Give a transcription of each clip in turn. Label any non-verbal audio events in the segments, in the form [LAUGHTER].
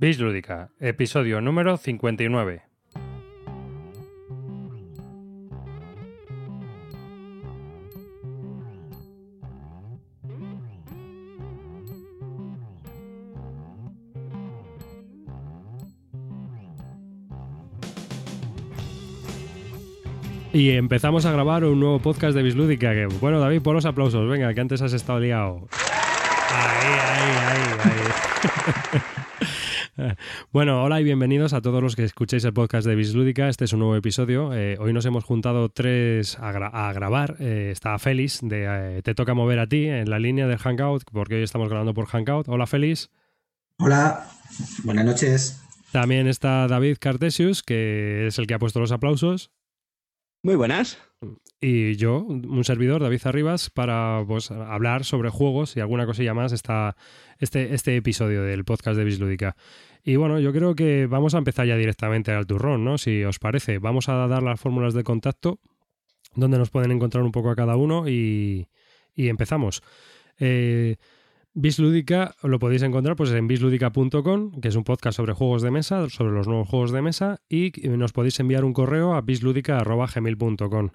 Bis Lúdica, episodio número 59. Y empezamos a grabar un nuevo podcast de Bislúdica. Que, bueno, David, pon los aplausos. Venga, que antes has estado liado. Ahí, ahí, ahí, ahí. [LAUGHS] [LAUGHS] bueno, hola y bienvenidos a todos los que escuchéis el podcast de Bislúdica. Este es un nuevo episodio. Eh, hoy nos hemos juntado tres a, gra- a grabar. Eh, está Félix, de eh, Te toca mover a ti, en la línea del Hangout, porque hoy estamos grabando por Hangout. Hola, Félix. Hola, buenas noches. También está David Cartesius, que es el que ha puesto los aplausos. Muy buenas. Y yo, un servidor, David Arribas, para pues, hablar sobre juegos y alguna cosilla más está este, este episodio del podcast de Bislúdica. Y bueno, yo creo que vamos a empezar ya directamente al turrón, ¿no? Si os parece, vamos a dar las fórmulas de contacto, donde nos pueden encontrar un poco a cada uno y, y empezamos. Eh, Bislúdica lo podéis encontrar pues en bisludica.com, que es un podcast sobre juegos de mesa, sobre los nuevos juegos de mesa, y nos podéis enviar un correo a bisludica.gmail.com.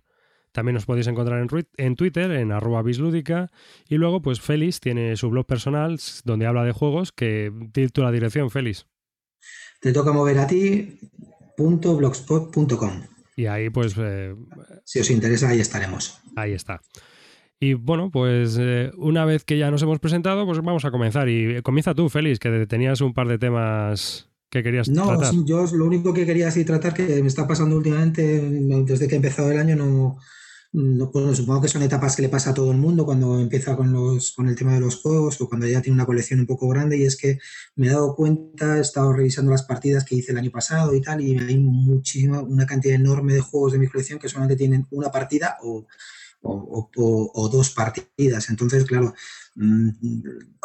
También nos podéis encontrar en, Twitter, en arroba bislúdica, y luego pues Félix tiene su blog personal donde habla de juegos, que di tú la dirección, Félix. Te toca mover a ti. punto blogspot.com. Y ahí pues eh, Si os interesa, ahí estaremos. Ahí está. Y bueno, pues eh, una vez que ya nos hemos presentado, pues vamos a comenzar. Y comienza tú, Félix, que tenías un par de temas que querías No, tratar. sí, yo lo único que quería así tratar, que me está pasando últimamente, desde que ha empezado el año, no, no bueno, supongo que son etapas que le pasa a todo el mundo cuando empieza con los, con el tema de los juegos o cuando ya tiene una colección un poco grande, y es que me he dado cuenta, he estado revisando las partidas que hice el año pasado y tal, y hay muchísima, una cantidad enorme de juegos de mi colección que solamente tienen una partida o, o, o- dos partidas. Entonces, claro, mm,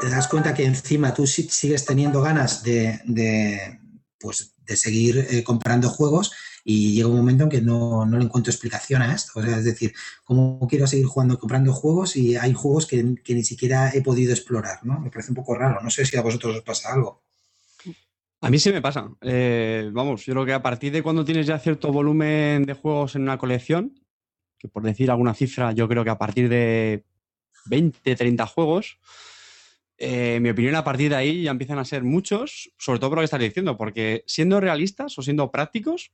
te das cuenta que encima tú sigues teniendo ganas de, de, pues, de seguir eh, comprando juegos y llega un momento en que no, no le encuentro explicación a esto. O sea, es decir, ¿cómo quiero seguir jugando, comprando juegos y hay juegos que, que ni siquiera he podido explorar? ¿no? Me parece un poco raro. No sé si a vosotros os pasa algo. A mí sí me pasa. Eh, vamos, yo creo que a partir de cuando tienes ya cierto volumen de juegos en una colección, que por decir alguna cifra, yo creo que a partir de 20, 30 juegos, eh, en mi opinión, a partir de ahí ya empiezan a ser muchos, sobre todo por lo que estás diciendo, porque siendo realistas o siendo prácticos,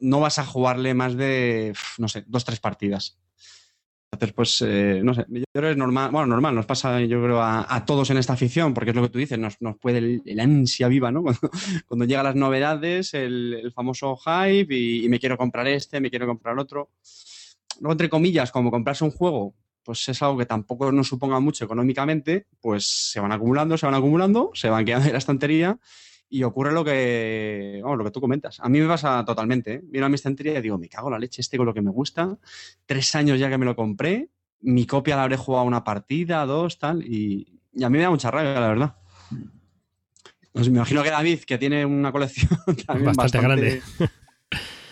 no, vas a jugarle más de, no sé, dos, tres partidas. Entonces, pues, eh, no sé, yo creo que es normal, bueno, normal, nos pasa yo creo a, a todos en esta afición, porque es lo que tú dices, nos, nos puede el, el ansia viva, ¿no? [LAUGHS] Cuando, cuando llegan las novedades, el, el famoso hype y, y me quiero comprar este, me quiero comprar otro. Luego, entre comillas, como comprarse un juego, pues es algo que tampoco nos suponga mucho económicamente, pues se van acumulando, se van acumulando, se van quedando en la estantería y ocurre lo que, vamos, lo que tú comentas. A mí me pasa totalmente. ¿eh? Miro a mi estantería y digo, me cago en la leche este con lo que me gusta. Tres años ya que me lo compré. Mi copia la habré jugado una partida, dos, tal. Y, y a mí me da mucha rabia, la verdad. Pues me imagino que David, que tiene una colección [LAUGHS] también Bastante grande. [LAUGHS]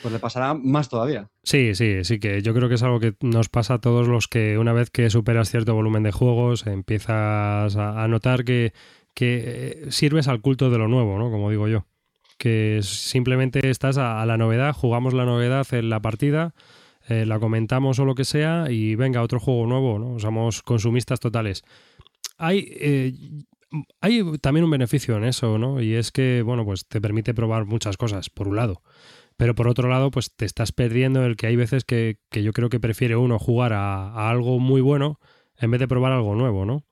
Pues le pasará más todavía. Sí, sí, sí, que yo creo que es algo que nos pasa a todos los que una vez que superas cierto volumen de juegos empiezas a notar que, que eh, sirves al culto de lo nuevo, ¿no? Como digo yo. Que simplemente estás a, la novedad, jugamos la novedad en la partida, eh, la comentamos o lo que sea y venga, otro juego nuevo, ¿no? Somos consumistas totales. Hay, eh, hay también un beneficio en eso, ¿no? Y es que, bueno, pues te permite probar muchas cosas, por un lado. Pero por otro lado, pues te estás perdiendo el que hay veces que, que yo creo que prefiere uno jugar a algo muy bueno en vez de probar algo nuevo, ¿no?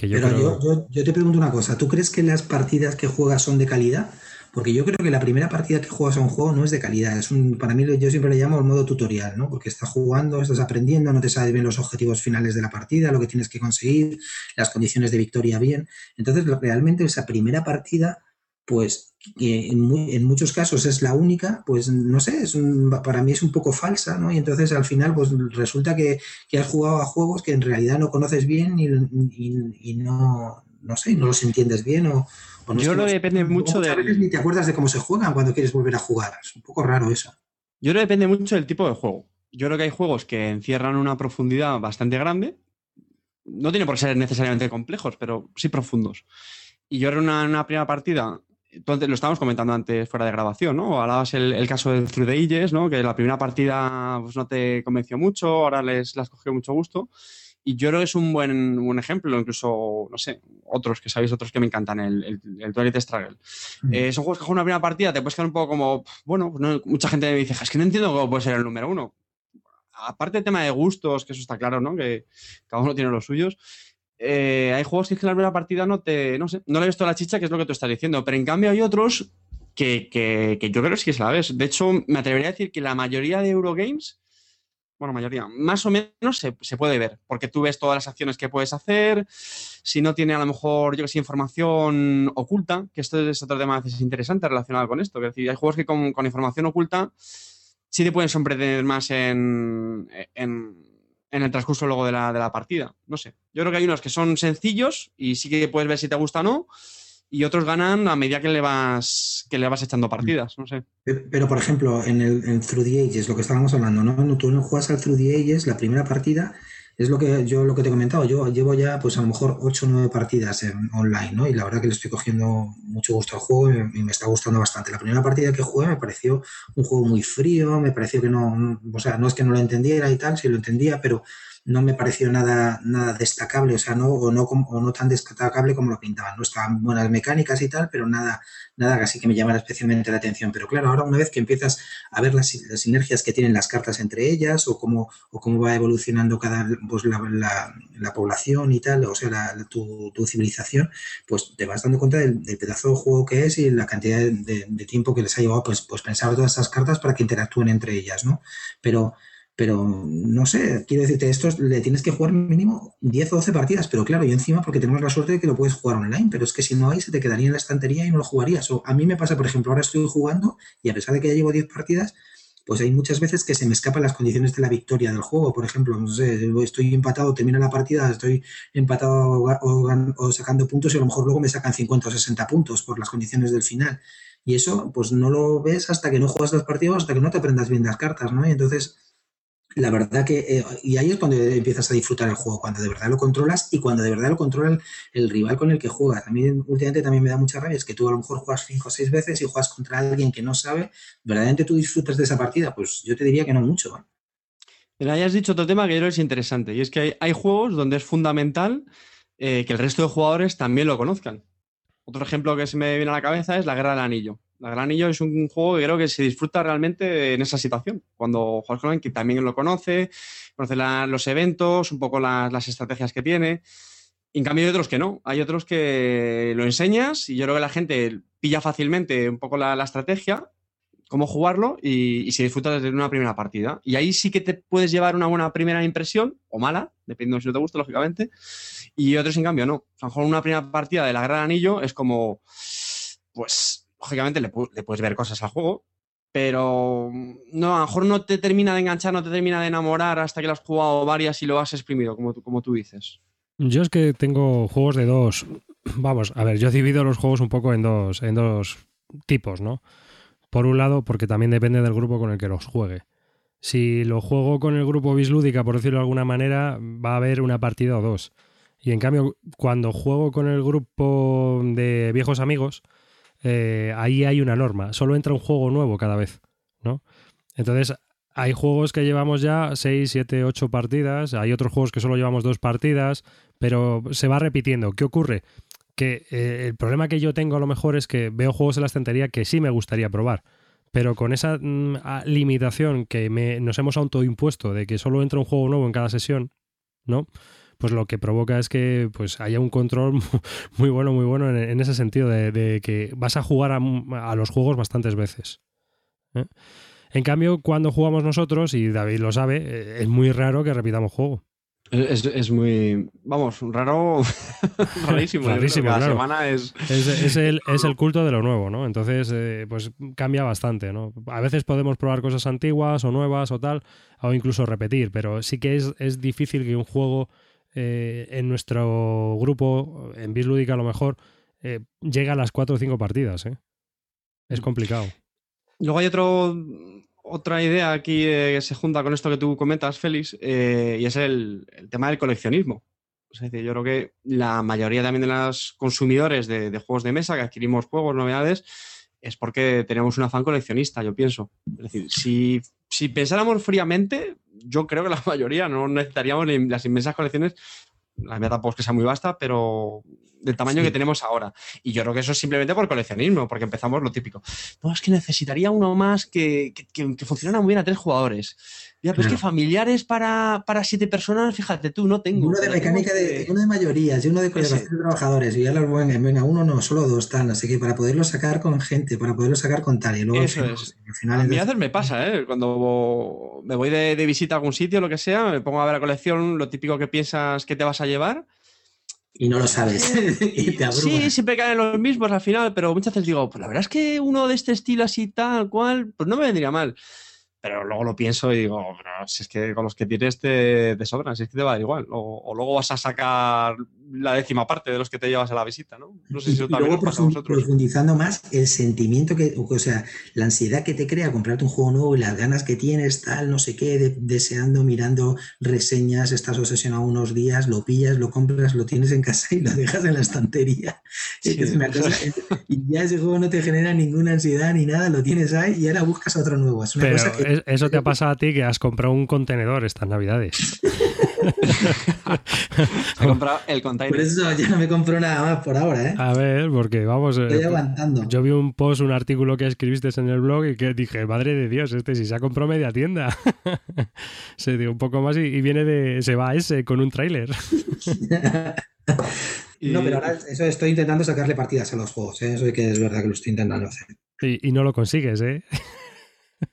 Que yo Pero creo... yo, yo, yo te pregunto una cosa, ¿tú crees que las partidas que juegas son de calidad? Porque yo creo que la primera partida que juegas a un juego no es de calidad, es un, para mí yo siempre le llamo el modo tutorial, ¿no? Porque estás jugando, estás aprendiendo, no te sabes bien los objetivos finales de la partida, lo que tienes que conseguir, las condiciones de victoria bien. Entonces, realmente esa primera partida, pues que en, mu- en muchos casos es la única, pues no sé, es un- para mí es un poco falsa, ¿no? Y entonces al final, pues resulta que, que has jugado a juegos que en realidad no conoces bien y, y- y no, no sé, no los entiendes bien o, o no Yo creo que depende mucho de- veces ni te acuerdas de cómo se juegan cuando quieres volver a jugar. Es un poco raro eso. Yo creo que depende mucho del tipo de juego. Yo creo que hay juegos que encierran una profundidad bastante grande. No tiene por qué ser necesariamente complejos, pero sí profundos. Y yo era una, una primera partida entonces, lo estábamos comentando antes fuera de grabación, ¿no? Hablabas el, el caso de Through the Ages, ¿no? Que la primera partida pues, no te convenció mucho, ahora les, las cogió mucho gusto. Y yo creo que es un buen, buen ejemplo, incluso, no sé, otros que sabéis, otros que me encantan, el, el, el Twilight Struggle. Mm. Eh, son juegos que con una primera partida te puedes quedar un poco como, bueno, pues no, mucha gente me dice, es que no entiendo cómo puede ser el número uno. Aparte del tema de gustos, que eso está claro, ¿no? Que cada uno tiene los suyos. Eh, hay juegos que en la primera partida no te, no sé, no le ves toda la chicha, que es lo que tú estás diciendo, pero en cambio hay otros que, que, que yo creo que sí que se la ves. De hecho, me atrevería a decir que la mayoría de Eurogames, bueno, mayoría, más o menos se, se, puede ver, porque tú ves todas las acciones que puedes hacer, si no tiene a lo mejor, yo que sé, información oculta, que esto es otro tema veces interesante relacionado con esto, es decir, hay juegos que con, con información oculta sí te pueden sorprender más en, en en el transcurso luego de la, de la, partida. No sé. Yo creo que hay unos que son sencillos y sí que puedes ver si te gusta o no. Y otros ganan a medida que le vas, que le vas echando partidas, no sé. Pero, por ejemplo, en el Through the Ages, lo que estábamos hablando, ¿no? Tú no juegas al Through the Ages, la primera partida, es lo que yo lo que te he comentado. Yo llevo ya, pues a lo mejor 8 o 9 partidas online, ¿no? Y la verdad que le estoy cogiendo mucho gusto al juego y me, y me, está gustando bastante. La primera partida que jugué me pareció un juego muy frío, me pareció que no, o sea, no es que no lo entendiera y tal, sí lo entendía, pero no me pareció nada, nada destacable, o sea, no, o, no, o no tan destacable como lo pintaban. No estaban buenas mecánicas y tal, pero nada, nada casi que me llamara especialmente la atención. Pero claro, ahora una vez que empiezas a ver las, las sinergias que tienen las cartas entre ellas o cómo, o cómo va evolucionando cada pues, la, la, la población y tal, o sea, la, tu, tu, civilización, pues te vas dando cuenta del, pedazo de juego que es y la cantidad de tiempo que les ha llevado pues, pues pensar todas esas cartas para que interactúen entre ellas, ¿no? Pero pero no sé, quiero decirte, esto le tienes que jugar mínimo 10 o 12 partidas, pero claro, yo encima porque tenemos la suerte de que lo puedes jugar online, pero es que si no hay, se te quedaría en la estantería y no lo jugarías. O a mí me pasa, por ejemplo, ahora estoy jugando y a pesar de que ya llevo 10 partidas, pues hay muchas veces que se me escapan las condiciones de la victoria del juego. Por ejemplo, no sé, estoy empatado, termino la partida, estoy empatado o, o, o, sacando puntos y a lo mejor luego me sacan 50 o 60 puntos por las condiciones del final. Y eso, pues no lo ves hasta que no juegas las partidas, hasta que no te aprendas bien las cartas, ¿no? Y entonces la verdad que, eh, y ahí es cuando empiezas a disfrutar el juego, cuando de verdad lo controlas y cuando de verdad lo controla el, rival con el que juegas. A mí últimamente también me da mucha rabia, es que tú a lo mejor juegas cinco o seis veces y juegas contra alguien que no sabe, ¿verdaderamente tú disfrutas de esa partida? Pues yo te diría que no mucho. ¿eh? Pero ahí has dicho otro tema que yo creo es interesante, y es que hay, hay juegos donde es fundamental eh, que el resto de jugadores también lo conozcan. Otro ejemplo que se me viene a la cabeza es la Guerra del Anillo. La Gran Anillo es un juego que creo que se disfruta realmente en esa situación. Cuando juegas con alguien que también lo conoce, conoce la, los eventos, un poco la, las estrategias que tiene. En cambio, hay otros que no. Hay otros que lo enseñas y yo creo que la gente pilla fácilmente un poco la, la estrategia, cómo jugarlo y, y, se disfruta desde una primera partida. Y ahí sí que te puedes llevar una buena primera impresión, o mala, dependiendo de si no te gusta, lógicamente. Y otros, en cambio, no. A lo mejor una primera partida de la Gran Anillo es como, pues, lógicamente le, puedes ver cosas al juego, pero no, a lo mejor no te termina de enganchar, no te termina de enamorar hasta que lo has jugado varias y lo has exprimido, como tú, como tú dices. Yo es que tengo juegos de dos. Vamos, a ver, yo divido los juegos un poco en dos, en dos tipos, ¿no? Por un lado, porque también depende del grupo con el que los juegue. Si lo juego con el grupo bislúdica, por decirlo de alguna manera, va a haber una partida o dos. Y en cambio, cuando juego con el grupo de viejos amigos, eh, ahí hay una norma. Solo entra un juego nuevo cada vez, ¿no? Entonces, hay juegos que llevamos ya 6, 7, 8 partidas, hay otros juegos que solo llevamos dos partidas, pero se va repitiendo. ¿Qué ocurre? Que eh, el problema que yo tengo a lo mejor es que veo juegos en la estantería que sí me gustaría probar, pero con esa mm, limitación que nos hemos autoimpuesto de que solo entra un juego nuevo en cada sesión, ¿no? Pues lo que provoca es que pues haya un control [LAUGHS] muy bueno, muy bueno en, en ese sentido, de, de, que vas a jugar a, a los juegos bastantes veces. ¿eh? En cambio, cuando jugamos nosotros, y David lo sabe, eh, es muy raro que repitamos juego. Es, es, muy, vamos, raro, [LAUGHS] rarísimo. Rarísimo, Cada claro. semana es... Es, es, el, [LAUGHS] es el culto de lo nuevo, ¿no? Entonces, eh, pues cambia bastante, ¿no? A veces podemos probar cosas antiguas o nuevas o tal, o incluso repetir, pero sí que es, es difícil que un juego eh, en nuestro grupo, en Bislúdica a lo mejor, eh, llega a las cuatro o cinco partidas. ¿eh? Es complicado. Luego hay otro, otra idea aquí que se junta con esto que tú comentas, Félix, y es el, el, tema del coleccionismo. Es decir, yo creo que la mayoría también de los consumidores de, juegos de mesa que adquirimos juegos, novedades, es porque tenemos un afán coleccionista, yo pienso. Es decir, si, si pensáramos fríamente, yo creo que la [LAUGHS] mayoría no necesitaríamos las inmensas colecciones la mía tampoco es que sea muy vasta, pero del tamaño que tenemos ahora. Y yo creo que eso es simplemente por coleccionismo, porque empezamos lo típico. No, es que necesitaría uno más que, que, que funcionara muy bien a tres jugadores. Ya, pero es que familiares para, para, siete personas, fíjate tú, no tengo. Uno de mecánica, de, uno de mayorías y uno de colaboración de trabajadores. Y ya los buenos, venga, uno no, solo dos están. Así que para poderlo sacar con gente, para poderlo sacar con tal. Y luego Eso es. a mí a veces me pasa, ¿eh? Cuando me voy de, de, visita a algún sitio, lo que sea, me pongo a ver la colección, lo típico que piensas que te vas a llevar. Y no lo sabes. [LAUGHS] y te Sí, siempre caen los mismos al final, pero muchas veces digo, pues la verdad es que uno de este estilo así tal cual, pues no me vendría mal. Pero luego lo pienso y digo, si es que con los que tienes te, te sobran, si es que te va a dar igual. O, luego vas a sacar la décima parte de los que te llevas a la visita, ¿no? No sé si eso también os pasa a vosotros. Profundizando más, el sentimiento que, o sea, la ansiedad que te crea comprarte un juego nuevo y las ganas que tienes, tal, no sé qué, deseando, mirando reseñas, estás obsesionado unos días, lo pillas, lo compras, lo tienes en casa y lo dejas en la estantería. [LAUGHS] y ya ese juego no te genera ninguna ansiedad ni nada, lo tienes ahí y ahora buscas otro nuevo. Es una cosa que eso te ha [LAUGHS] pasado a ti que has comprado un contenedor estas navidades. [LAUGHS] He comprado el Por eso ya no me compro nada más por ahora, ¿eh? A ver, porque vamos. Eh, Estoy aguantando. Yo vi un post, un artículo que escribiste en el blog y que dije, madre de Dios, este si se ha comprado media tienda. [LAUGHS] se dio un poco más y, viene de. Se va a ese con un tráiler. [LAUGHS] No, pero ahora eso estoy intentando sacarle partidas a los juegos, ¿eh? Eso que es verdad que lo estoy intentando hacer. y no lo consigues, ¿eh? [LAUGHS]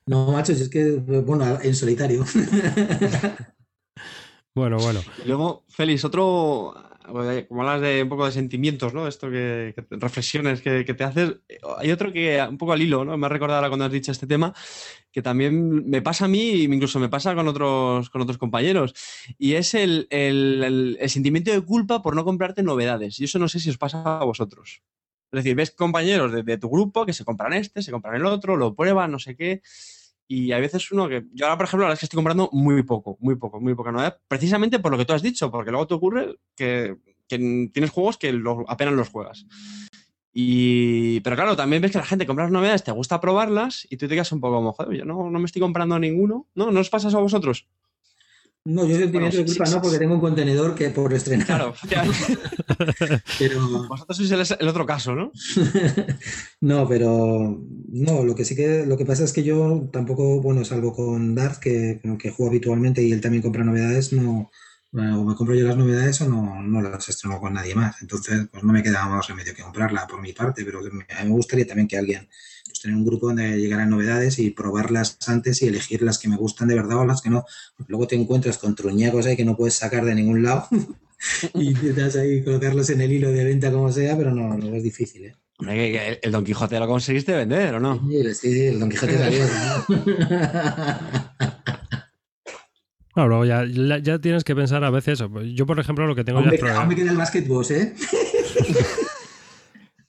No, macho, es que, bueno, en solitario. bueno, bueno. Y luego, Félix, otro, como hablas de un poco de sentimientos, ¿no? Esto que, reflexiones que, te haces. Hay otro que un poco al hilo, ¿no? Me ha recordado ahora cuando has dicho este tema, que también me pasa a mí y incluso me pasa con otros, con otros compañeros. Y es el, el sentimiento de culpa por no comprarte novedades. Y eso no sé si os pasa a vosotros. Es decir, ves compañeros de, tu grupo que se compran este, se compran el otro, lo prueban, no sé qué. Y hay veces uno que. Yo ahora, por ejemplo, verdad es que estoy comprando muy poco, muy poco, muy poca novedad, precisamente por lo que tú has dicho, porque luego te ocurre que, tienes juegos que apenas los juegas. Y, pero claro, también ves que la gente compra las novedades, te gusta probarlas y tú te quedas un poco como, joder, yo no, no me estoy comprando ninguno. ¿No? ¿No os pasa eso a vosotros? No, yo sentimiento de culpa no, porque tengo un contenedor que por estrenar. Claro, [LAUGHS] pero vosotros sois el, otro caso, ¿no? [LAUGHS] no, pero no, lo que sí que lo que pasa es que yo tampoco, bueno, salvo con Darth, que, que juego habitualmente y él también compra novedades, no, o me compro yo las novedades o no, no las estreno con nadie más. Entonces, pues no me queda más remedio que comprarla por mi parte, pero a mí me gustaría también que alguien pues, tener un grupo donde llegaran novedades y probarlas antes y elegir las que me gustan de verdad o las que no. luego te encuentras con truñacos ahí que no puedes sacar de ningún lado [LAUGHS] y intentas ahí colocarlos en el hilo de venta como sea, pero no, no es difícil. ¿eh? ¿El Don Quijote lo conseguiste vender o no? Sí, sí, el Don Quijote salió. [LAUGHS] Claro, ya, ya, tienes que pensar a veces. Yo, por ejemplo, lo que tengo ya ya. me queda el basketball, ¿eh? [LAUGHS]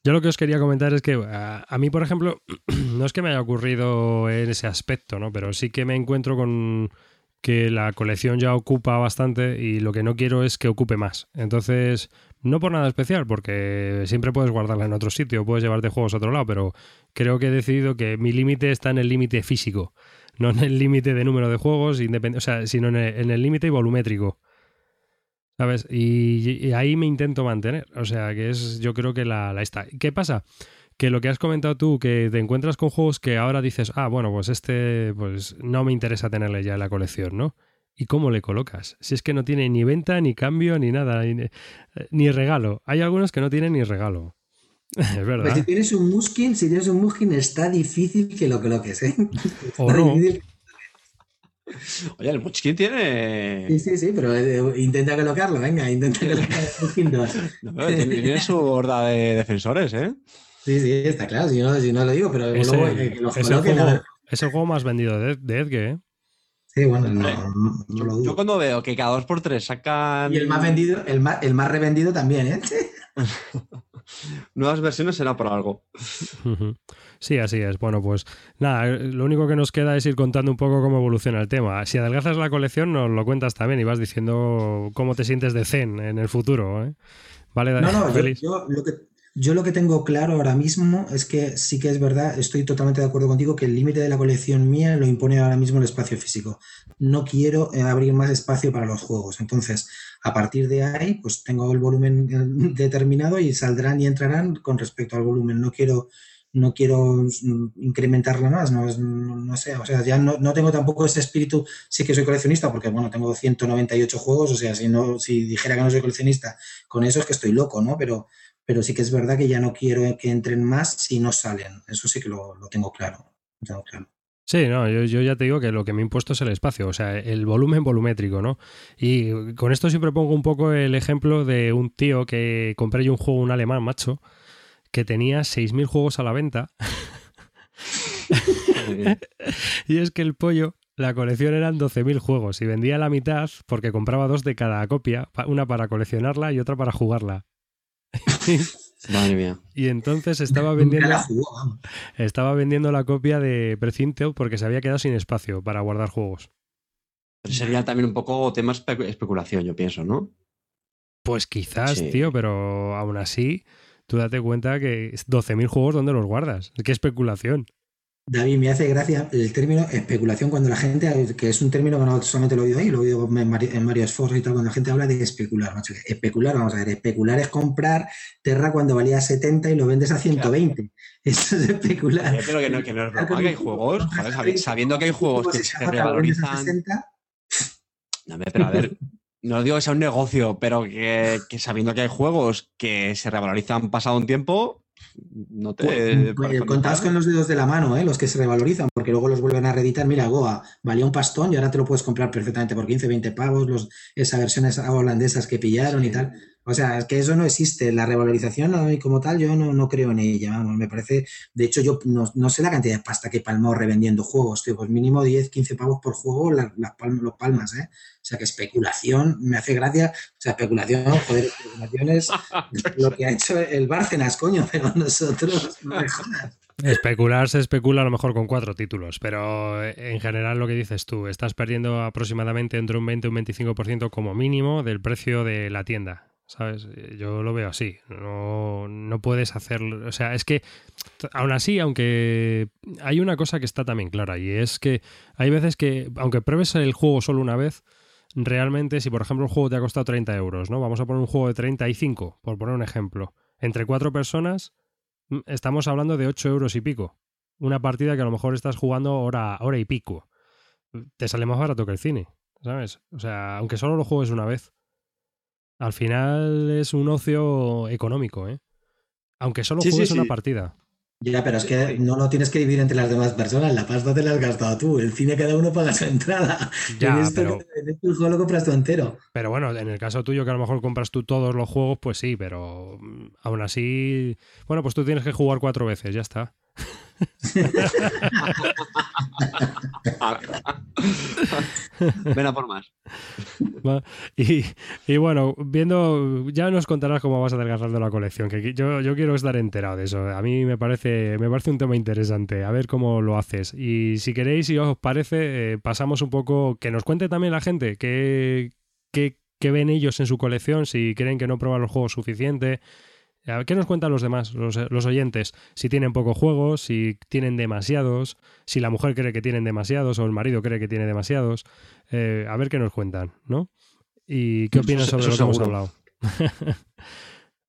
Yo lo que os quería comentar es que a, mí, por ejemplo, [CLEARS THROAT] no es que me haya ocurrido en ese aspecto, ¿no? Pero sí que me encuentro con que la colección ya ocupa bastante y lo que no quiero es que ocupe más. Entonces, no por nada especial, porque siempre puedes guardarla en otro sitio, puedes llevarte juegos a otro lado, pero creo que he decidido que mi límite está en el límite físico, no en el límite de número de juegos, o sea, sino en el límite volumétrico. ¿Sabes? Y, ahí me intento mantener. O sea, que es, yo creo que la, la está. ¿Qué pasa? Que lo que has comentado tú, que te encuentras con juegos que ahora dices, ah, bueno, pues este, pues no me interesa tenerle ya en la colección, ¿no? ¿Y cómo le colocas? Si es que no tiene ni venta, ni cambio, ni nada, ni, regalo. Hay algunos que no tienen ni regalo. [LAUGHS] Es verdad. Pues si tienes un Muskin, si tienes un Muskin, está difícil que lo coloques, ¿eh? [LAUGHS] O no. Oye, el Munchkin tiene. Sí, sí, sí, pero eh, intenta colocarlo, venga, intenta colocarlo. [LAUGHS] no, tiene su horda de defensores, ¿eh? Sí, sí, está claro, si no, si no lo digo, pero es, luego, el, es, el juego, es, el juego, más vendido de, de Edge, ¿eh? Sí, bueno, no, no, lo dudo. Yo cuando veo que cada dos por tres sacan. Y el más vendido, el más, el más revendido también, ¿eh? [LAUGHS] Nuevas versiones será por algo. Sí, así es. Bueno, pues nada, lo único que nos queda es ir contando un poco cómo evoluciona el tema. Si adelgazas la colección, nos lo cuentas también y vas diciendo cómo te sientes de zen en el futuro. ¿eh? Vale, no, no, yo, lo que, yo lo que tengo claro ahora mismo es que sí que es verdad, estoy totalmente de acuerdo contigo que el límite de la colección mía lo impone ahora mismo el espacio físico. No quiero eh, abrir más espacio para los juegos. Entonces, a partir de ahí, pues tengo el volumen eh, [LAUGHS] determinado y saldrán y entrarán con respecto al volumen. No quiero no quiero mm, incrementarla más, no, no, sé, o sea, ya no, no, tengo tampoco ese espíritu, sí que soy coleccionista, porque bueno, tengo 198 juegos, o sea, si no, si dijera que no soy coleccionista, con eso es que estoy loco, ¿no? Pero, pero sí que es verdad que ya no quiero que entren más si no salen. Eso sí que lo, tengo claro. Sí, no, yo, ya te digo que lo que me he impuesto es el espacio, o sea, el volumen volumétrico, ¿no? Y con esto siempre pongo un poco el ejemplo de un tío que compré yo un juego, un alemán, macho, que tenía 6.000 juegos a la venta. [LAUGHS] y es que el pollo, la colección eran 12.000 juegos y vendía la mitad porque compraba dos de cada copia, una para coleccionarla y otra para jugarla. [LAUGHS] Madre mía. Y entonces estaba vendiendo, estaba vendiendo la copia de Precinto porque se había quedado sin espacio para guardar juegos. sería también un poco tema especulación, yo pienso, ¿no? Pues quizás, tío, pero aún así, tú date cuenta que 12.000 juegos, ¿dónde los guardas? ¿Qué especulación? David, me hace gracia el término especulación cuando la gente, que es un término que no solamente lo he oído ahí, lo he oído en varios foros y tal, cuando la gente habla de especular. Especular, vamos a ver, especular es comprar Terra cuando valía 70 y lo vendes a 120. Eso es especular. pero que no, que no es broma, que hay juegos, sabiendo que hay juegos que se revalorizan. No, pero a ver, no digo que sea un negocio, pero que, que sabiendo que hay juegos que se revalorizan pasado un tiempo, no te. Pues, pues, con los dedos de la mano, ¿eh? los que se revalorizan, porque luego los vuelven a reeditar. Mira, Goa valía un pastón y ahora te lo puedes comprar perfectamente por 15, 20 pavos, los, esas versiones holandesas que pillaron y tal. O sea, es que eso no existe. La revalorización como tal, yo no, no creo en ella. me parece. De hecho, yo no, sé la cantidad de pasta que palmó revendiendo juegos, tío. Pues mínimo 10, 15 pavos por juego, las, los palmas, ¿eh? O sea, que especulación me hace gracia. O sea, especulación, joder, especulación es [LAUGHS] lo que ha hecho el Bárcenas, coño, pero nosotros no Especular se especula a lo mejor con cuatro títulos, pero en general lo que dices tú, estás perdiendo aproximadamente entre un 20 y un 25% como mínimo del precio de la tienda. ¿Sabes? Eh, yo lo veo así. No, no puedes hacerlo. O sea, es que aún así, aunque hay una cosa que está también clara y es que hay veces que, aunque pruebes el juego solo una vez, realmente, si por ejemplo el juego te ha costado 30 euros, ¿no? Vamos a poner un juego de 35, por poner un ejemplo. Entre cuatro personas, mm, estamos hablando de 8 euros y pico. Una partida que a lo mejor estás jugando hora, hora y pico. Te sale más barato que el cine, ¿sabes? O sea, aunque solo lo juegues una vez. Al final es un ocio económico, ¿eh? Aunque solo juegues una partida. Ya, pero es que no lo tienes que dividir entre las demás personas. La pasta te la has gastado tú. El cine cada uno paga su entrada. [LAUGHS] Ya, en este, pero... en este juego lo compras tú entero. Pero bueno, en el caso tuyo, que a lo mejor compras tú todos los juegos, pues sí, pero mm, aún así. Bueno, pues tú tienes que jugar cuatro veces, ya está. [LAUGHS] [LAUGHS] Ven a por más. Y, bueno, viendo, ya nos contarás cómo vas a adelgazar la colección, que yo, yo quiero estar enterado de eso. A mí me parece, me parece un tema interesante, a ver cómo lo haces. Y si queréis, si os parece, eh, pasamos un poco, que nos cuente también la gente qué, qué, qué ven ellos en su colección, si creen que no prueban los juegos suficiente. ¿Qué nos cuentan los demás, los, oyentes? Si tienen pocos juegos, si tienen demasiados, si la mujer cree que tienen demasiados o el marido cree que tiene demasiados. Eh, a ver qué nos cuentan, ¿no? ¿Y qué opinan sobre lo que hemos hablado? [LAUGHS]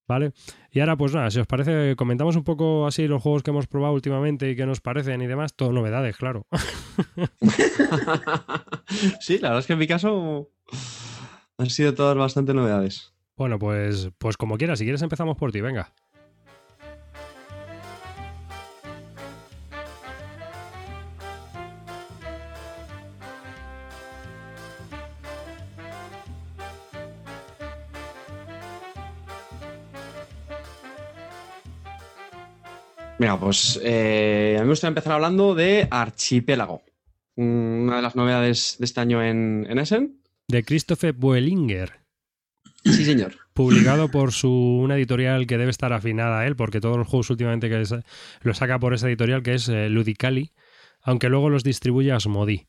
¿Vale? Y ahora, pues nada, si os parece, comentamos un poco así los juegos que hemos probado últimamente y qué nos parecen y demás. Todo novedades, claro. [LAUGHS] sí, la verdad es que en mi caso han sido todas bastante novedades. Bueno, pues, pues como quieras, si quieres empezamos por ti, venga. Mira, pues eh, a mí me gustaría empezar hablando de Archipélago, una de las novedades de este año en, en Essen. De Christopher Boelinger. Sí, señor. publicado por su una editorial que debe estar afinada a él, porque todos los juegos últimamente que lo saca por esa editorial, que es eh, Ludicali, aunque luego los distribuye Asmodi.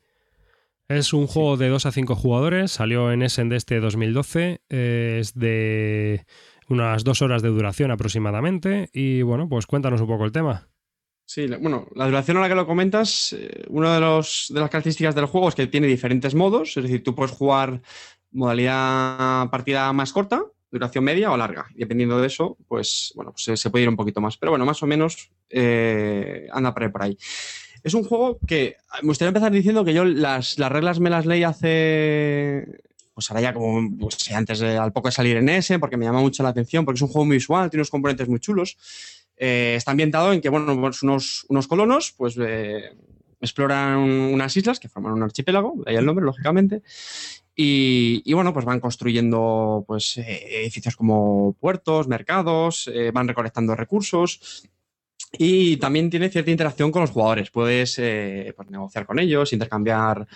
Es un juego de 2 a 5 jugadores, salió en Essen de este 2012, eh, es de unas dos horas de duración aproximadamente, y bueno, pues cuéntanos un poco el tema. Sí, bueno, la duración a la que lo comentas, eh, una de, los, de las características del juego es que tiene diferentes modos, es decir, tú puedes jugar modalidad partida más corta, duración media o larga. Dependiendo de eso, pues bueno, pues se, puede ir un poquito más. Pero bueno, más o menos eh, anda por ahí. Es un juego que me gustaría empezar diciendo que yo las, reglas me las leí hace. Pues ahora ya como pues, antes de, al poco de salir en ese, porque me llama mucho la atención, porque es un juego muy visual, tiene unos componentes muy chulos. Eh, está ambientado en que, bueno, pues unos, unos colonos, pues eh, exploran unas islas que forman un archipiélago, de ahí el nombre, lógicamente, y, bueno, pues van construyendo pues, eh, edificios como puertos, mercados, van recolectando recursos y también tiene cierta interacción con los jugadores. Puedes eh, pues, negociar con ellos, intercambiar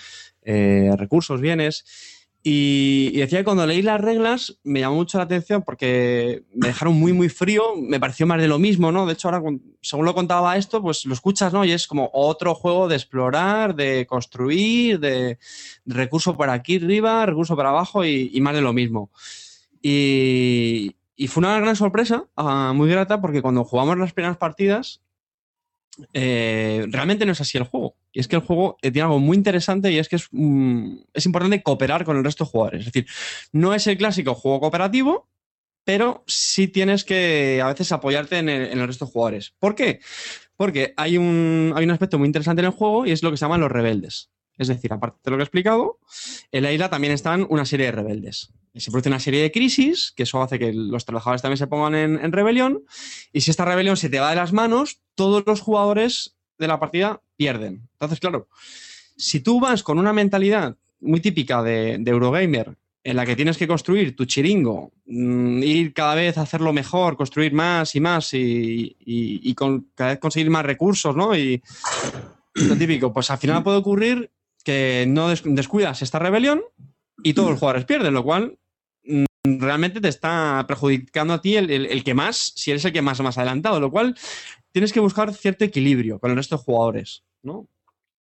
eh, recursos, bienes. Y, decía que cuando leí las reglas me llamó mucho la atención porque me dejaron muy, muy frío. Me pareció más de lo mismo, ¿no? De hecho, ahora, según lo contaba esto, pues lo escuchas, ¿no? Y es como otro juego de explorar, de construir, de, recurso para aquí arriba, recurso para abajo y, más de lo mismo. Y, y fue una gran sorpresa, ah, muy grata, porque cuando jugamos las primeras partidas, eh, realmente no es así el juego. Y es que el juego eh, tiene algo muy interesante y es que es, mm, es importante cooperar con el resto de jugadores. Es decir, no es el clásico juego cooperativo, pero sí tienes que a veces apoyarte en el, resto de jugadores. ¿Por qué? Porque hay un, hay un aspecto muy interesante en el juego y es lo que se llaman los rebeldes. Es decir, aparte de lo que he explicado, en la isla también están una serie de rebeldes. Se produce una serie de crisis, que eso hace que los trabajadores también se pongan en, rebelión, y si esta rebelión se te va de las manos, todos los jugadores de la partida pierden. Entonces, claro, si tú vas con una mentalidad muy típica de, Eurogamer, en la que tienes que construir tu chiringo, mm, ir cada vez a hacerlo mejor, construir más y más y, cada vez conseguir más recursos, ¿no? Y lo típico, pues al final puede ocurrir que no descuidas esta rebelión y todos los jugadores pierden, lo cual mm, realmente te está perjudicando a ti el, que más, si eres el que más más adelantado, lo cual tienes que buscar cierto equilibrio con el resto de jugadores, ¿no?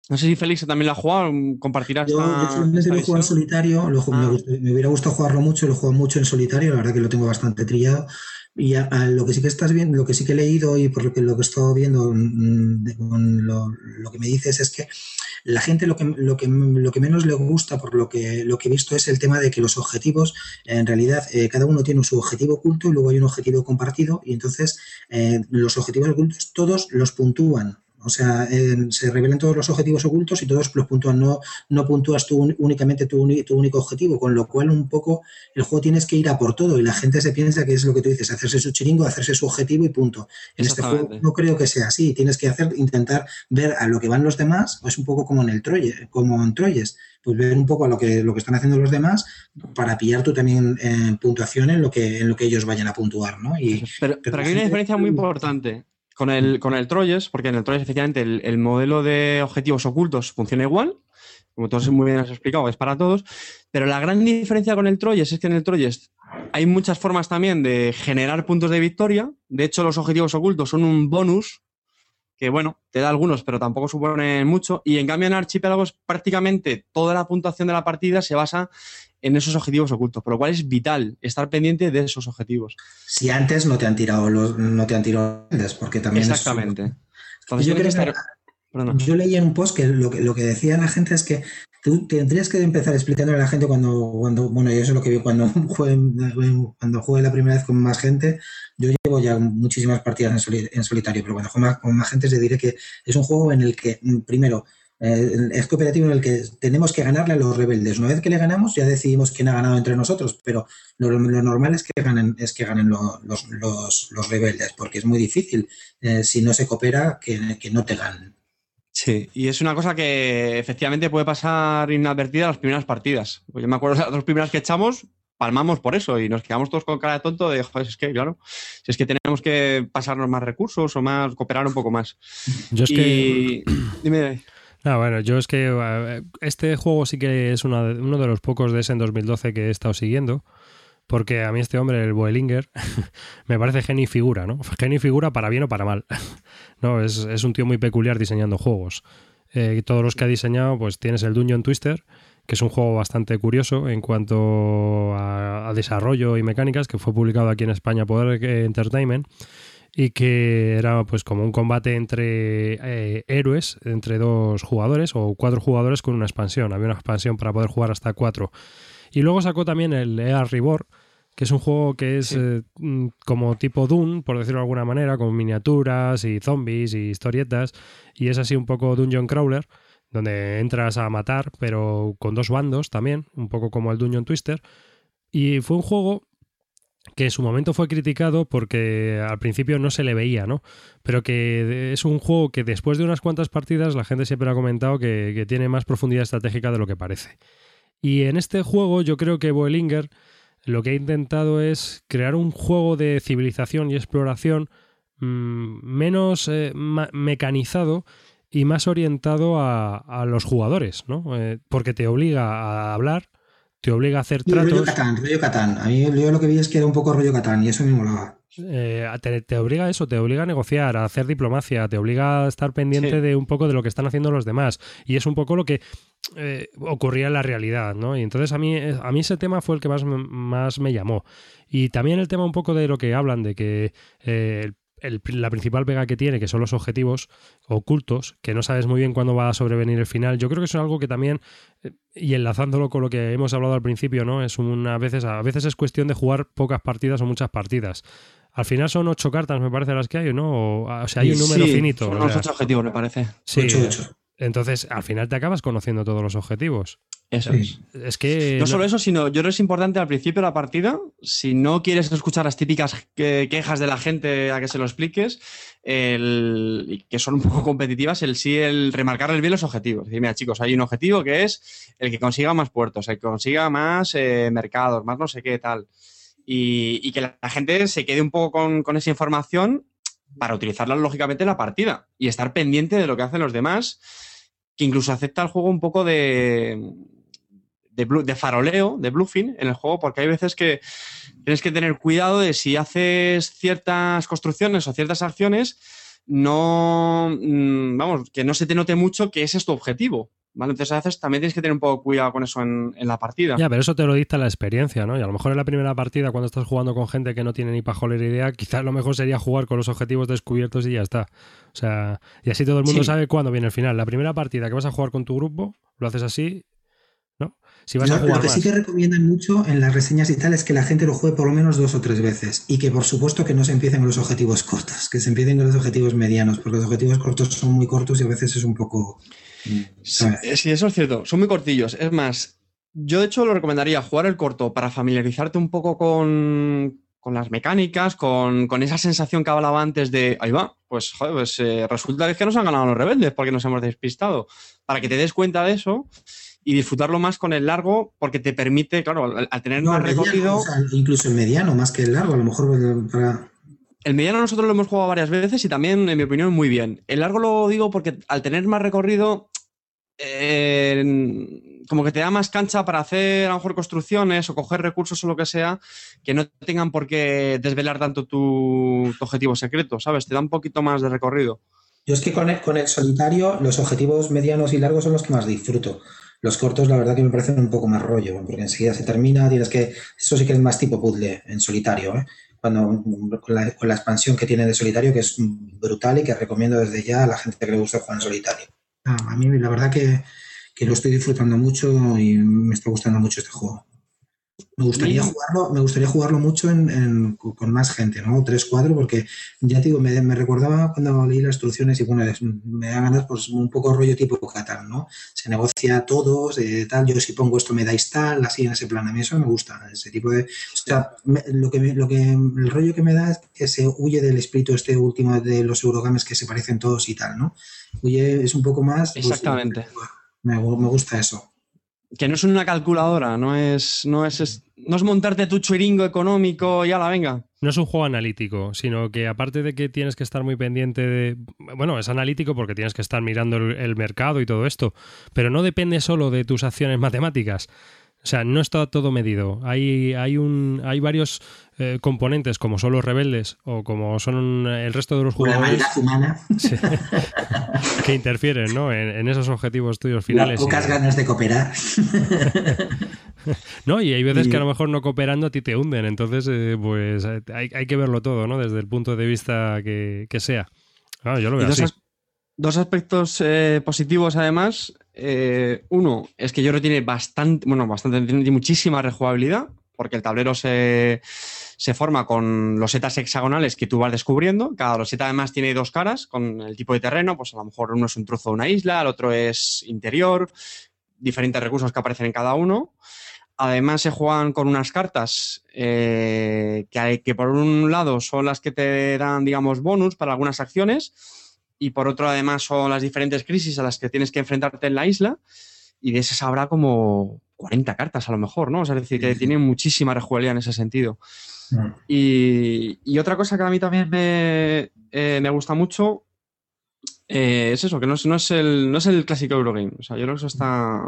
No sé si Félix también lo ha jugado, compartirá Yo, esta, lo he jugado en solitario, ah. me, hubiera gustado jugarlo mucho, lo jugado mucho en solitario, la verdad que lo tengo bastante trillado. Y lo que sí que estás viendo, lo que sí que he leído y por lo que, lo que estado viendo, mm, lo, lo, que me dices es que la gente lo que, lo que, lo que menos le gusta, por lo que, lo que he visto, es el tema de que los objetivos, en realidad, eh, cada uno tiene su objetivo oculto y luego hay un objetivo compartido y entonces eh, los objetivos ocultos todos los puntúan. O sea, se revelan todos los objetivos ocultos y todos los puntúan. No, no puntúas tú únicamente tu, tu, único objetivo, con lo cual un poco el juego tienes que ir a por todo y la gente se piensa que es lo que tú dices, hacerse su chiringo, hacerse su objetivo y punto. En este juego no creo que sea así. Tienes que hacer, intentar ver a lo que van los demás, es un poco como en el Troye, como en Troyes, pues ver un poco a lo que, lo que están haciendo los demás para pillar tú también en puntuación en lo que, en lo que ellos vayan a puntuar, ¿no? Y, pero, pero, hay una diferencia muy importante con el, con el Troyes, porque en el Troyes efectivamente el, modelo de objetivos ocultos funciona igual, como todos muy bien has explicado, es para todos, pero la gran diferencia con el Troyes es que en el Troyes hay muchas formas también de generar puntos de victoria, de hecho los objetivos ocultos son un bonus que bueno, te da algunos, pero tampoco supone mucho. Y en cambio en Archipélagos prácticamente toda la puntuación de la partida se basa en esos objetivos ocultos, por lo cual es vital estar pendiente de esos objetivos. Si antes no te han tirado los, no te han tirado porque también exactamente. yo, leí en un post que lo, que lo que decía la gente es que tú tendrías que empezar explicándole a la gente cuando, cuando bueno, yo eso es lo que vi cuando [LAUGHS] juegue, cuando juegue la primera vez con más gente. Yo llevo ya muchísimas partidas en, solitario, pero cuando juego con más gente les diré que es un juego en el que, primero, eh, es cooperativo en el que tenemos que ganarle a los rebeldes. Una vez que le ganamos, ya decidimos quién ha ganado entre nosotros, pero lo, normal es que ganen, es que ganen los, los, rebeldes, porque es muy difícil, eh, si no se coopera, que, que, no te ganen. Sí, y es una cosa que efectivamente puede pasar inadvertida las primeras partidas. Pues yo me acuerdo de las dos primeras que echamos, palmamos por eso y nos quedamos todos con cara de tonto de, joder, es que, claro, si es que tenemos que pasarnos más recursos o más, cooperar un poco más. Yo es que... Dime. Ah, bueno, yo es que este juego sí que es uno de, uno de los pocos de ese en 2012 que he estado siguiendo porque a mí este hombre, el Boelinger, [LAUGHS] me parece genio y figura, ¿no? Genio y figura para bien o para mal. [LAUGHS] no, es, es un tío muy peculiar diseñando juegos. Eh, todos los que ha diseñado, pues tienes el Dungeon Twister, que es un juego bastante curioso en cuanto a, a desarrollo y mecánicas, que fue publicado aquí en España por Entertainment y que era pues como un combate entre eh, héroes, entre dos jugadores o cuatro jugadores con una expansión. Había una expansión para poder jugar hasta cuatro. Y luego sacó también el EA Reborn, que es un juego que es eh, mm, como tipo Doom, por decirlo de alguna manera, con miniaturas y zombies y historietas, y es así un poco Dungeon Crawler, donde entras a matar, pero con dos bandos también, un poco como el Dungeon Twister. Y fue un juego que en su momento fue criticado porque al principio no se le veía, ¿no? Pero que es un juego que después de unas cuantas partidas la gente siempre ha comentado que, tiene más profundidad estratégica de lo que parece. Y en este juego yo creo que Boelinger lo que ha intentado es crear un juego de civilización y exploración mmm, menos eh, mecanizado y más orientado a, a los jugadores, ¿no? Eh, porque te obliga a hablar, te obliga a hacer tratos. Rollo Catán, rollo Catán. A mí yo lo que vi es que era un poco rollo Catán y eso me molaba. Eh, te, te, obliga a eso, te obliga a negociar, a hacer diplomacia, te obliga a estar pendiente sí. de un poco de lo que están haciendo los demás. Y es un poco lo que eh, ocurría en la realidad, ¿no? Y entonces a mí, a mí ese tema fue el que más, más me llamó. Y también el tema un poco de lo que hablan, de que eh, el, la principal pega que tiene, que son los objetivos ocultos, que no sabes muy bien cuándo va a sobrevenir el final. Yo creo que es algo que también, eh, y enlazándolo con lo que hemos hablado al principio, ¿no? Es una, a, veces, a veces es cuestión de jugar pocas partidas o muchas partidas. Al final son ocho cartas, me parece, las que hay, ¿no? O, o sea, hay un número sí, finito. Son o sea, ocho objetivos, me parece. Sí, Ocho, ocho. Entonces al final te acabas conociendo todos los objetivos. Eso es. Es que. No solo eso, sino yo creo que es importante al principio de la partida, si no quieres escuchar las típicas que- quejas de la gente a que se lo expliques, el, y que son un [LAUGHS] poco competitivas, el sí, el remarcarles bien los objetivos. Decir, mira, chicos, hay un objetivo que es el que consiga más puertos, el que consiga más eh, mercados, más no sé qué tal. Y, y que la, la gente se quede un poco con, con esa información para utilizarla lógicamente en la partida y estar pendiente de lo que hacen los demás, que incluso acepta el juego un poco de, de, de faroleo, de bluffing en el juego, porque hay veces que tienes que tener cuidado de si haces ciertas construcciones o ciertas acciones, no, mm, vamos, que no se te note mucho que ese es tu objetivo. ¿Vale? Entonces a veces también tienes que tener un poco de cuidado con eso en, en la partida. Ya, pero eso te lo dicta la experiencia, ¿no? Y a lo mejor en la primera partida, cuando estás jugando con gente que no tiene ni pajolera idea, quizás lo mejor sería jugar con los objetivos descubiertos y ya está. O sea, y así todo el mundo Sí. sabe cuándo viene el final. La primera partida que vas a jugar con tu grupo, lo haces así, ¿no? Si vas Lo, a lo jugar que más. sí que recomiendan mucho en las reseñas y tal es que la gente lo juegue por lo menos dos o tres veces y que por supuesto que no se empiecen con los objetivos cortos, que se empiecen con los objetivos medianos, porque los objetivos cortos son muy cortos y a veces es un poco... Sí, sí, eso es cierto. Son muy cortillos. Es más, yo de hecho lo recomendaría jugar el corto para familiarizarte un poco con, con las mecánicas, con, con esa sensación que hablaba antes de, ahí va, pues, joder, pues eh, resulta que es que nos han ganado los rebeldes porque nos hemos despistado. Para que te des cuenta de eso y disfrutarlo más con el largo porque te permite, claro, al, al tener No, más mediano, recorrido... o sea, incluso el mediano más que el largo, a lo mejor para... El mediano nosotros lo hemos jugado varias veces y también, en mi opinión, muy bien. El largo lo digo porque al tener más recorrido, como que te da más cancha para hacer a lo mejor construcciones o coger recursos o lo que sea, que no tengan por qué desvelar tanto tu, objetivo secreto, ¿sabes? Te da un poquito más de recorrido. Yo es que con el, solitario los objetivos medianos y largos son los que más disfruto. Los cortos, la verdad que me parecen un poco más rollo, porque enseguida se termina, tienes que... Eso sí que es más tipo puzzle en solitario, ¿eh? Cuando, con la expansión que tiene de solitario, que es brutal y que recomiendo desde ya a la gente que le gusta jugar en solitario. A mí la verdad que, que lo estoy disfrutando mucho y me está gustando mucho este juego. Me gustaría jugarlo, me gustaría jugarlo mucho en, en, con más gente, ¿no? Tres, cuatro, porque ya te digo, me, me, recordaba cuando leí las instrucciones y bueno, me da ganas pues un poco rollo tipo Catán, ¿no? Se negocia todos, eh, tal, yo si pongo esto me dais tal, así en ese plan. A mí eso me gusta, ese tipo de. O sea, me, lo que me, lo que el rollo que me da es que se huye del espíritu este último de los Eurogames que se parecen todos y tal, ¿no? Huye, es un poco más. Exactamente. Pues, me, me gusta eso que no es una calculadora, no es, no es, no es montarte tu chiringo económico y ala, venga. No es un juego analítico, sino que aparte de que tienes que estar muy pendiente de... Bueno, es analítico porque tienes que estar mirando el, el mercado y todo esto, pero no depende solo de tus acciones matemáticas. O sea, no está todo medido. Hay, hay, un, hay varios eh, componentes, como son los rebeldes o como son el resto de los jugadores. La humana. [LAUGHS] que interfieren ¿no? en, esos objetivos tuyos finales. pocas ganas de cooperar. [LAUGHS] no, y hay veces que a lo mejor no cooperando a ti te hunden. Entonces, eh, pues hay, hay, que verlo todo, ¿no? Desde el punto de vista que, que sea. yo lo veo así. Dos aspectos eh, positivos, además. Eh, uno es que yo tiene bastante, bueno, bastante, tiene muchísima rejugabilidad, porque el tablero se, forma con losetas hexagonales que tú vas descubriendo. Cada loseta además tiene dos caras con el tipo de terreno, pues a lo mejor uno es un trozo de una isla, el otro es interior, diferentes recursos que aparecen en cada uno. Además se juegan con unas cartas eh, que, hay, que por un lado son las que te dan, digamos, bonus para algunas acciones y por otro además son las diferentes crisis a las que tienes que enfrentarte en la isla y de esas habrá como 40 cartas a lo mejor, ¿no? es decir, que tienen muchísima rejugabilidad en ese sentido. Mm. Y, otra cosa que a mí también me, eh, me gusta mucho eh, es eso, que no es, no, es el, no es el clásico Eurogame. O sea, yo creo que eso está,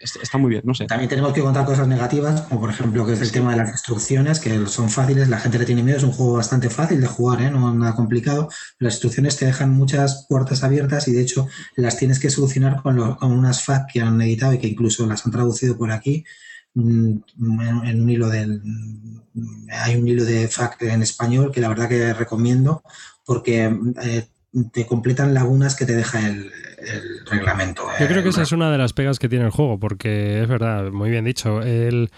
está muy bien, no sé. También tenemos que contar cosas negativas, como por ejemplo que es el tema de las instrucciones, que son fáciles, la gente le tiene miedo, es un juego bastante fácil de jugar, ¿eh? no nada complicado. Las instrucciones te dejan muchas puertas abiertas y de hecho las tienes que solucionar con, con unas FAQ que han editado y que incluso las han traducido por aquí mm, en un hilo del hay un hilo de FAQ en español que la verdad que recomiendo porque eh, te completan lagunas que te deja el, reglamento. Yo creo que esa es una de las pegas que tiene el juego, porque es verdad, muy bien dicho, el,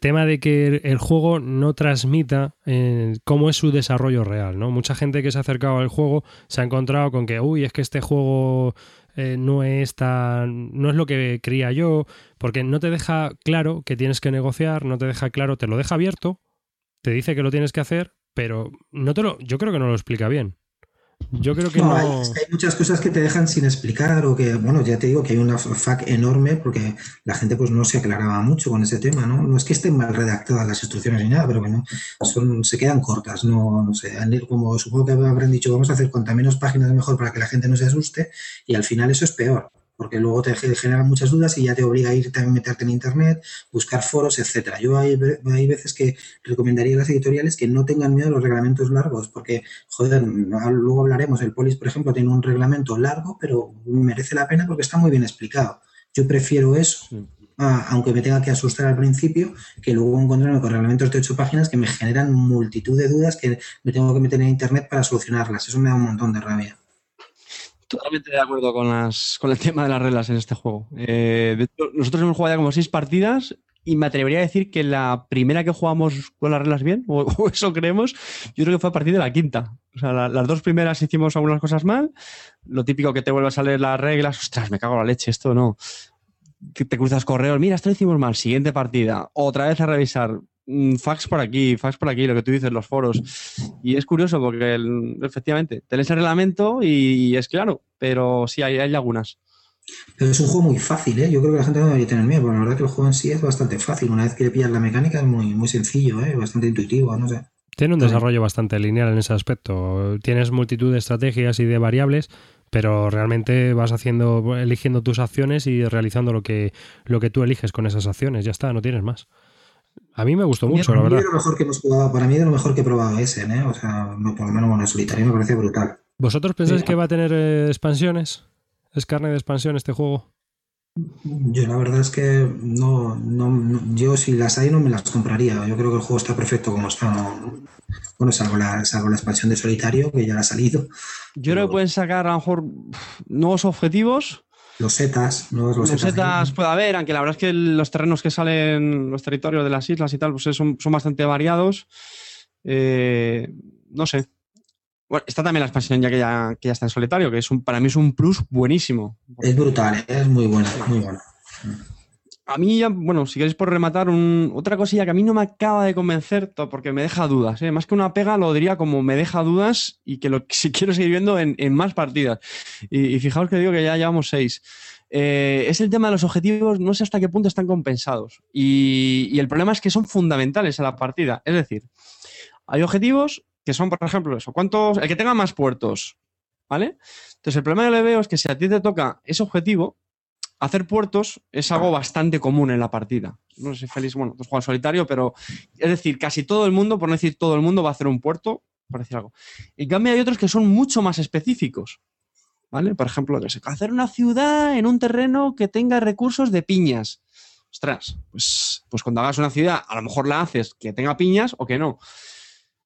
tema de que el juego no transmita eh, cómo es su desarrollo real, ¿no? Mucha gente que se ha acercado al juego se ha encontrado con que, uy, es que este juego eh, no es tan, no es lo que creía yo, porque no te deja claro que tienes que negociar, no te deja claro, te lo deja abierto, te dice que lo tienes que hacer, pero no te lo, yo creo que no lo explica bien. Yo creo que no. Hay, muchas cosas que te dejan sin explicar o que, bueno, ya te digo que hay una FAQ enorme porque la gente pues no se aclaraba mucho con ese tema, ¿no? No es que estén mal redactadas las instrucciones ni nada, pero que no, son, se quedan cortas, no, no sé, como supongo que habrán dicho, vamos a hacer cuanta menos páginas mejor para que la gente no se asuste y al final eso es peor porque luego te generan muchas dudas y ya te obliga a irte a meterte en internet, buscar foros, etcétera. Yo hay, hay veces que recomendaría a las editoriales que no tengan miedo a los reglamentos largos, porque, joder, luego hablaremos, el Polis, por ejemplo, tiene un reglamento largo, pero merece la pena porque está muy bien explicado. Yo prefiero eso, aunque me tenga que asustar al principio, que luego encontrarme con reglamentos de ocho páginas que me generan multitud de dudas que me tengo que meter en internet para solucionarlas. Eso me da un montón de rabia. Totalmente de acuerdo con, las, con el tema de las reglas en este juego. Eh, nosotros hemos jugado ya como seis partidas y me atrevería a decir que la primera que jugamos con las reglas bien, o, [LAUGHS] eso creemos, yo creo que fue a partir de la quinta. O sea, las dos primeras hicimos algunas cosas mal. Lo típico que te vuelvas a leer las reglas, ostras, me cago la leche, esto no. Te cruzas correos, mira, esto lo hicimos mal, siguiente partida, otra vez a revisar, fax por aquí, fax por aquí, lo que tú dices, los foros. Y es curioso porque efectivamente, tenés el reglamento y, es claro, pero sí hay, hay lagunas. Pero es un juego muy fácil, ¿eh? Yo creo que la gente no debería tener miedo, porque la verdad que el juego en sí es bastante fácil. Una vez que le pillas la mecánica es muy, muy sencillo, ¿eh? Bastante intuitivo, no sé. Tiene un desarrollo bastante lineal en ese aspecto. Tienes multitud de estrategias y de variables, pero realmente vas haciendo, eligiendo tus acciones y realizando lo que, lo que tú eliges con esas acciones. Ya está, no tienes más. A mí me gustó mucho, la verdad. lo mejor que hemos para mí es lo mejor que he probado ese, ¿eh? O sea, por lo menos bueno, solitario me parece brutal. ¿Vosotros pensáis que va a tener eh, expansiones? ¿Es carne de expansión este juego? Yo la verdad es que no, no, yo si las hay no me las compraría. Yo creo que el juego está perfecto como está. Bueno, salvo la, salvo la expansión de solitario, que ya ha salido. Yo creo que pueden sacar a lo mejor nuevos objetivos los setas, ¿no? Los, setas, puede haber, aunque la verdad es que los terrenos que salen, los territorios de las islas y tal, pues son, bastante variados. Eh, no sé. Bueno, está también la expansión ya que, ya que ya está en solitario, que es un, para mí es un plus buenísimo. Es brutal, ¿eh? es muy bueno, muy bueno a mí ya, bueno, si queréis por rematar, un, otra cosilla que a mí no me acaba de convencer porque me deja dudas. ¿eh? Más que una pega, lo diría como me deja dudas y que lo, [LAUGHS] si quiero seguir viendo en, más partidas. Y, fijaos que digo que ya llevamos seis. Eh, es el tema de los objetivos, no sé hasta qué punto están compensados. Y, el problema es que son fundamentales a la partida. Es decir, hay objetivos que son, por ejemplo, eso, ¿cuántos? El que tenga más puertos, ¿vale? Entonces, el problema que le veo es que si a ti te toca ese objetivo, hacer puertos es algo bastante común en la partida. No sé, Félix, bueno, tú juegas solitario, pero es decir, casi todo el mundo, por no decir todo el mundo, va a hacer un puerto, por decir algo. En cambio, hay otros que son mucho más específicos. ¿Vale? Por ejemplo, hacer una ciudad en un terreno que tenga recursos de piñas. Ostras, pues, pues cuando hagas una ciudad, a lo mejor la haces que tenga piñas o que no.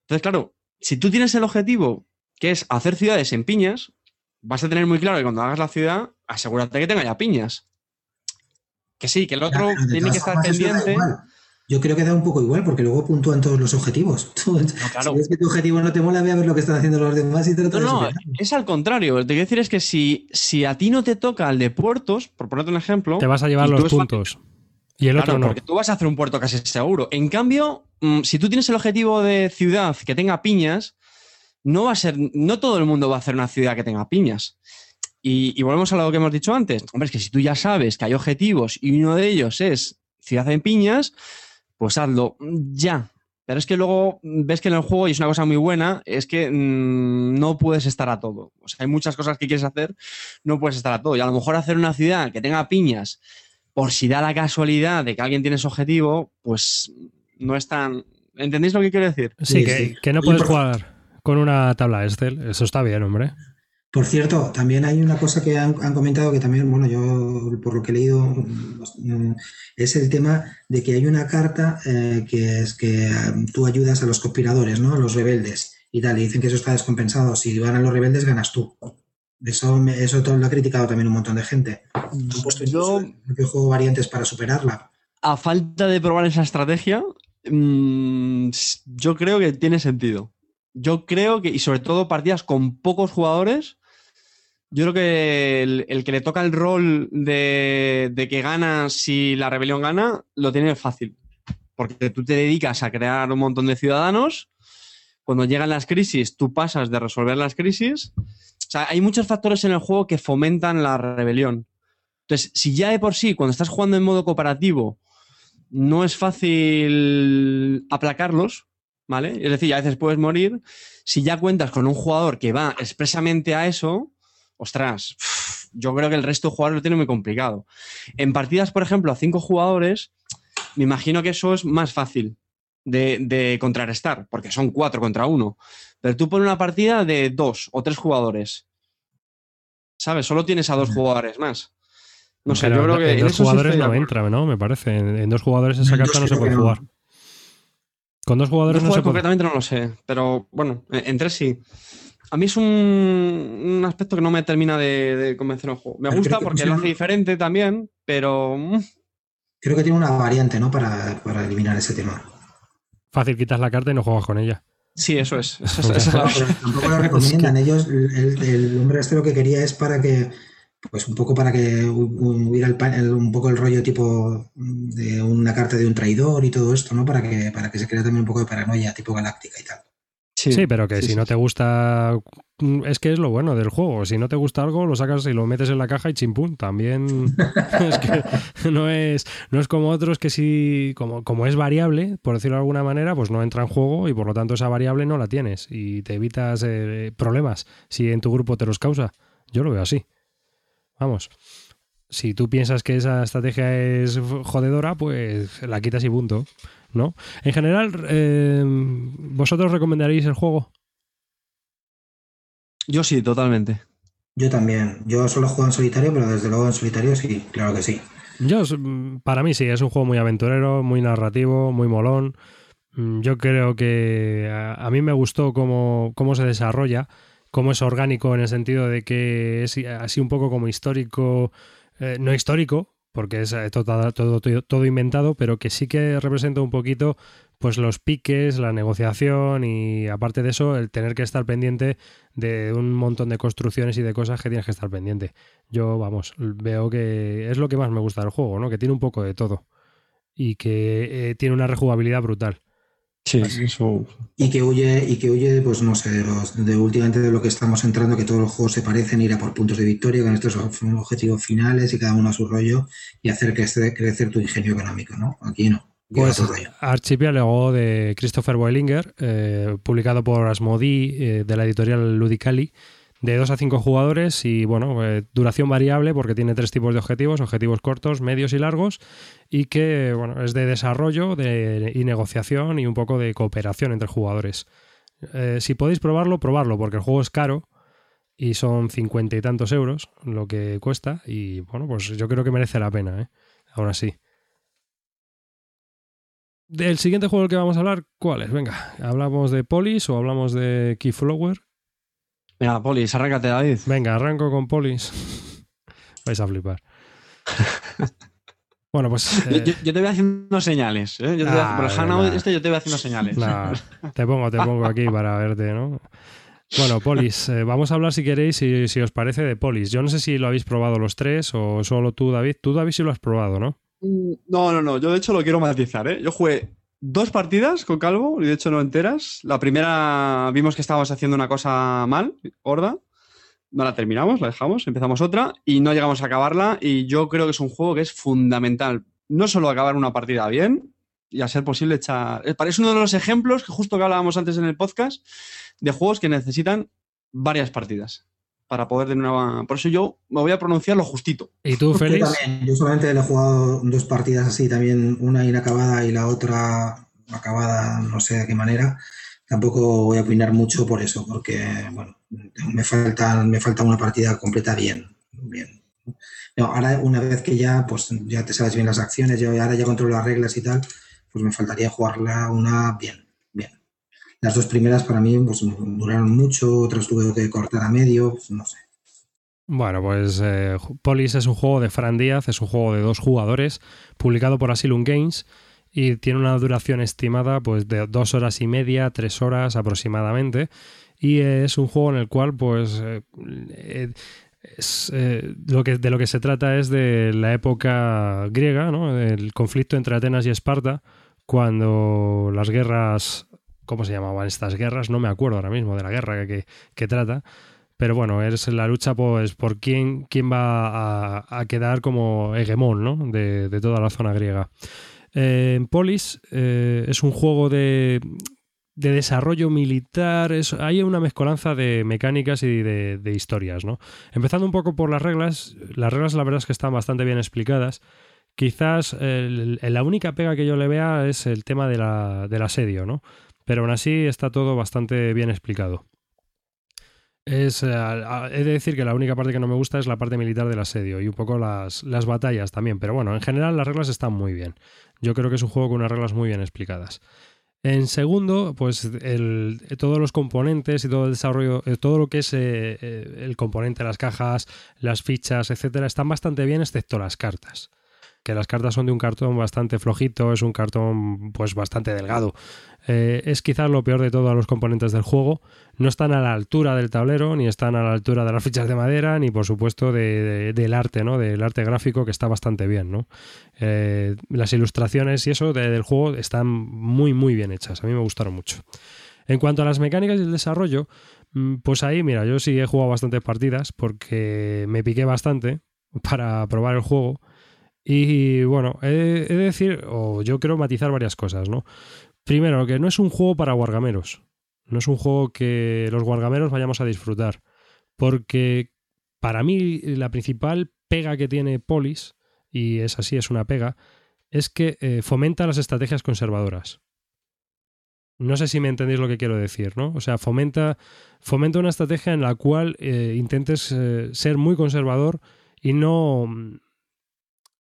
Entonces, claro, si tú tienes el objetivo que es hacer ciudades en piñas, vas a tener muy claro que cuando hagas la ciudad, asegúrate que tenga ya piñas. Que sí, que el otro tiene que estar pendiente. Yo creo que da un poco igual, porque luego puntúan todos los objetivos. [LAUGHS] Si es que tu objetivo no te mola, voy a ver lo que están haciendo los demás y te No, no, es al contrario. Lo que quiero decir es que si, si a ti no te toca el de puertos, por ponerte un ejemplo. Te vas a llevar los puntos. Y el otro no. Porque tú vas a hacer un puerto casi seguro. En cambio, mm, si tú tienes el objetivo de ciudad que tenga piñas, no va a ser. No todo el mundo va a hacer una ciudad que tenga piñas. Y, volvemos a lo que hemos dicho antes. Hombre, es que si tú ya sabes que hay objetivos y uno de ellos es ciudad en piñas, pues hazlo ya. Pero es que luego ves que en el juego, y es una cosa muy buena, es que mm, no puedes estar a todo. O sea, hay muchas cosas que quieres hacer, no puedes estar a todo. Y a lo mejor hacer una ciudad que tenga piñas, por si da la casualidad de que alguien tiene ese objetivo, pues no es tan. ¿Entendéis lo que quiero decir? Sí, que, no puedes jugar con una tabla Excel. Eso está bien, hombre. Por cierto, también hay una cosa que han, comentado que también, bueno, yo por lo que he leído, mm, es el tema de que hay una carta eh, que es que mm, tú ayudas a los conspiradores, ¿no? A los rebeldes y tal, y dicen que eso está descompensado. Si ganan los rebeldes, ganas tú. Eso, eso todo lo ha criticado también un montón de gente. yo juego variantes para superarla. A falta de probar esa estrategia, mm, yo creo que tiene sentido. Yo creo que, y sobre todo partidas con pocos jugadores, yo creo que el, que le toca el rol de, que gana si la rebelión gana, lo tiene fácil. Porque tú te dedicas a crear un montón de ciudadanos. Cuando llegan las crisis, tú pasas de resolver las crisis. O sea, hay muchos factores en el juego que fomentan la rebelión. Entonces, si ya de por sí, cuando estás jugando en modo cooperativo, no es fácil aplacarlos, ¿vale? Es decir, a veces puedes morir. Si ya cuentas con un jugador que va expresamente a eso, ostras, yo creo que el resto de jugadores lo tiene muy complicado. En partidas, por ejemplo, a cinco jugadores, me imagino que eso es más fácil de, contrarrestar, porque son cuatro contra uno. Pero tú pones una partida de dos o tres jugadores. ¿Sabes? Solo tienes a dos jugadores más. No sé, yo creo que. En, dos jugadores no entra, ¿no? Me parece. En, dos jugadores esa carta no se puede jugar. Con dos jugadores no se puede. Concretamente no lo sé, pero bueno, en tres sí a mí es un, aspecto que no me termina de, convencer el juego. Me gusta porque lo hace diferente también, pero. Mm. Creo que tiene una variante, ¿no? Para, eliminar ese tema. Fácil, quitas la carta y no juegas con ella. Sí, eso es. tampoco lo recomiendan. [LAUGHS] Ellos, el, hombre este lo que quería es para que, pues un poco para que hubiera un poco el rollo tipo de una carta de un traidor y todo esto, ¿no? Para que, para que se crea también un poco de paranoia tipo galáctica y tal. Sí, pero que si no te gusta, mm, es que es lo bueno del juego. Si no te gusta algo, lo sacas y lo metes en la caja y chimpún. También [LAUGHS] es que no es, no es como otros que si, como, como es variable, por decirlo de alguna manera, pues no entra en juego y por lo tanto esa variable no la tienes y te evitas eh, problemas si en tu grupo te los causa. Yo lo veo así. Vamos. Si tú piensas que esa estrategia es jodedora, pues la quitas y punto. ¿no? En general, eh, ¿vosotros recomendaréis el juego? Yo sí, totalmente. Yo también. Yo solo juego en solitario, pero desde luego en solitario sí, claro que sí. Yo, para mí sí, es un juego muy aventurero, muy narrativo, muy molón. Mm, yo creo que a, mí me gustó cómo, cómo se desarrolla, cómo es orgánico en el sentido de que es así un poco como histórico, eh, no histórico, porque es eh, todo, todo, todo, inventado, pero que sí que representa un poquito pues los piques, la negociación y aparte de eso, el tener que estar pendiente de un montón de construcciones y de cosas que tienes que estar pendiente. Yo, vamos, veo que es lo que más me gusta del juego, ¿no? Que tiene un poco de todo y que eh, tiene una rejugabilidad brutal. Sí, Y que huye, y que huye, pues no sé, de, los, de últimamente de lo que estamos entrando, que todos los juegos se parecen, ir a por puntos de victoria con estos objetivos finales y cada uno a su rollo y hacer crecer, crecer tu ingenio económico, ¿no? Aquí no. Pues Archipiélago de Christopher Boilinger, eh, publicado por Asmodee, eh, de la editorial Ludicali, de 2 a 5 jugadores y bueno, eh, duración variable porque tiene tres tipos de objetivos, objetivos cortos, medios y largos y que bueno, es de desarrollo de, y negociación y un poco de cooperación entre jugadores. Eh, si podéis probarlo, probarlo porque el juego es caro y son cincuenta y tantos euros lo que cuesta y bueno, pues yo creo que merece la pena, ¿eh? aún así. Del siguiente juego del que vamos a hablar, ¿cuál es? Venga, ¿hablamos de Polis o hablamos de Keyflower? Venga, Polis, arráncate, David. Venga, arranco con Polis. Vais a flipar. [LAUGHS] bueno, pues. Yo, yo- yo te voy haciendo señales. ¿eh? Yo te voy a- Ah, por el Hangout este yo te voy haciendo señales. Nah, te pongo, te pongo aquí para verte, ¿no? Bueno, Polis, eh, vamos a hablar si queréis, si, si os parece, de Polis. Yo no sé si lo habéis probado los tres o solo tú, David. Tú, David, sí lo has probado, ¿no? Mm, No, no, no. Yo de hecho lo quiero matizar. ¿eh? Yo jugué dos partidas con Calvo y de hecho no enteras. La primera vimos que estábamos haciendo una cosa mal, gorda. No la terminamos, la dejamos, empezamos otra y no llegamos a acabarla. Y yo creo que es un juego que es fundamental. No solo acabar una partida bien y a ser posible echar. eh, Es uno de los ejemplos que justo que hablábamos antes en el podcast de juegos que necesitan varias partidas para poder tener una. Por eso yo me voy a pronunciar lo justito. ¿Y tú, Yo Félix? también, yo solamente le he jugado dos partidas así también, una inacabada y la otra acabada, no sé de qué manera. Tampoco voy a opinar mucho por eso, porque bueno, me falta, me falta una partida completa bien, bien. No, ahora una vez que ya, pues ya te sabes bien las acciones, yo ahora ya controlo las reglas y tal, pues me faltaría jugarla una bien. Las dos primeras para mí pues, duraron mucho, otras tuve que cortar a medio, pues, no sé. Bueno, pues eh, Polis es un juego de Fran Díaz, es un juego de dos jugadores, publicado por Asylum Games y tiene una duración estimada pues de dos horas y media, tres horas aproximadamente. Y es un juego en el cual pues eh, eh, lo que, de lo que se trata es de la época griega, ¿no? del conflicto entre Atenas y Esparta, cuando las guerras... ¿Cómo se llamaban estas guerras? No me acuerdo ahora mismo de la guerra que, que- trata. Pero bueno, es la lucha pues, por quién, quién va a, quedar como hegemón ¿no? de, de toda la zona griega. Eh, Polis eh, es un juego de, de desarrollo militar, es- hay una mezcolanza de mecánicas y de, historias. ¿no? Empezando un poco por las reglas, las reglas la verdad es que están bastante bien explicadas. Quizás la única pega que yo le vea es el tema la- del asedio, ¿no? Pero aún así está todo bastante bien explicado. Es, eh, he de decir que la única parte que no me gusta es la parte militar del asedio y un poco las, las batallas también, pero bueno, en general las reglas están muy bien. Yo creo que es un juego con unas reglas muy bien explicadas. En segundo, pues el- todos los componentes y todo el desarrollo, eh, todo lo que es eh, el componente, las cajas, las fichas, etcétera, están bastante bien, excepto las cartas. Que las cartas son de un cartón bastante flojito, es un cartón pues bastante delgado. Eh, es quizás lo peor de todos los componentes del juego. No están a la altura del tablero, ni están a la altura de las fichas de madera, ni por supuesto de- de- del arte, ¿no? Del arte gráfico que está bastante bien, ¿no? Eh, las ilustraciones y eso de- del juego están muy, muy bien hechas. A mí me gustaron mucho. En cuanto a las mecánicas y el desarrollo, mm, pues ahí, mira, yo sí he jugado bastantes partidas porque me piqué bastante para probar el juego. Y bueno, he, de decir, o yo quiero matizar varias cosas, ¿no? Primero, que no es un juego para guargameros. No es un juego que los guargameros vayamos a disfrutar. Porque para mí la principal pega que tiene Polis, y es así, es una pega, es que eh, fomenta las estrategias conservadoras. No sé si me entendéis lo que quiero decir, ¿no? O sea, fomenta, fomenta una estrategia en la cual eh, intentes eh, ser muy conservador y no,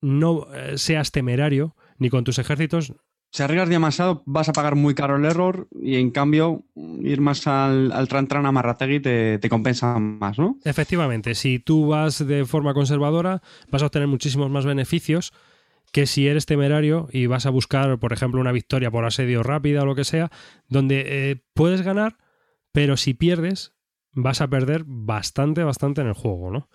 no eh, seas temerario ni con tus ejércitos Si arriesgas demasiado, vas a pagar muy caro el error y en cambio ir más al, al tran tran amarrategui te, te compensa más, ¿no? Efectivamente, si tú vas de forma conservadora, vas a obtener muchísimos más beneficios que si eres temerario y vas a buscar, por ejemplo, una victoria por asedio rápida o lo que sea, donde eh, puedes ganar, pero si pierdes, vas a perder bastante, bastante en el juego, ¿no?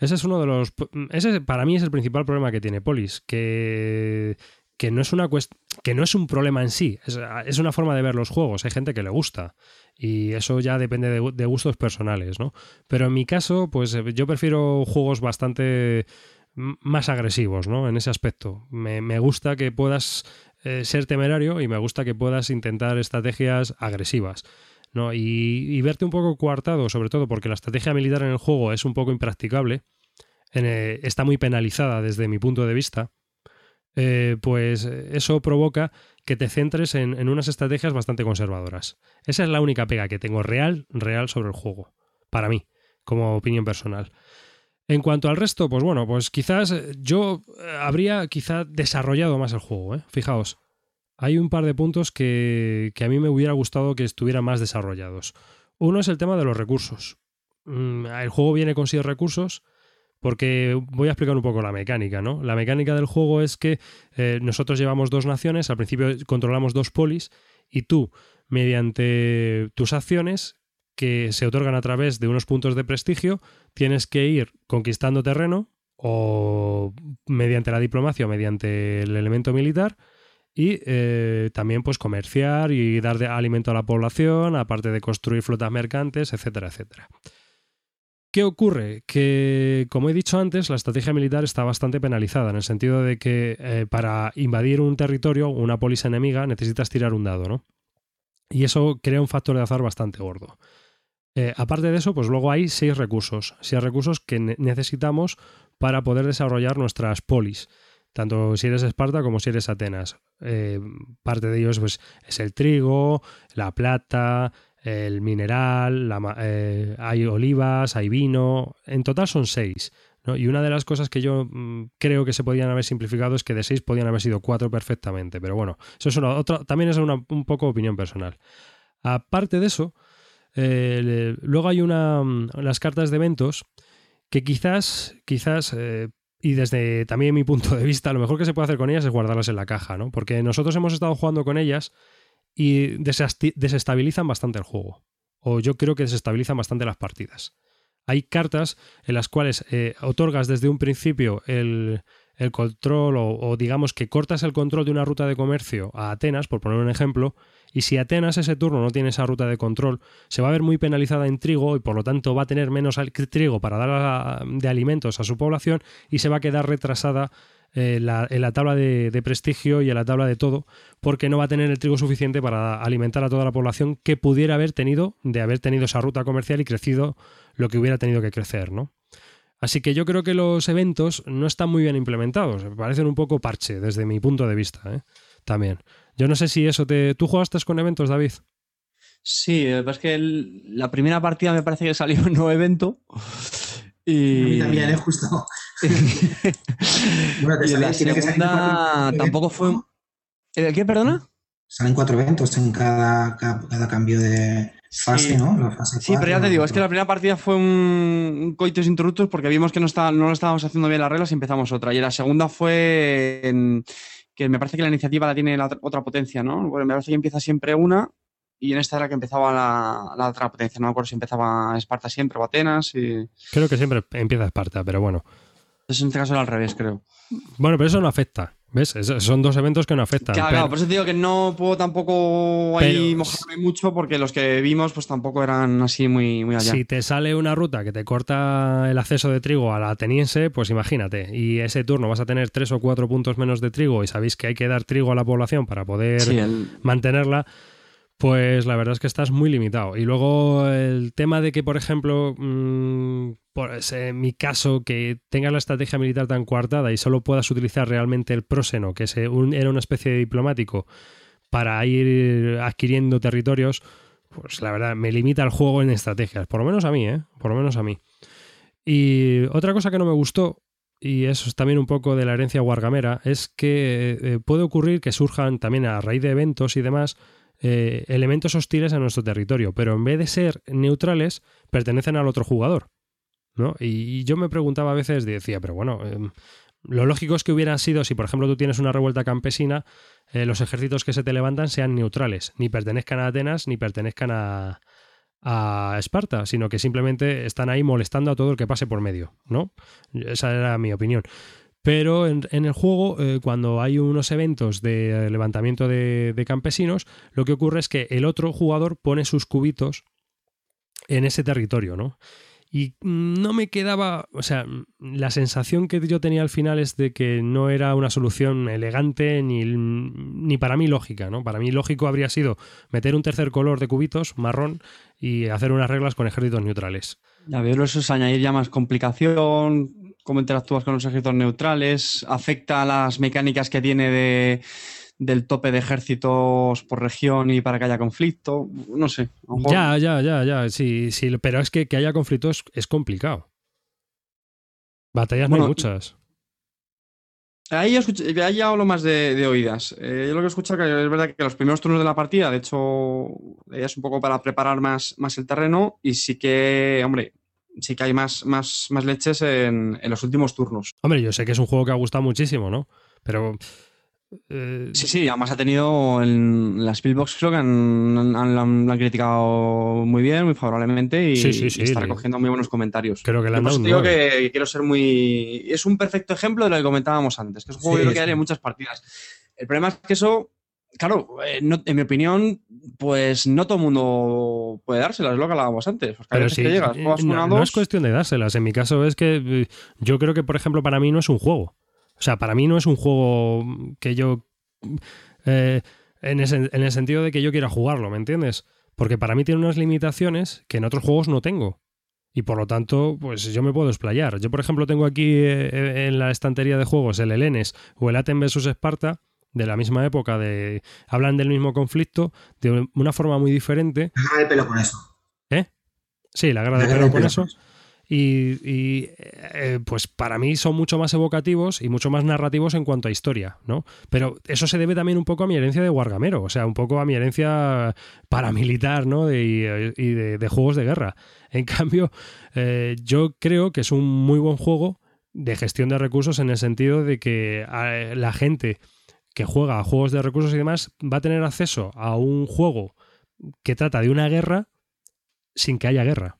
Ese es uno de los. Ese para mí es el principal problema que tiene Polis, que, que no es una cuest- que no es un problema en sí, es, es una forma de ver los juegos. Hay gente que le gusta y eso ya depende de, gustos personales, ¿no? Pero en mi caso, pues eh, yo prefiero juegos bastante más agresivos, ¿no? En ese aspecto. Me, me gusta que puedas eh, ser temerario y me gusta que puedas intentar estrategias agresivas. Y, verte un poco coartado, sobre todo porque la estrategia militar en el juego es un poco impracticable, está muy penalizada desde mi punto de vista, eh, pues eso provoca que te centres en, en, unas estrategias bastante conservadoras. Esa es la única pega que tengo real, real sobre el juego, para mí, como opinión personal. En cuanto al resto, pues bueno, pues quizás yo habría quizá desarrollado más el juego, ¿eh? Fijaos, hay un par de puntos que, a mí me hubiera gustado que estuvieran más desarrollados. Uno es el tema de los recursos. Mm, el juego viene con seis recursos porque voy a explicar un poco la mecánica, ¿no? La mecánica del juego es que eh, nosotros llevamos dos naciones, al principio controlamos dos polis y tú, mediante tus acciones que se otorgan a través de unos puntos de prestigio, tienes que ir conquistando terreno o mediante la diplomacia o mediante el elemento militar y eh, también pues comerciar y dar de alimento a la población, aparte de construir flotas mercantes, etcétera, etcétera. ¿Qué ocurre? Que, como he dicho antes, la estrategia militar está bastante penalizada, en el sentido de que eh, para invadir un territorio, una polis enemiga, necesitas tirar un dado, ¿no? Y eso crea un factor de azar bastante gordo. Eh, aparte de eso, pues luego hay seis recursos, seis recursos que necesitamos para poder desarrollar nuestras polis tanto si eres Esparta como si eres Atenas. Eh, parte de ellos pues, es el trigo, la plata, el mineral, eh, hay olivas, hay vino, en total son seis. Y una de las cosas que yo mm, creo que se podían haber simplificado es que de seis podían haber sido cuatro perfectamente, pero bueno, eso es una otra, también es una, un poco opinión personal. Aparte de eso, eh, luego hay una, mm, las cartas de eventos que quizás, quizás y desde también mi punto de vista, lo mejor que se puede hacer con ellas es guardarlas en la caja, ¿no? Porque nosotros hemos estado jugando con ellas y desestabilizan bastante el juego. O yo creo que desestabilizan bastante las partidas. Hay cartas en las cuales eh, otorgas desde un principio el, control o, digamos que cortas el control de una ruta de comercio a Atenas, por poner un ejemplo, y si Atenas ese turno no tiene esa ruta de control, se va a ver muy penalizada en trigo y por lo tanto va a tener menos trigo para dar de alimentos a su población y se va a quedar retrasada eh, en la tabla de, prestigio y en la tabla de todo, porque no va a tener el trigo suficiente para alimentar a toda la población que pudiera haber tenido de haber tenido esa ruta comercial y crecido lo que hubiera tenido que crecer, ¿no? Así que yo creo que los eventos no están muy bien implementados, me parecen un poco parche desde mi punto de vista, ¿eh? también. Yo no sé si eso te... ¿Tú jugaste con eventos, David? Sí, es que la primera partida me parece que salió un nuevo evento. Y... A mí también, ¿eh? Justo. [LAUGHS] bueno, y la segunda tampoco fue... ¿El qué, perdona? Salen cuatro eventos en cada, cada, cambio de fase, ¿no? sí, pero ya te digo, es que la primera partida fue un, coitos interruptos porque vimos que no, está, no lo estábamos haciendo bien las reglas y empezamos otra. Y la segunda fue en, que me parece que la iniciativa la tiene la otra potencia, ¿no? Bueno, me parece que empieza siempre una y en esta era que empezaba la, otra potencia. No me acuerdo si empezaba Esparta siempre o Atenas. Y... Creo que siempre empieza Esparta, pero bueno. Entonces en este caso era al revés, creo. Bueno, pero eso no afecta. ¿Ves? son dos eventos que no afectan. Claro, claro, por eso te digo que no puedo tampoco ahí mojarme mucho porque los que vimos pues tampoco eran así muy, muy allá. Si te sale una ruta que te corta el acceso de trigo a la ateniense, pues imagínate. Y ese turno vas a tener tres o cuatro puntos menos de trigo y sabéis que hay que dar trigo a la población para poder mantenerla pues la verdad es que estás muy limitado. Y luego el tema de que, por ejemplo, mm, por en mi caso, que tengas la estrategia militar tan coartada y solo puedas utilizar realmente el próseno, que era una especie de diplomático, para ir adquiriendo territorios, pues la verdad me limita el juego en estrategias. Por lo menos a mí, ¿eh? Por lo menos a mí. Y otra cosa que no me gustó, y eso es también un poco de la herencia guargamera, es que eh, puede ocurrir que surjan también a raíz de eventos y demás eh, elementos hostiles a nuestro territorio, pero en vez de ser neutrales, pertenecen al otro jugador. Y, yo me preguntaba a veces, decía, pero bueno, em, lo lógico es que hubiera sido, si por ejemplo tú tienes una revuelta campesina, eh, los ejércitos que se te levantan sean neutrales, ni pertenezcan a Atenas, ni pertenezcan a, a Esparta, sino que simplemente están ahí molestando a todo el que pase por medio, ¿no? Esa era mi opinión. Pero en, el juego, eh, cuando hay unos eventos de levantamiento de, campesinos, lo que ocurre es que el otro jugador pone sus cubitos en ese territorio, ¿no? Y no me quedaba, o sea, la sensación que yo tenía al final es de que no era una solución elegante ni, ni para mí lógica, ¿no? Para mí lógico habría sido meter un tercer color de cubitos, marrón, y hacer unas reglas con ejércitos neutrales. Ya veo, eso es añadir ya más complicación, cómo interactúas con los ejércitos neutrales, afecta a las mecánicas que tiene de del tope de ejércitos por región y para que haya conflicto. No sé. Ya, ya, ya, ya. Sí, sí, pero es que que haya conflictos es complicado. Batallas no hay muchas. Ahí, ahí hablo más de, oídas. Eh, yo lo que he escuchado que es verdad que los primeros turnos de la partida, de hecho, es un poco para preparar más, más el terreno y sí que, hombre, sí que hay más, más, más leches en, en los últimos turnos. Hombre, yo sé que es un juego que ha gustado muchísimo, ¿no? Pero eh, sí, sí, además ha tenido en la Spielbox, creo que han, han, criticado muy bien, muy favorablemente y, está recogiendo muy buenos comentarios. Creo que le han dado digo que, quiero ser muy. Es un perfecto ejemplo de lo que comentábamos antes, que es un juego que, hay en muchas partidas. El problema es que eso, claro, eh, en mi opinión, pues no todo el mundo puede dárselas, es lo que hablábamos antes. Pero si llegas, eh, no es cuestión de dárselas. En mi caso es que yo creo que, por ejemplo, para mí no es un juego. O sea, para mí no es un juego que yo... Eh, en, el sentido de que yo quiera jugarlo, ¿me entiendes? Porque para mí tiene unas limitaciones que en otros juegos no tengo. Y por lo tanto, pues yo me puedo explayar. Yo, por ejemplo, tengo aquí eh, en la estantería de juegos el Helenes o el Aten vs Esparta, de la misma época, de hablan del mismo conflicto de una forma muy diferente. La guerra pelo con eso. ¿Eh? Sí, la guerra de pelo con Y, eh, pues para mí son mucho más evocativos y mucho más narrativos en cuanto a historia, ¿no? Pero eso se debe también un poco a mi herencia de Wargamero, o sea, un poco a mi herencia paramilitar, ¿no? y de, juegos de guerra. En [LAUGHS] cambio, eh, yo creo que es un muy buen juego de gestión de recursos en el sentido de que eh, la gente que juega a juegos de recursos y demás va a tener acceso a un juego que trata de una guerra sin que haya guerra.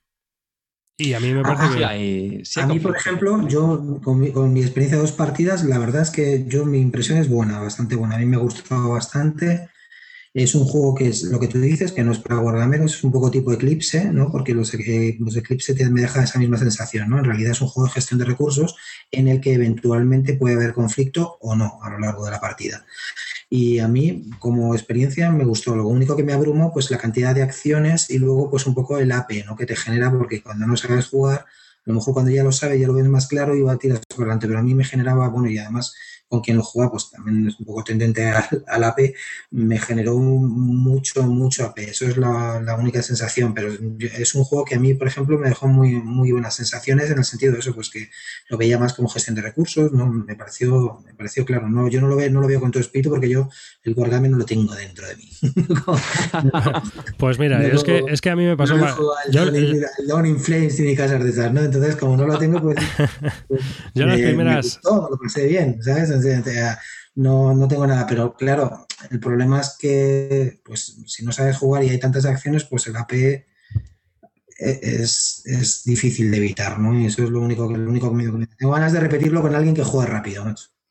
Y a mí me parece que... a mí, por ejemplo, yo con mi, experiencia de dos partidas, la verdad es que yo mi impresión es buena, bastante buena. A mí me ha gustado bastante. Es un juego que es lo que tú dices, que no es para guardameros, es un poco tipo Eclipse, ¿no? Porque los, eh, los Eclipse me dejan esa misma sensación, ¿no? En realidad es un juego de gestión de recursos en el que eventualmente puede haber conflicto o no a lo largo de la partida. Y a mí, como experiencia, me gustó. Lo único que me abrumó, pues la cantidad de acciones y luego, pues un poco el AP, ¿no? Que te genera, porque cuando no sabes jugar, a lo mejor cuando ya lo sabes, ya lo ves más claro y va a tirar por delante. Pero a mí me generaba, bueno, y además con quien lo juega, pues también es un poco tendente al, AP, me generó mucho, mucho AP. Eso es la, única sensación, pero es un juego que a mí, por ejemplo, me dejó muy, muy buenas sensaciones en el sentido de eso, pues que lo veía más como gestión de recursos, ¿no? Me pareció, me pareció claro. No, yo no lo, veo, no lo veo con todo espíritu porque yo el Wargame no lo tengo dentro de mí. [LAUGHS] pues mira, es, que, es que a mí me pasó más. Yo, el in Flames y mi casa de esas, ¿no? Entonces, como no lo tengo, pues. pues [LAUGHS] yo las primeras. Me lo pasé bien, ¿sabes? No, no tengo nada, pero claro, el problema es que pues si no sabes jugar y hay tantas acciones, pues el AP e, es, es difícil de evitar, ¿no? Y eso es lo único que, lo único que me tengo ganas de repetirlo con alguien que juega rápido,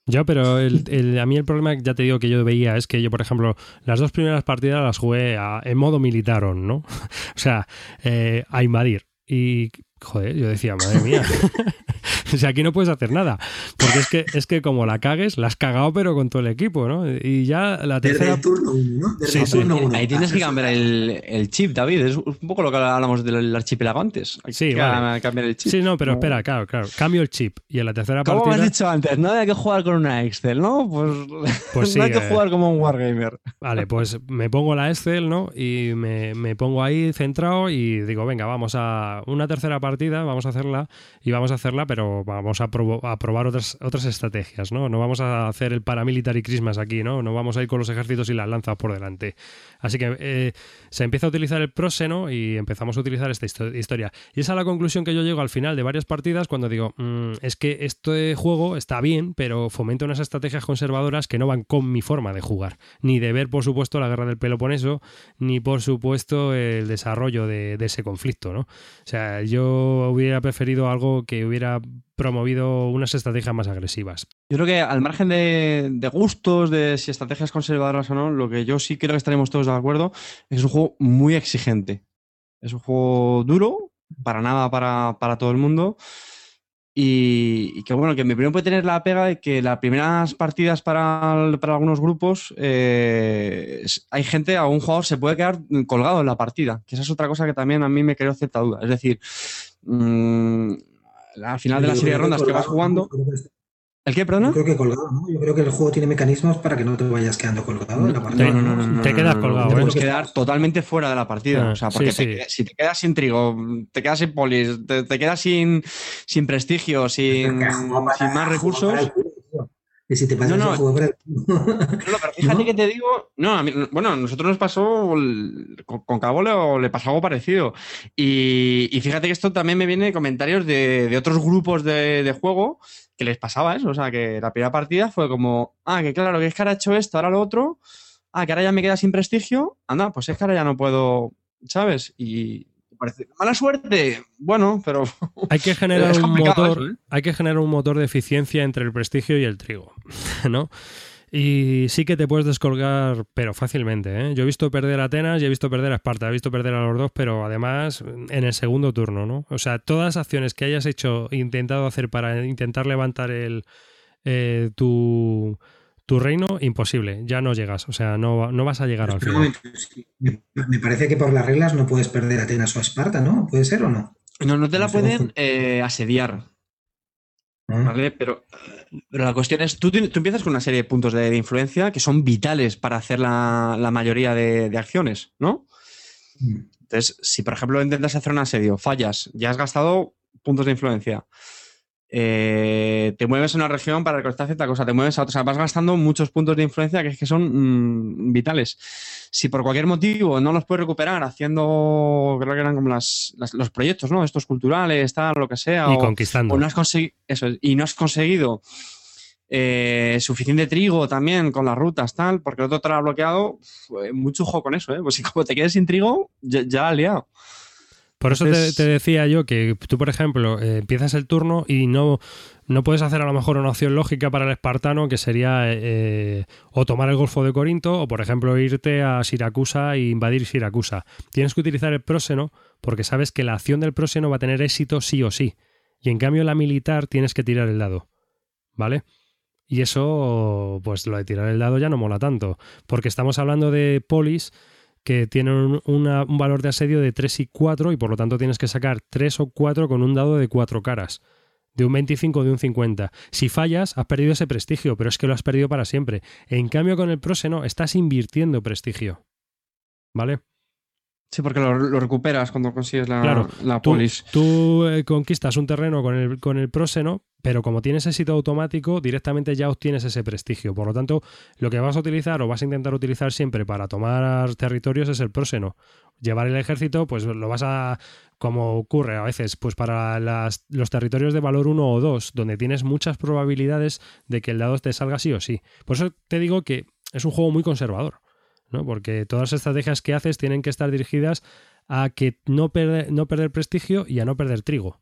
Ya, pero el, a mí el problema, ya te digo que yo veía, es que yo, por ejemplo, las dos primeras partidas las jugué en modo militar, ¿no? [LAUGHS] o sea, eh, a invadir. Y, joder, yo decía, madre mía, [LAUGHS] o sea, aquí no puedes hacer nada. Porque es que, es que como la cagues, la has cagado, pero con todo el equipo, ¿no? Y ya la tercera. Desde turno uno, ¿no? sí, Ahí tienes que cambiar el, chip, David. Es un poco lo que hablamos del archipiélago antes. Hay sí, que cambiar el chip. Sí, no, pero espera, claro, claro. Cambio el chip. Y en la tercera partida. Como has dicho antes, no hay que jugar con una Excel, ¿no? Pues, pues [LAUGHS] no hay que eh, jugar como un Wargamer. Vale, pues me pongo la Excel, ¿no? Y me, me pongo ahí centrado y digo, venga, vamos a una tercera partida, vamos a hacerla y vamos a hacerla, pero vamos a a, probar otras, otras estrategias, ¿no? No vamos a hacer el paramilitary Christmas aquí, ¿no? No vamos a ir con los ejércitos y las lanzas por delante. Así que eh, se empieza a utilizar el próseno y empezamos a utilizar esta historia. Y esa es la conclusión que yo llego al final de varias partidas cuando digo, mm, es que este juego está bien, pero fomenta unas estrategias conservadoras que no van con mi forma de jugar. Ni de ver, por supuesto, la guerra del Peloponeso, ni por supuesto el desarrollo de, de ese conflicto, ¿no? O sea, yo hubiera preferido algo que hubiera promovido unas estrategias más agresivas. Yo creo que al margen de, gustos, de si estrategias conservadoras o no, lo que yo sí creo que estaremos todos de acuerdo es un juego muy exigente. Es un juego duro, para nada para, para todo el mundo. Y, que bueno, que mi primero puede tener la pega de que las primeras partidas para, para algunos grupos eh, hay gente, algún jugador se puede quedar colgado en la partida, que esa es otra cosa que también a mí me creó cierta duda. Es decir, mmm, al final de la serie de rondas que vas jugando. ¿El qué, perdona? Yo creo que colgado, ¿no? Yo creo que el juego tiene mecanismos para que no te vayas quedando colgado en la partida. No, no, no, te quedas colgado, Te puedes quedar totalmente fuera de la partida. o sea, porque si te quedas sin trigo, te quedas sin polis, te, quedas sin, sin prestigio, sin, [LAUGHS] sin más recursos. Y si te pasas no, no, juego [LAUGHS] no, pero fíjate que te digo. No, bueno, a nosotros nos pasó. Con, Cabo le, le, pasó algo parecido. Y, y, fíjate que esto también me viene de comentarios de, de otros grupos de, de, juego que les pasaba eso. O sea, que la primera partida fue como, ah, que claro, que es que ahora he hecho esto, ahora lo otro. Ah, que ahora ya me queda sin prestigio. Anda, pues es que ahora ya no puedo, ¿sabes? Y parece mala suerte. Bueno, pero. [LAUGHS] Hay que generar [LAUGHS] un motor. ¿eh? Hay que generar un motor de eficiencia entre el prestigio y el trigo. [LAUGHS] ¿No? Y sí que te puedes descolgar, pero fácilmente. ¿eh? Yo he visto perder a Atenas y he visto perder a Esparta. He visto perder a los dos, pero además en el segundo turno, ¿no? O sea, todas las acciones que hayas hecho, intentado hacer para intentar levantar el eh, tu, tu reino, imposible. Ya no llegas. O sea, no, no vas a llegar al final. Me parece que por las reglas no puedes perder a Atenas o a Esparta, ¿no? ¿Puede ser o no? No, no te la pueden eh, asediar. Ah. ¿Vale? Pero, pero, la cuestión es, tú, tú, empiezas con una serie de puntos de, influencia que son vitales para hacer la, la mayoría de, de, acciones, ¿no? Mm. Entonces, si por ejemplo intentas hacer un asedio, fallas, ya has gastado puntos de influencia. Eh, te mueves a una región para recolectar cierta cosa, te mueves a otra, o sea, vas gastando muchos puntos de influencia que, es que son mm, vitales. Si por cualquier motivo no los puedes recuperar haciendo, creo que eran como las, los proyectos, ¿no? Estos culturales, tal, lo que sea. Y conquistando. no has eso, y no has conseguido eh, suficiente trigo también con las rutas, tal, porque el otro te lo ha bloqueado, mucho ojo con eso, ¿eh? Pues si como te quedes sin trigo, ya, ya has liado. Por eso te, decía yo que tú, por ejemplo, eh, empiezas el turno y no, no puedes hacer a lo mejor una opción lógica para el espartano que sería eh, o tomar el Golfo de Corinto o, por ejemplo, irte a Siracusa e invadir Siracusa. Tienes que utilizar el próseno porque sabes que la acción del próseno va a tener éxito sí o sí. Y en cambio la militar tienes que tirar el dado. ¿Vale? Y eso, pues lo de tirar el dado ya no mola tanto. Porque estamos hablando de polis que tienen un valor de asedio de 3 y 4 y por lo tanto tienes que sacar 3 o 4 con un dado de 4 caras. De un 25 o de un 50. Si fallas, has perdido ese prestigio, pero es que lo has perdido para siempre. En cambio, con el próseno estás invirtiendo prestigio. ¿Vale? Sí, porque lo, recuperas cuando consigues la, la polis. Tú, eh, conquistas un terreno con el, con el próseno, pero como tienes éxito automático, directamente ya obtienes ese prestigio. Por lo tanto, lo que vas a utilizar o vas a intentar utilizar siempre para tomar territorios es el próseno. Llevar el ejército, pues lo vas a, como ocurre a veces, pues para las, los territorios de valor 1 o 2, donde tienes muchas probabilidades de que el dado te salga sí o sí. Por eso te digo que es un juego muy conservador. Porque todas las estrategias que haces tienen que estar dirigidas a que no, perder, no perder prestigio y a no perder trigo.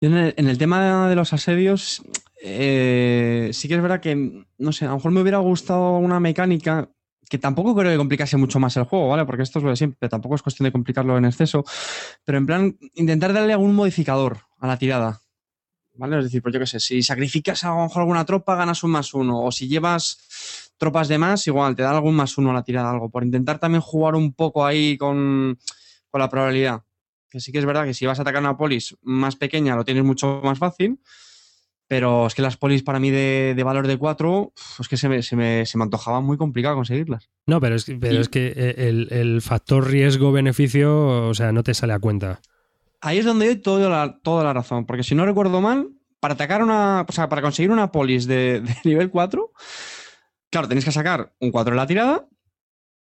En el, tema de los asedios, eh, sí que es verdad que, no sé, a lo mejor me hubiera gustado una mecánica que tampoco creo que complicase mucho más el juego, ¿vale? Porque esto es lo de siempre, tampoco es cuestión de complicarlo en exceso, pero en plan, intentar darle algún modificador a la tirada, ¿vale? Es decir, pues yo qué sé, si sacrificas a lo mejor alguna tropa, ganas un más uno, o si llevas tropas de más, igual te da algún más uno a la tirada, algo, por intentar también jugar un poco ahí con, la probabilidad. Que sí que es verdad que si vas a atacar una polis más pequeña lo tienes mucho más fácil, pero es que las polis para mí de, valor de 4, es que se me, se, me, se me, antojaba muy complicado conseguirlas. No, pero es, pero es que el, el factor riesgo-beneficio, o sea, no te sale a cuenta. Ahí es donde hay toda la, toda la razón, porque si no recuerdo mal, para atacar una, o sea, para conseguir una polis de, [LAUGHS] de nivel 4, Claro, tenéis que sacar un 4 en la tirada,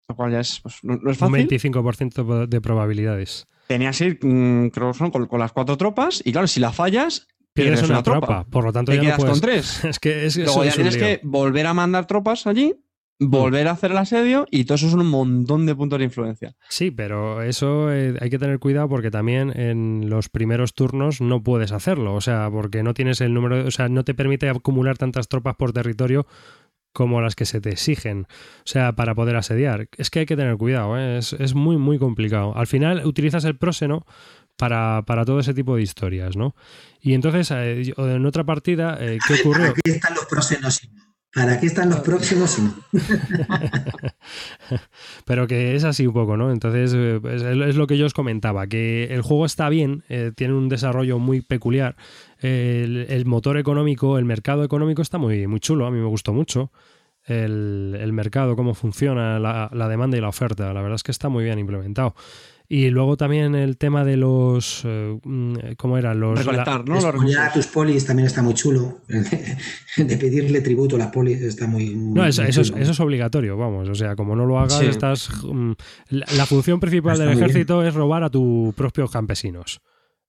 lo cual ya es, pues, no, es fácil. Un 25% de probabilidades. Tenías que ir, mm, creo son con, las cuatro tropas, y claro, si la fallas, pierdes, una, tropa. Por lo tanto, te ya quedas no con tres. [LAUGHS] es que es, Luego ya tienes que volver a mandar tropas allí, volver a hacer el asedio y todo eso es un montón de puntos de influencia. Sí, pero eso eh, hay que tener cuidado porque también en los primeros turnos no puedes hacerlo, o sea, porque no tienes el número, o sea, no te permite acumular tantas tropas por territorio como las que se te exigen, o sea, para poder asediar. Es que hay que tener cuidado, ¿eh? es, muy, muy complicado. Al final utilizas el próseno para, para todo ese tipo de historias, ¿no? Y entonces, eh, en otra partida, eh, ¿qué ocurrió? Aquí están los próximos. ¿Para qué están los próximos? [LAUGHS] Pero que es así un poco, ¿no? Entonces, eh, es, lo que yo os comentaba, que el juego está bien, tiene un desarrollo muy peculiar, el, motor económico, el mercado económico está muy, muy chulo, a mí me gustó mucho. El, mercado, cómo funciona la, la, demanda y la oferta. La verdad es que está muy bien implementado. Y luego también el tema de los. Eh, mm, ¿Cómo era? Los. Recolectar, ¿no? a tus polis también está muy chulo. [LAUGHS] de pedirle tributo a las polis está muy. no, eso, eso, es, obligatorio, vamos. O sea, como no lo hagas, estás. Mm, la, función principal del ejército es robar a tus propios campesinos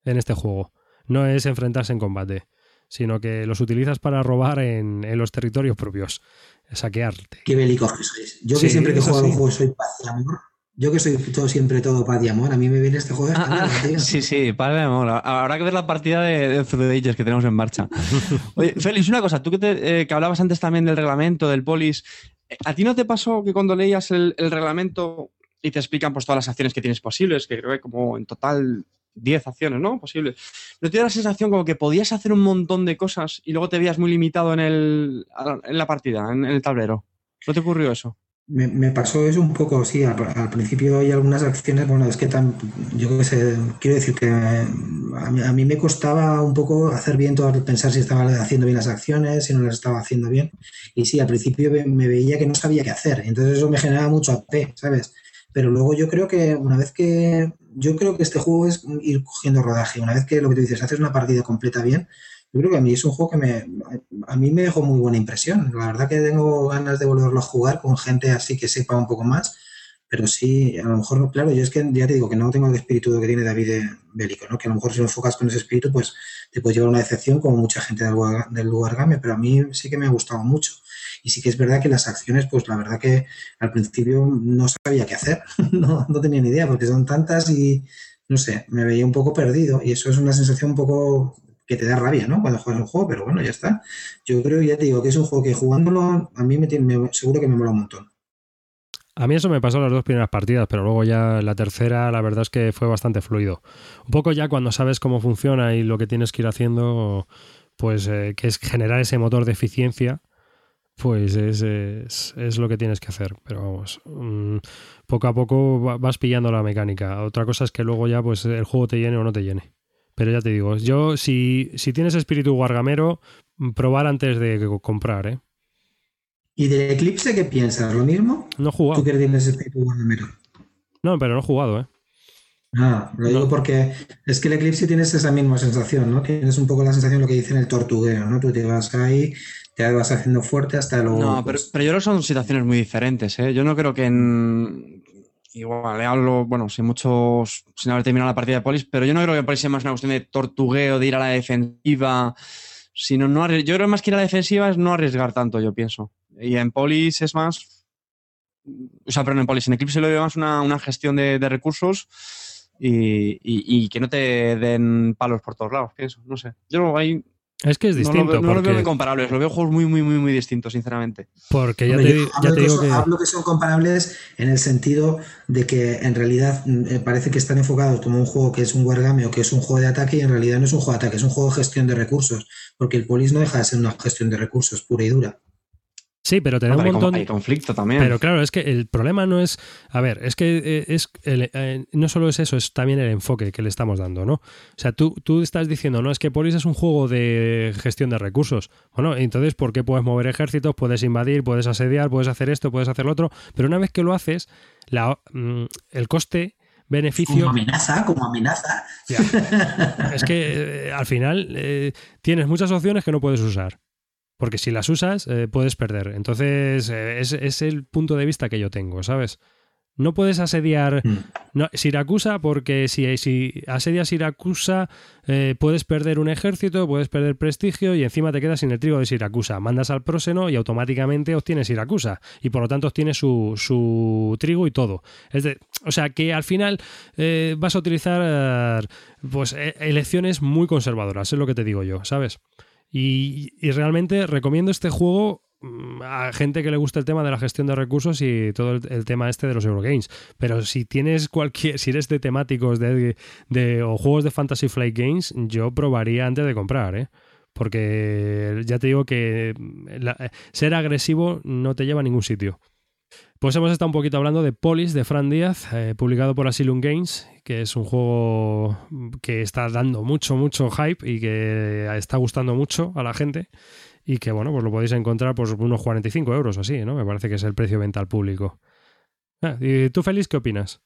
en este juego. No es enfrentarse en combate, sino que los utilizas para robar en, en los territorios propios. Saquearte. Qué bélicos que sois. Yo que siempre que juego un juego soy paz y amor yo que soy todo, siempre todo paz y amor, a mí me viene este juego. Ah, ah, sí, sí, paz y amor. Habrá que ver la partida de, de Ages que tenemos en marcha. [LAUGHS] Oye, Félix, una cosa, tú que, eh, que, hablabas antes también del reglamento, del polis, ¿a ti no te pasó que cuando leías el, reglamento y te explican pues, todas las acciones que tienes posibles, que creo que como en total 10 acciones, ¿no? Posibles. ¿No te da la sensación como que podías hacer un montón de cosas y luego te veías muy limitado en, el, en la partida, en el tablero? ¿No te ocurrió eso? Me, pasó eso un poco, sí, al, principio hay algunas acciones, bueno, es que tan, yo qué sé, quiero decir que a mí, me costaba un poco hacer bien todo, pensar si estaba haciendo bien las acciones, si no las estaba haciendo bien, y sí, al principio me veía que no sabía qué hacer, entonces eso me generaba mucho AP, ¿sabes? Pero luego yo creo que una vez que, yo creo que este juego es ir cogiendo rodaje, una vez que lo que tú dices, haces una partida completa bien, yo creo que a mí es un juego que me, a mí me dejó muy buena impresión. La verdad que tengo ganas de volverlo a jugar con gente así que sepa un poco más, pero sí, a lo mejor, claro, yo es que ya te digo que no tengo el espíritu que tiene David Bélico, ¿no? que a lo mejor si lo enfocas con ese espíritu, pues te puede llevar una decepción como mucha gente del lugar, del lugar game, pero a mí sí que me ha gustado mucho. Y sí que es verdad que las acciones, pues la verdad que al principio no sabía qué hacer, [LAUGHS] no, no tenía ni idea, porque son tantas y no sé, me veía un poco perdido y eso es una sensación un poco que te da rabia, ¿no? Cuando juegas un juego, pero bueno, ya está. Yo creo, ya te digo, que es un juego que jugándolo a mí me, tiene, seguro que me mola un montón. A mí eso me pasó las dos primeras partidas, pero luego ya la tercera la verdad es que fue bastante fluido. Un poco ya cuando sabes cómo funciona y lo que tienes que ir haciendo, pues eh, que es generar ese motor de eficiencia, pues es, es, lo que tienes que hacer. Pero vamos, mm, poco a poco vas pillando la mecánica. Otra cosa es que luego ya pues el juego te llene o no te llene. Pero ya te digo, yo si, si tienes espíritu guargamero, probar antes de comprar, ¿eh? ¿Y del Eclipse qué piensas? ¿Lo mismo? No he jugado. ¿Tú que tienes espíritu guargamero? No, pero no he jugado, ¿eh? Ah, lo digo porque es que el Eclipse tienes esa misma sensación, ¿no? Tienes un poco la sensación de lo que dicen el tortugueo, ¿no? Tú te vas ahí, te vas haciendo fuerte hasta luego. No, pero, pero yo creo que son situaciones muy diferentes, ¿eh? Yo no creo que en, igual le hablo, bueno, sin muchos, sin haber terminado la partida de Polis, pero yo no creo que Polis sea más una cuestión de tortugueo, de ir a la defensiva, sino no yo creo que más que ir a la defensiva es no arriesgar tanto, yo pienso. Y en Polis es más, o sea, pero en Polis, en Eclipse lo veo más una, gestión de, recursos y, y, que no te den palos por todos lados, pienso, no sé. Yo ahí es que es distinto. No, lo, veo muy comparables, lo veo juegos muy, muy, muy, muy distintos, sinceramente. Porque ya, te, ya te, digo que, Hablo que son comparables en el sentido de que en realidad mm, parece que están enfocados como un juego que es un wargame o que es un juego de ataque y en realidad no es un juego de ataque, es un juego de gestión de recursos. Porque el Polis no deja de ser una gestión de recursos pura y dura. Sí, pero te da un montón. Hay conflicto también. Pero claro, es que el problema no es. A ver, es que eh, es eh, no solo es eso, es también el enfoque que le estamos dando, ¿no? O sea, tú, tú estás diciendo, no, es que Polis es un juego de gestión de recursos. Bueno, entonces, ¿por qué puedes mover ejércitos? Puedes invadir, puedes asediar, puedes hacer esto, puedes hacer lo otro. Pero una vez que lo haces, la, mm, el coste beneficio. Como amenaza, como amenaza. Es que eh, al final tienes muchas opciones que no puedes usar. Porque si las usas, eh, puedes perder. Entonces, eh, es, el punto de vista que yo tengo, ¿sabes? No puedes asediar mm. Siracusa porque si, si asedias Siracusa eh, puedes perder un ejército, puedes perder prestigio y encima te quedas sin el trigo de Siracusa. Mandas al próseno y automáticamente obtienes Siracusa y por lo tanto obtienes su, su trigo y todo. Es de, o sea que al final vas a utilizar pues e, elecciones muy conservadoras, es lo que te digo yo, ¿sabes? Y, realmente recomiendo este juego mm, a gente que le gusta el tema de la gestión de recursos y todo el, tema este de los Eurogames. Pero si tienes cualquier, si eres de temáticos de, de, o juegos de Fantasy Flight Games, yo probaría antes de comprar, ¿eh? Porque ya te digo que ser agresivo no te lleva a ningún sitio. Pues hemos estado un poquito hablando de Polis de Fran Díaz, eh, publicado por Asylum Games, que es un juego que está dando mucho, mucho hype y que está gustando mucho a la gente. Y que, bueno, pues lo podéis encontrar por unos 45 euros así, ¿no? Me parece que es el precio venta al público. Ah, ¿Y tú, Félix, qué opinas?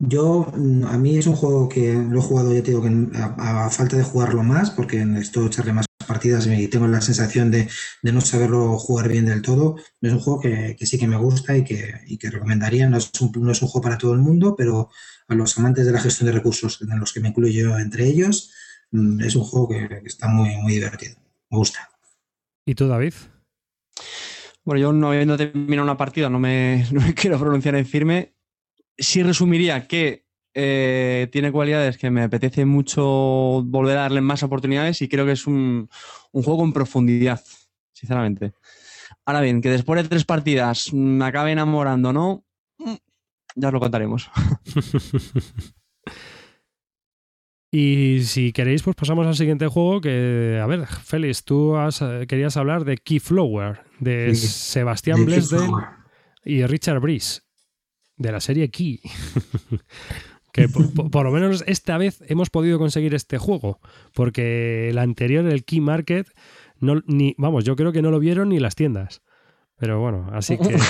Yo, mm, a mí es un juego que lo he jugado, ya te digo, que a, falta de jugarlo más, porque necesito echarle más partidas y tengo la sensación de, no saberlo jugar bien del todo. Es un juego que, sí que me gusta y que, que recomendaría. No es, un, no es, un, juego para todo el mundo, pero a los amantes de la gestión de recursos, en los que me incluyo yo entre ellos, mm, es un juego que, está muy, muy divertido. Me gusta. ¿Y tú, David? Bueno, yo no habiendo terminado una partida, no me, [LAUGHS] no me quiero pronunciar en firme sí resumiría que eh, tiene cualidades que me apetece mucho volver a darle más oportunidades y creo que es un, juego en profundidad, sinceramente. Ahora bien, que después de tres partidas me acabe enamorando, ¿no? Mm, ya os lo contaremos. [LAUGHS] y si queréis, pues pasamos al siguiente juego que, a ver, Félix, tú querías hablar de Keyflower, de Sebastián Blesden y Richard Brice de la serie Key. [LAUGHS] que por, lo menos esta vez hemos podido conseguir este juego, porque el anterior, el Key Market, no, ni, vamos, yo creo que no lo vieron ni las tiendas. Pero bueno, así que... [LAUGHS]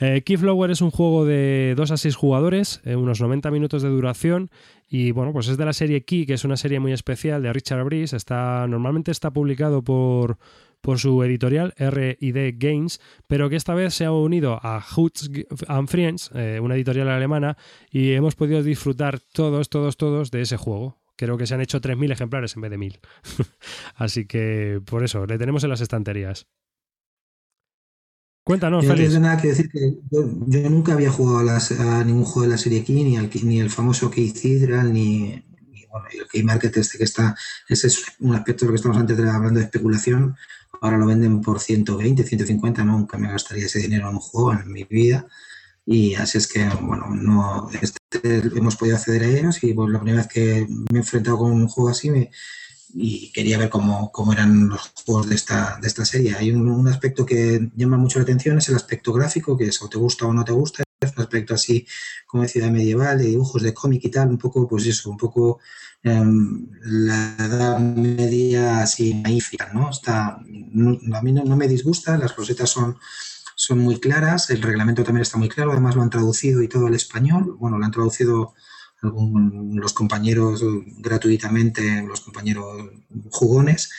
Eh, Keyflower es un juego de 2 a 6 jugadores, eh, unos 90 minutos de duración y bueno, pues es de la serie Key, que es una serie muy especial de Richard Brice. Está, normalmente está publicado por, por su editorial R&D Games, pero que esta vez se ha unido a Hoots and Friends, eh, una editorial alemana, y hemos podido disfrutar todos, todos, todos de ese juego. Creo que se han hecho 3.000 ejemplares en vez de 1.000. [LAUGHS] Así que por eso, le tenemos en las estanterías. Cuéntanos, Félix. No nada que decir que yo, nunca había jugado a, ningún juego de la serie Key, ni, ni el famoso Key Hydral, ni, bueno, el Key Market este que está. Ese es un aspecto de lo que estamos antes hablando de especulación ahora lo venden por 120, 150, nunca me gastaría ese dinero en un juego en mi vida. Y así es que, bueno, no este, hemos podido acceder a ellos y pues, la primera vez que me he enfrentado con un juego así me, y quería ver cómo, cómo, eran los juegos de esta, de esta serie. Hay un, aspecto que llama mucho la atención, es el aspecto gráfico, que es o te gusta o no te gusta, aspecto así como de ciudad medieval, de dibujos de cómic y tal, un poco, pues eso, un poco Em, la edad media así magnífica, ¿no? Está, a mí no, me disgusta, las rosetas son, son muy claras, el reglamento también está muy claro, además lo han traducido y todo al español, bueno, lo han traducido los compañeros gratuitamente, los compañeros jugones,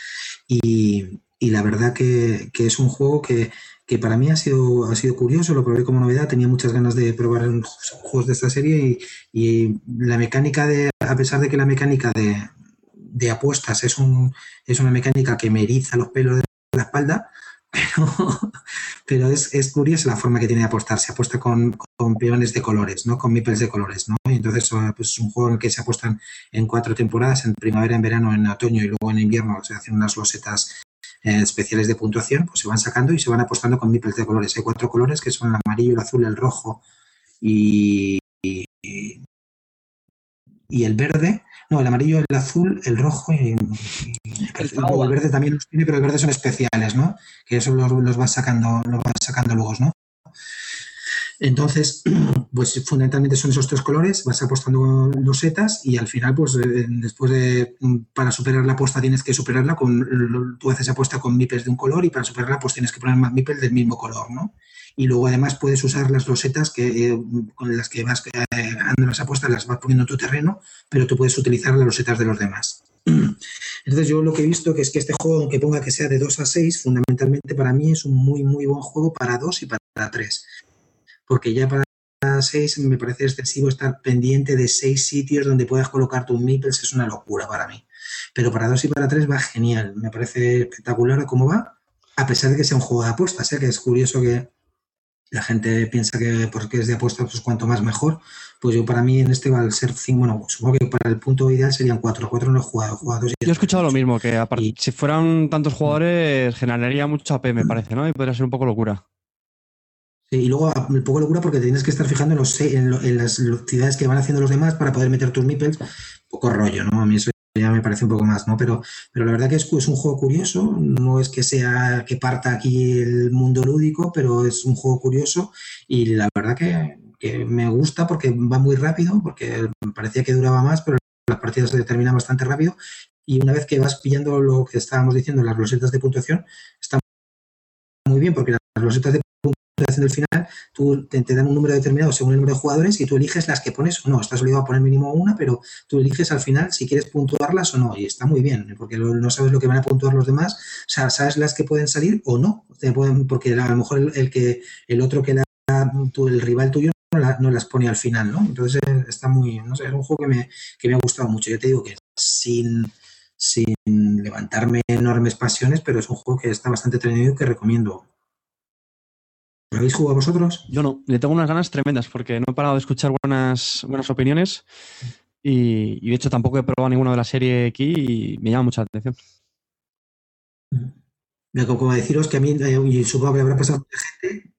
y, la verdad que, que es un juego que, que para mí ha sido, ha sido curioso, lo probé como novedad, tenía muchas ganas de probar juegos de esta serie y, la mecánica de, a pesar de que la mecánica de, apuestas es, un, es una mecánica que me eriza los pelos de la espalda, [LAUGHS] pero, pero es, es curiosa la forma que tiene de apostar. Se apuesta con, peones de colores, ¿no? Con meeples de colores, ¿no? Y entonces pues, es un juego en el que se apuestan en cuatro temporadas, en primavera, en verano, en otoño y luego en invierno se hacen unas losetas eh, especiales de puntuación, pues se van sacando y se van apostando con meeples de colores. Hay cuatro colores que son el amarillo, el azul, el rojo y, y, el verde. No, el amarillo, el azul, el rojo y, el, verde también los tiene, pero el verde son especiales, ¿no? Que eso los, los vas sacando, los vas sacando luego, ¿no? Entonces, [CLEARS THROAT] pues fundamentalmente son esos tres colores, vas apostando los setas y al final, pues eh, después de, para superar la apuesta tienes que superarla con, tú haces apuesta con mipes de un color y para superarla pues tienes que poner más mipes del mismo color, ¿no? Y luego además puedes usar las losetas que, eh, con las que vas eh, dando las apuestas, las vas poniendo en tu terreno, pero tú puedes utilizar las losetas de los demás. [CLEARS THROAT] Entonces yo lo que he visto que es que este juego, aunque ponga que sea de 2 a 6, fundamentalmente para mí es un muy, muy buen juego para 2 y para 3 porque ya para seis me parece excesivo estar pendiente de seis sitios donde puedas colocar tus meeples, es una locura para mí. Pero para dos y para tres va genial, me parece espectacular cómo va, a pesar de que sea un juego de apuestas, ¿eh? que es curioso que, la gente piensa que porque es de apuesta, pues cuanto más mejor. Pues yo para mí en este va a ser 5, bueno, supongo que para el punto ideal serían 4. 4 no he jugado, he jugado dos y Yo he escuchado lo mismo, que aparte, Y- si fueran tantos jugadores, generaría mucho AP, me parece, ¿no? Y podría ser un poco locura. Y luego un poco locura porque tienes que estar fijando en, los, en, las ciudades que van haciendo los demás para poder meter tus meeples. Poco rollo, ¿no? A mí eso ya me parece un poco más, ¿no? Pero, pero la verdad que es, es un juego curioso, no es que sea que parta aquí el mundo lúdico, pero es un juego curioso y la verdad que, que me gusta porque va muy rápido, porque parecía que duraba más, pero las partidas se terminan bastante rápido y una vez que vas pillando lo que estábamos diciendo, las rosetas de puntuación, está muy bien porque las rosetas de puntuación del final tú te, dan un número determinado según el número de jugadores y tú eliges las que pones o no. Estás obligado a poner mínimo una, pero tú eliges al final si quieres puntuarlas o no. Y está muy bien, porque no sabes lo que van a puntuar los demás. O sea, sabes las que pueden salir o no. Te pueden, porque a lo mejor el, el que el otro que la, tú- el rival tuyo no, la- no las pone al final, ¿no? Entonces está muy, no sé, es un juego que me, que me ha gustado mucho. Yo te digo que sin, sin levantarme enormes pasiones, pero es un juego que está bastante entretenido y que recomiendo. ¿Lo habéis jugado vosotros? Yo no, le tengo unas ganas tremendas porque no he parado de escuchar buenas, buenas opiniones y, y de hecho tampoco he probado ninguna de la serie aquí y me llama mucha atención. Mira, como- deciros que a mí, eh, y supongo que le habrá pasado a mucha gente,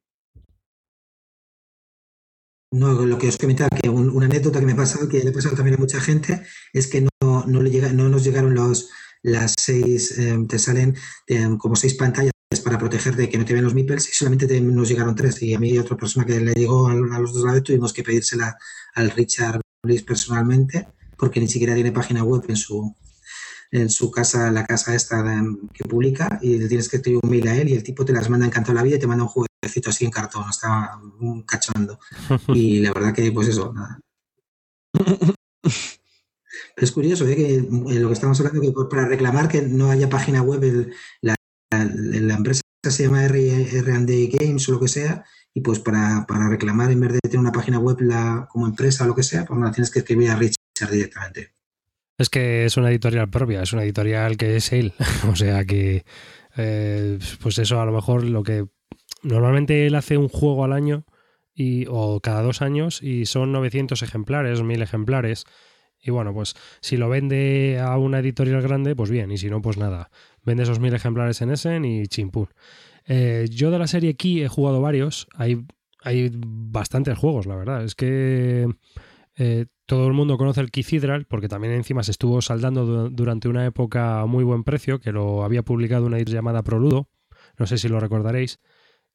no, lo que os comentaba, que un- una anécdota que me ha pasado, que le ha pasado también a mucha gente, es que no, no, le llega, no nos llegaron los, las seis, eh, te salen eh, como seis pantallas para proteger de que no te vean los meeples y solamente te- nos llegaron tres. Y a mí y otra persona que le llegó a, a los dos lados tuvimos que pedírsela al Richard Bliss personalmente, porque ni siquiera tiene página web en su, en su casa, la casa esta que publica, y le tienes que escribir un mail a él y el tipo te las manda encantado la vida y te manda un jueguecito así en cartón, está un cachondo. [LAUGHS] Y la verdad que, pues eso, nada. [LAUGHS] Es curioso ¿eh? que eh, lo que estamos hablando, que para reclamar que no haya página web, el- la, la- la empresa se llama R&D Games o lo que sea, y pues para, para reclamar, en vez de tener una página web la, como empresa o lo que sea, pues nada, tienes que escribir a Richard directamente. Es que es una editorial propia, es una editorial que es él. [LAUGHS] o sea que, eh, pues eso, a lo mejor lo que. Normalmente él hace un juego al año y, o cada dos años y son 900 ejemplares, 1000 ejemplares. Y bueno, pues si lo vende a una editorial grande, pues bien, y si no, pues nada. Vende esos 1000 ejemplares en Essen y chimpún. Eh, yo de la serie Key he jugado varios. Hay, hay bastantes juegos, la verdad. Es que eh, todo el mundo conoce el Cathedral porque también encima se estuvo saldando du- durante una época a muy buen precio, que lo había publicado una llamada Proludo, no sé si lo recordaréis,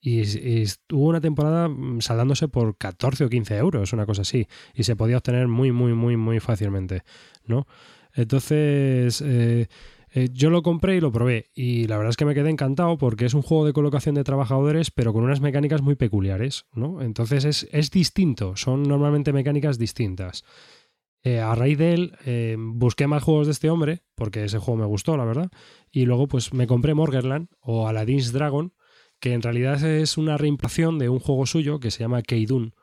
y, y estuvo una temporada mm, saldándose por 14 o 15 euros, una cosa así, y se podía obtener muy, muy, muy, muy fácilmente, ¿no? Entonces, eh, eh, yo lo compré y lo probé, y la verdad es que me quedé encantado porque es un juego de colocación de trabajadores, pero con unas mecánicas muy peculiares, ¿no? Entonces es, es distinto, son normalmente mecánicas distintas. Eh, a raíz de él, eh, busqué más juegos de este hombre, porque ese juego me gustó, la verdad. Y luego, pues me compré Morgerland o Aladdin's Dragon, que en realidad es una reimpresión de un juego suyo que se llama Keidun.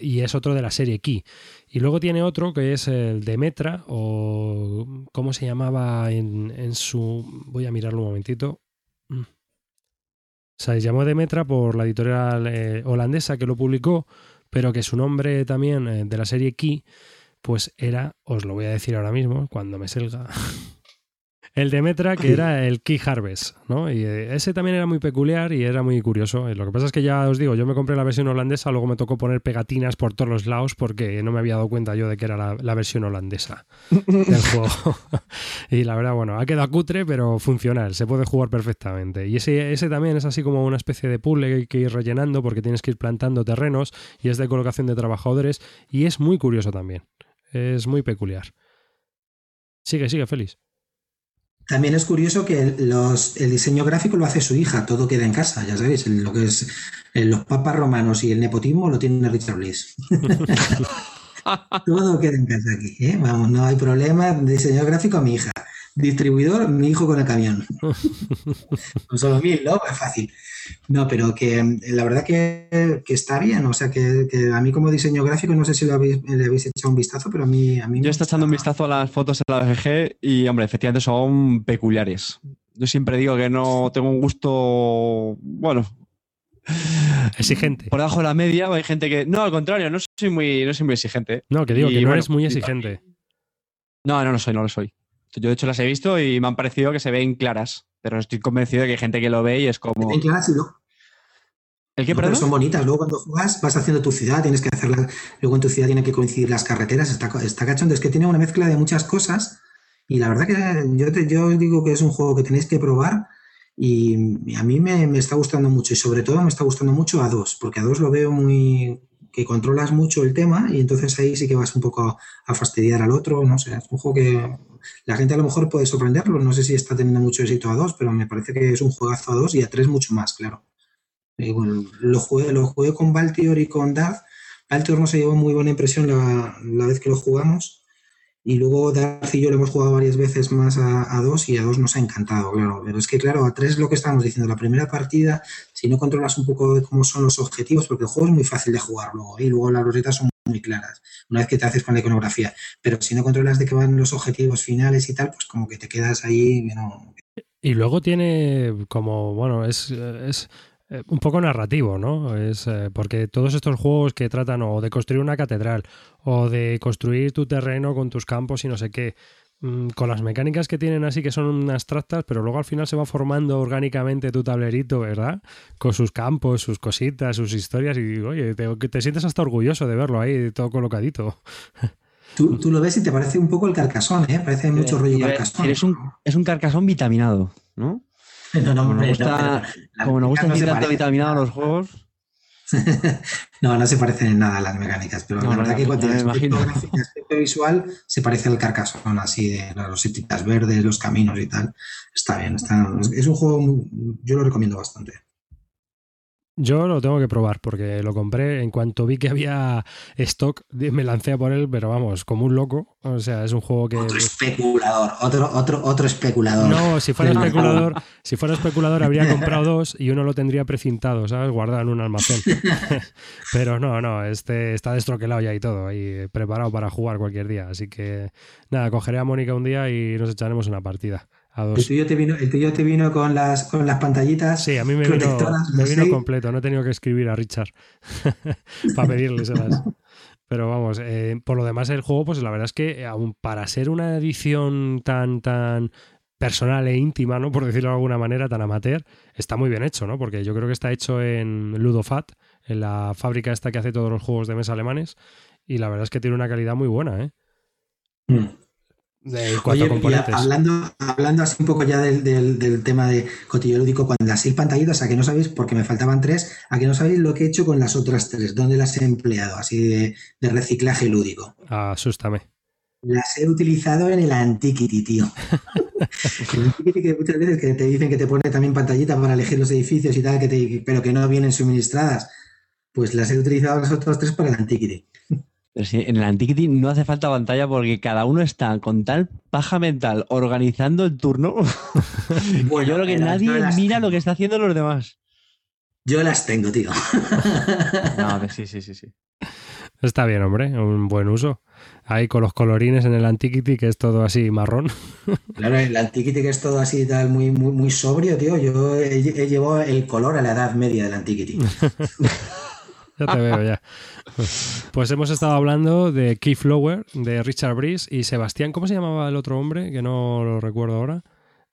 Y es otro de la serie Key. Y luego tiene otro que es el de Metra, o ¿cómo se llamaba en, en su. Voy a mirarlo un momentito. Mm. Se llamó Demetra por la editorial eh, holandesa que lo publicó, pero que su nombre también eh, de la serie Key, pues era, os lo voy a decir ahora mismo, cuando me selga, [LAUGHS] el Demetra, que era el Key Harvest, ¿no? Y eh, ese también era muy peculiar y era muy curioso. Eh, Lo que pasa es que ya os digo, yo me compré la versión holandesa, luego me tocó poner pegatinas por todos los lados porque no me había dado cuenta yo de que era la, la versión holandesa [LAUGHS] del juego. [LAUGHS] y la verdad, bueno, ha quedado cutre, pero funcional, se puede jugar perfectamente. Y ese, ese también es así como una especie de puzzle que hay que ir rellenando porque tienes que ir plantando terrenos y es de colocación de trabajadores y es muy curioso también. Es muy peculiar. Sigue, sigue, Félix. También es curioso que los, el diseño gráfico lo hace su hija, todo queda en casa, ya sabéis, lo que es los papas romanos y el nepotismo lo tiene Richard Bliss. [LAUGHS] [LAUGHS] todo queda en casa aquí, ¿eh? vamos, no hay problema, diseño gráfico mi hija, distribuidor mi hijo con el camión. [LAUGHS] Con solo mil, ¿no? Es fácil. No, pero que eh, la verdad que, que está bien, o sea, que, que a mí como diseño gráfico, no sé si lo habéis, le habéis echado un vistazo, pero a mí... A mí Yo estoy echando un vistazo a las fotos en la BGG y, hombre, efectivamente son peculiares. Yo siempre digo que no tengo un gusto, bueno, Exigente. Por debajo de la media, hay gente que. No, al contrario, no soy muy, no soy muy exigente. No, que digo Y que no bueno, eres muy exigente. No, no lo soy, no lo soy. Yo de hecho las he visto y me han parecido que se ven claras. Pero estoy convencido de que hay gente que lo ve y es como. Bien claras y luego- ¿El qué, No, pero son bonitas. Luego cuando juegas vas haciendo tu ciudad, tienes que hacerla. Luego en tu ciudad tienen que coincidir las carreteras. Está, está cachondo. Es que tiene una mezcla de muchas cosas. Y la verdad que yo, te- yo digo que es un juego que tenéis que probar. Y a mí me, me está gustando mucho. Y sobre todo me está gustando mucho a dos. Porque a dos lo veo muy. Que controlas mucho el tema. Y entonces ahí sí que vas un poco a, fastidiar al otro. No sé. Es un juego que la gente a lo mejor puede sorprenderlo. No sé si está teniendo mucho éxito a dos. Pero me parece que es un juegazo a dos y a tres mucho más, claro. Bueno, lo jugué, lo jugué con Valtior y con Darth. Valtior no se llevó muy buena impresión la, la vez que lo jugamos. Y luego Darth y yo lo hemos jugado varias veces más a, dos y a dos nos ha encantado, claro. Pero es que, claro, a tres es lo que estábamos diciendo. La primera partida, si no controlas un poco de cómo son los objetivos, porque el juego es muy fácil de jugar luego, y luego las rositas son muy claras, una vez que te haces con la iconografía. Pero si no controlas de qué van los objetivos finales y tal, pues como que te quedas ahí, no, Y luego tiene como, bueno, es eh, un poco narrativo, ¿no? Es eh, porque todos estos juegos que tratan o de construir una catedral o de construir tu terreno con tus campos y no sé qué, mm, con las mecánicas que tienen así que son abstractas, pero luego al final se va formando orgánicamente tu tablerito, ¿verdad? Con sus campos, sus cositas, sus historias y oye, te, te sientes hasta orgulloso de verlo ahí todo colocadito. Tú, tú lo ves y te parece un poco el carcasón, ¿eh? Parece mucho rollo carcasón. un, es un carcasón vitaminado, ¿no? No, no, Como nos no, gusta, las como nos gusta no decir tanto vitaminado a los juegos. [LAUGHS] No, no se parecen en nada las mecánicas, pero No, la no, verdad no, que cuando el aspecto, gráfico, aspecto visual se parece al carcasón, así de las rosetitas verdes, los caminos y tal. Está bien, está, es, es un juego, muy- yo lo recomiendo bastante. Yo lo tengo que probar porque lo compré en cuanto vi que había stock, me lancé a por él, pero vamos, como un loco. O sea, es un juego que... Otro especulador, otro, otro, otro especulador. No, si fuera especulador, si fuera especulador habría [LAUGHS] comprado dos y uno lo tendría precintado, ¿sabes? Guardado en un almacén. [LAUGHS] Pero no, no, este está destroquelado ya y todo, ahí preparado para jugar cualquier día. Así que nada, cogeré a Mónica un día y nos echaremos una partida. A El tuyo te vino, el tuyo te vino con las con las pantallitas. Sí, a mí me vino, me completo, no he tenido que escribir a Richard [LAUGHS] para pedirleselas. Pero vamos, eh, por lo demás el juego, pues la verdad es que aún para ser una edición tan, tan personal e íntima, ¿no? Por decirlo de alguna manera, tan amateur, está muy bien hecho, ¿no? Porque yo creo que está hecho en Ludofat, en la fábrica esta que hace todos los juegos de mesa alemanes, y la verdad es que tiene una calidad muy buena, ¿eh? Mm. De, Oye, y componentes. hablando, hablando así un poco ya del, del- del tema de cotillo lúdico, con las seis pantallitas, a que no sabéis, porque me faltaban tres, a que no sabéis lo que he hecho con las otras tres, dónde las he empleado, así de, de reciclaje lúdico. Asústame. Las he utilizado en el Antiquity, tío. [LAUGHS] el Antiquity que muchas veces que te dicen que te pone también pantallita para elegir los edificios y tal, que te- pero que no vienen suministradas. Pues las he utilizado las otras tres para el Antiquity. Pero en el Antiquity no hace falta pantalla porque cada uno está con tal paja mental organizando el turno. [LAUGHS] Bueno, yo creo que pero nadie las mira tengo. lo que está haciendo los demás. Yo las tengo, tío. [LAUGHS] No, que sí, sí, sí, sí. Está bien, hombre, un buen uso. Ahí con los colorines en el Antiquity, que es todo así marrón. [LAUGHS] Claro, el Antiquity que es todo así y tal, muy, muy, muy sobrio, tío. Yo he, he llevado el color a la edad media del Antiquity. Ya te veo ya. Pues hemos estado hablando de Keyflower, de Richard Breeze y Sebastián. ¿Cómo se llamaba el otro hombre? Que no lo recuerdo ahora.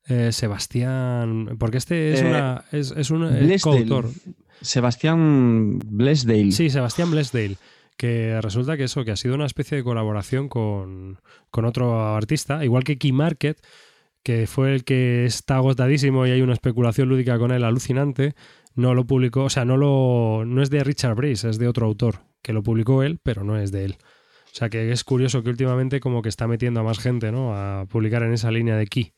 Eh, Sebastián. Porque este es Eh, una. Es, es un eh, coautor. Sebastián Blesdale. Sí, Sebastián Blesdale. Que resulta que eso, que ha sido una especie de colaboración con, con otro artista, igual que Key Market, que fue el que está agotadísimo y hay una especulación lúdica con él alucinante. No lo publicó, o sea, no lo no es de Richard Breeze, es de otro autor, que lo publicó él, pero no es de él. O sea que es curioso que últimamente como que está metiendo a más gente, ¿no? A publicar en esa línea de Key.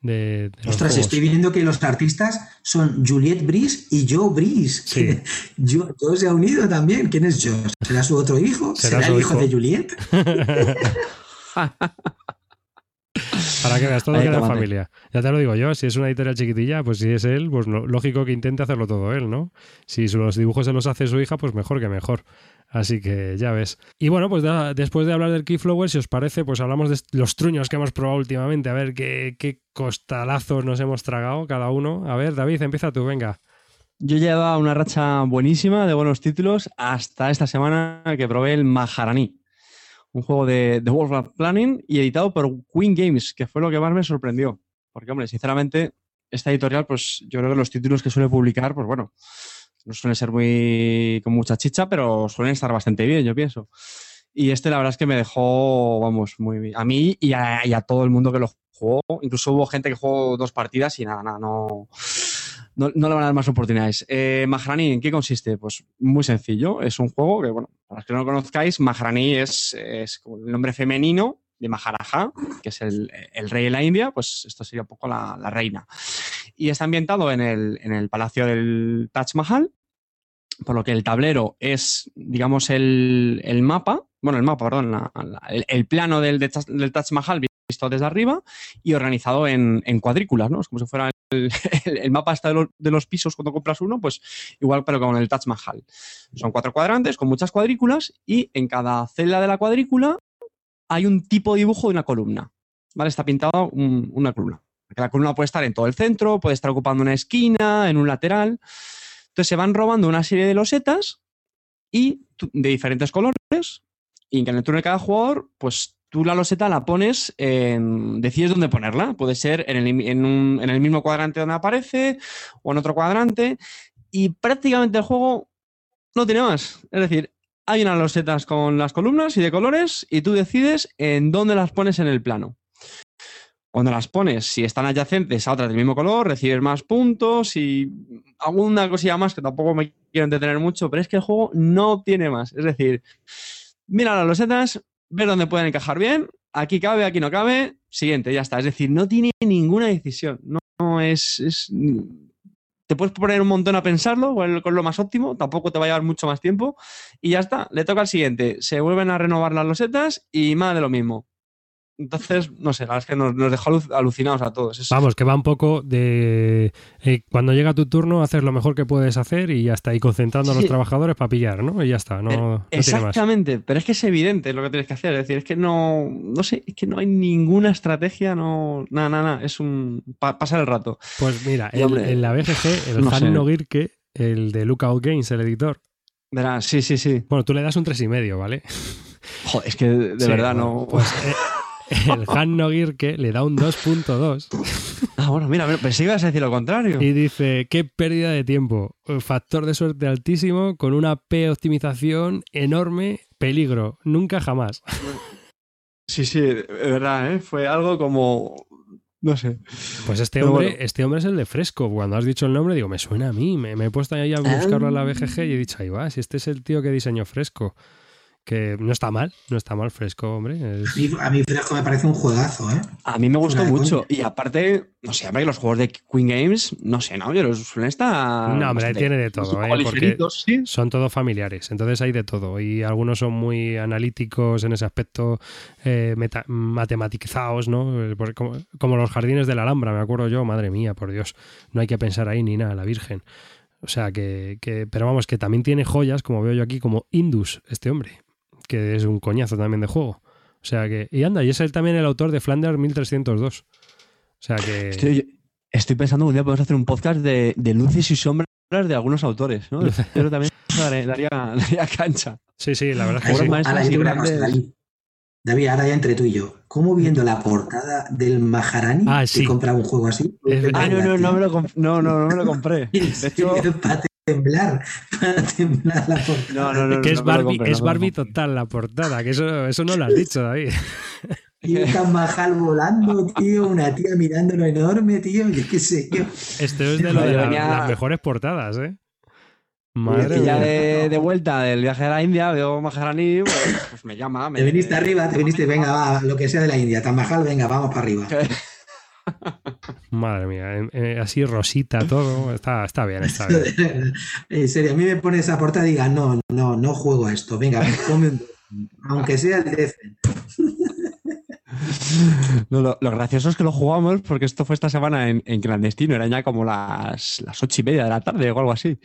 De, de Ostras, estoy viendo que los artistas son Juliette Brice y Joe Brice. Sí. [LAUGHS] Joe, Joe se ha unido también. ¿Quién es Joe? ¿Será su otro hijo? Será ¿Será, su el hijo, hijo. de Juliette? [LAUGHS] [LAUGHS] Para que veas, todo queda en familia. Ya te lo digo yo, si es una editorial chiquitilla, pues si es él, pues lógico que intente hacerlo todo él, ¿no? Si los dibujos se los hace su hija, pues mejor que mejor. Así que ya ves. Y bueno, pues da- después de hablar del Keyflower, si os parece, pues hablamos de los truños que hemos probado últimamente, a ver qué, qué costalazos nos hemos tragado cada uno. A ver, David, empieza tú, venga. Yo llevaba una racha buenísima de buenos títulos hasta esta semana que probé el Maharani, un juego de, de World Planning y editado por Queen Games, que fue lo que más me sorprendió. Porque, hombre, sinceramente, esta editorial, pues yo creo que los títulos que suele publicar, pues bueno, no suelen ser muy con mucha chicha, pero suelen estar bastante bien, yo pienso. Y este, la verdad es que me dejó, vamos, muy bien. A mí y a, y a todo el mundo que lo jugó. Incluso hubo gente que jugó dos partidas y nada, nada, no no, no, le van a dar más oportunidades. Eh, ¿en qué consiste? Pues muy sencillo. Es un juego que, bueno, para los que no lo conozcáis, Maharani es, el nombre femenino de Maharaja, que es el, rey de la India, pues esto sería un poco la, la reina. Y está ambientado en el, palacio del Taj Mahal, por lo que el tablero es, digamos, el, mapa, bueno, el mapa, perdón, el, plano del, Taj Mahal visto desde arriba y organizado en, en cuadrículas, ¿no? Es como si fuera [LAUGHS] el, mapa hasta de los, pisos cuando compras uno, pues igual, pero con el Taj Mahal. Son cuatro cuadrantes con muchas cuadrículas y en cada celda de la cuadrícula hay un tipo de dibujo de una columna, ¿vale? Está pintado un, una columna. La columna puede estar en todo el centro, puede estar ocupando una esquina, en un lateral. Entonces se van robando una serie de losetas y de diferentes colores y en el turno de cada jugador, pues tú la loseta la pones, en, decides dónde ponerla. Puede ser en el, en, en el, mismo cuadrante donde aparece o en otro cuadrante. Y prácticamente el juego no tiene más. Es decir, hay unas losetas con las columnas y de colores y tú decides en dónde las pones en el plano. Cuando las pones, si están adyacentes a otras del mismo color, recibes más puntos y alguna cosilla más que tampoco me quiero entretener mucho, pero es que el juego no tiene más. Es decir, mira las losetas, ver dónde pueden encajar bien, aquí cabe, aquí no cabe, siguiente, ya está. Es decir, no tiene ninguna decisión, no, es, es, Te puedes poner un montón a pensarlo con lo más óptimo, tampoco te va a llevar mucho más tiempo, y ya está, le toca al siguiente. Se vuelven a renovar las losetas y más de lo mismo. Entonces, no sé, la verdad es que nos, nos dejó alucinados a todos. Vamos, que va un poco de. Eh, cuando llega tu turno, haces lo mejor que puedes hacer y ya está ahí concentrando sí. a los trabajadores para pillar, ¿no? Y ya está. No, no Exactamente, pero es que es evidente lo que tienes que hacer. Es decir, es que no. No sé, es que no hay ninguna estrategia, no. Nada, nada, nada. Es un. Pa pasar el rato. Pues mira, el, en la BGG, el no Han Nogirke, el de Lookout Games, el editor. Verás, sí, sí, sí. Bueno, tú le das un 3,5, ¿vale? Joder, es que de, sí, verdad bueno, no. Pues, eh, [LAUGHS] el Han Nogirke le da un 2.2. [LAUGHS] Ah, bueno, mira, pensé que ibas a decir lo contrario. Y dice, qué pérdida de tiempo. Factor de suerte altísimo, con una P optimización enorme, peligro. Nunca jamás. [LAUGHS] Sí, sí, de verdad, ¿eh? Fue algo como... No sé. Pues este hombre, bueno. este hombre es el de Fresco. Cuando has dicho el nombre, digo, me suena a mí. Me, me he puesto ahí a buscarlo en la BGG y he dicho, ahí va, si este es el tío que diseñó Fresco que no está mal, no está mal fresco, hombre. Es... A, mí, a, mí, fresco me parece un juegazo, ¿eh? A mí me gustó mucho. Y aparte, no sé, hombre, los juegos de Queen Games, no sé, ¿no? Yo los suelen estar. No, hombre, tiene de todo, ¿eh? Porque ¿sí? son todos familiares. Entonces hay de todo. Y algunos son muy analíticos en ese aspecto, eh, meta, matematizados, ¿no? Como, como los jardines de la Alhambra, me acuerdo yo, madre mía, por Dios. No hay que pensar ahí ni nada, la Virgen. O sea que, que, pero vamos, que también tiene joyas, como veo yo aquí, como Indus, este hombre que es un coñazo también de juego. O sea que. Y anda, y es él también el autor de Flanders 1302. O sea que. Estoy, estoy pensando que un día podemos hacer un podcast de, de, luces y sombras de algunos autores, ¿no? [LAUGHS] Pero también daría, daría, cancha. Sí, sí, la verdad es que sí. Ahora, y grandes... David, David, ahora ya entre tú y yo. ¿Cómo viendo la portada del Maharani ah, sí. te compraba un juego así? Ah, no, no, no me lo, no, no, no me lo compré. [LAUGHS] De hecho, temblar, [LAUGHS] para temblar la portada. No, no, no. Que es no Barbie, compré, es Barbie total la portada, que eso, eso no lo has dicho, David. Y un majal volando, tío, una tía mirándolo enorme, tío, yo qué sé yo. Este es de, lo de la, las mejores portadas, ¿eh? Madre y ya de, de, vuelta del viaje a la India, veo Maharani, pues, pues me llama. Me... Te viniste arriba, te viniste, venga, va, lo que sea de la India, Tamajal, venga, vamos para arriba. [LAUGHS] Madre mía, eh, así rosita todo, está, está bien, está bien. [LAUGHS] en serio, a mí me pone esa portada y diga, no, no, no juego a esto, venga, come un... [LAUGHS] aunque sea el Defen. [LAUGHS] No, lo, lo, gracioso es que lo jugamos porque esto fue esta semana en, en clandestino, eran ya como las, las ocho y media de la tarde o algo así.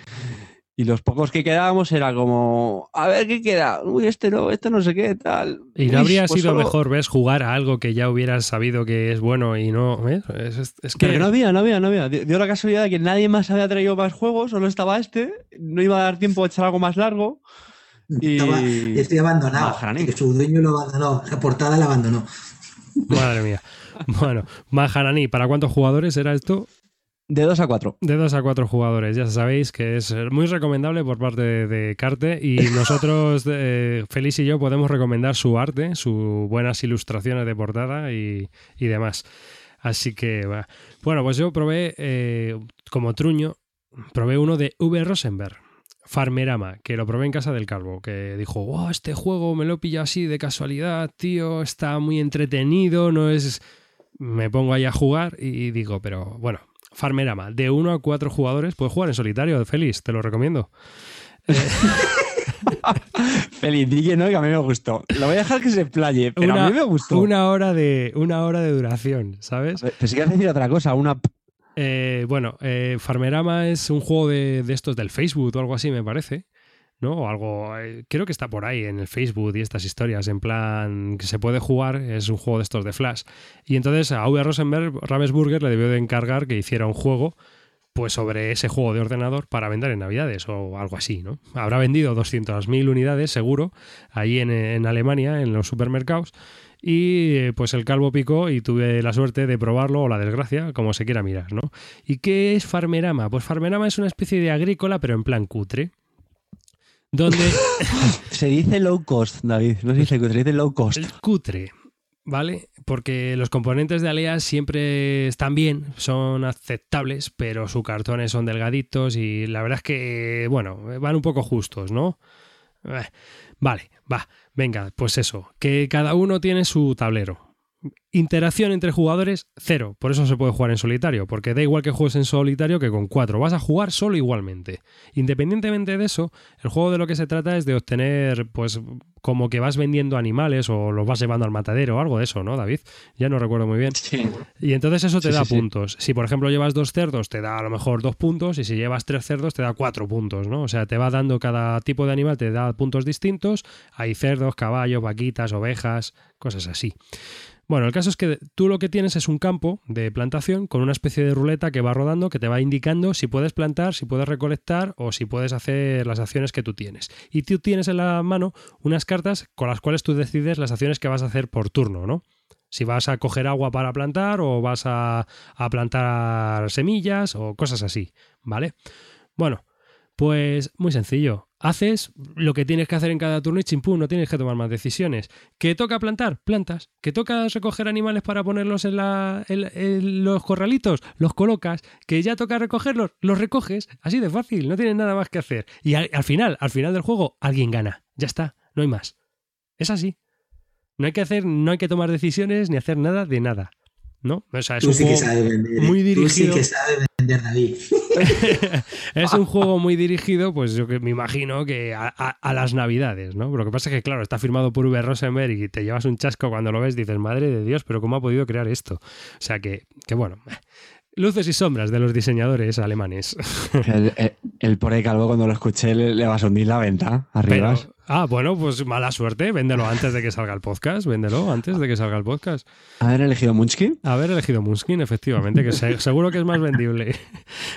Y los pocos que quedábamos era como, a ver qué queda, uy, este no, este no sé qué, tal. Y no Uy, habría pues sido solo- mejor, ¿ves? Jugar a algo que ya hubieras sabido que es bueno y no. ¿ves? Es, es- es que. Pero no había, no había, no había. Dio la casualidad de que nadie más había traído más juegos, solo estaba este, no iba a dar tiempo a echar algo más largo. Y- Estaba, estoy abandonado. Que su dueño lo abandonó. La portada la abandonó. Madre mía. Bueno, Maharani, ¿para cuántos jugadores era esto? De 2 a 4. De dos a cuatro jugadores, ya sabéis que es muy recomendable por parte de, de Carte y [LAUGHS] nosotros, eh, Félix y yo, podemos recomendar su arte, sus buenas ilustraciones de portada y, y demás. Así que, va. bueno, pues yo probé eh, como truño, probé uno de V. Rosenberg. Farmerama, que lo probé en casa del Calvo, que dijo, wow, este juego me lo he pillado así de casualidad, tío, está muy entretenido, no es... Me pongo ahí a jugar y digo, pero bueno, Farmerama, de 1 a 4 jugadores, puedes jugar en solitario, Félix, te lo recomiendo. [LAUGHS] Feliz, di que no, que a mí me gustó. Lo voy a dejar que se playe, pero Una- a mí me gustó. Una hora de, una hora de duración, ¿sabes? Pero si quieres decir otra cosa, una... Eh, bueno, eh, Farmerama es un juego de, de estos del Facebook o algo así, me parece. ¿No? O algo. eh, creo que está por ahí en el Facebook y estas historias. En plan, que se puede jugar. Es un juego de estos de Flash. Y entonces a V. Rosenberg, Ravensburger le debió de encargar que hiciera un juego. Pues sobre ese juego de ordenador para vender en Navidades o algo así, ¿no? Habrá vendido 200.000 unidades, seguro, ahí en, en Alemania, en los supermercados. Y eh, pues el calvo picó y tuve la suerte de probarlo, o la desgracia, como se quiera mirar, ¿no? ¿Y qué es Farmerama? Pues Farmerama es una especie de agrícola, pero en plan cutre. Donde [LAUGHS] Se dice low cost, David. No se dice cutre, se dice low cost. el cutre, ¿vale? Porque los componentes de Alea siempre están bien, son aceptables, pero sus cartones son delgaditos y la verdad es que, bueno, van un poco justos, ¿no? Eh, Vale, va, venga, pues eso, que cada uno tiene su tablero. Interacción entre jugadores, cero. Por eso se puede jugar en solitario, porque da igual que juegues en solitario que con cuatro. Vas a jugar solo igualmente. Independientemente de eso, el juego de lo que se trata es de obtener, pues, como que vas vendiendo animales o los vas llevando al matadero o algo de eso, ¿no, David? Ya no recuerdo muy bien. Sí. Y entonces eso te Sí, da sí, puntos. Si por ejemplo llevas dos cerdos, te da a lo mejor dos puntos. Y si llevas tres cerdos, te da cuatro puntos, ¿no? O sea, te va dando cada tipo de animal, te da puntos distintos. Hay cerdos, caballos, vaquitas, ovejas, cosas así. Bueno, el caso es que tú lo que tienes es un campo de plantación con una especie de ruleta que va rodando que te va indicando si puedes plantar, si puedes recolectar o si puedes hacer las acciones que tú tienes. Y tú tienes en la mano unas cartas con las cuales tú decides las acciones que vas a hacer por turno, ¿no? Si vas a coger agua para plantar o vas a, a plantar semillas o cosas así, ¿vale? Bueno, pues muy sencillo. Haces lo que tienes que hacer en cada turno y chimpún, no tienes que tomar más decisiones. ¿Que toca plantar? Plantas. ¿Que toca recoger animales para ponerlos en, la- en los corralitos? Los colocas. ¿Que ya toca recogerlos? Los recoges. Así de fácil, no tienes nada más que hacer. Y al, al final, al final del juego, alguien gana. Ya está, no hay más. Es así. No hay que hacer, no hay que tomar decisiones ni hacer nada de nada. ¿No? O sea, es Tú un sí que juego sabes vender. ¿eh? muy Tú sí dirigido. que sabes vender, David. [LAUGHS] es un juego muy dirigido, pues yo que me imagino que a, a- a las navidades, ¿no? Lo que pasa es que, claro, está firmado por V. Rosenberg y te llevas un chasco cuando lo ves, dices, madre de Dios, pero ¿cómo ha podido crear esto? O sea que, que bueno, [LAUGHS] luces y sombras de los diseñadores alemanes. El, el, el pobre calvo cuando lo escuché le, le vas a hundir la venta arriba. Pero- ah, bueno, pues mala suerte, véndelo antes de que salga el podcast, véndelo antes de que salga el podcast. Haber elegido Munchkin. Haber elegido Moonskin, efectivamente, que se- [LAUGHS] seguro que es más vendible.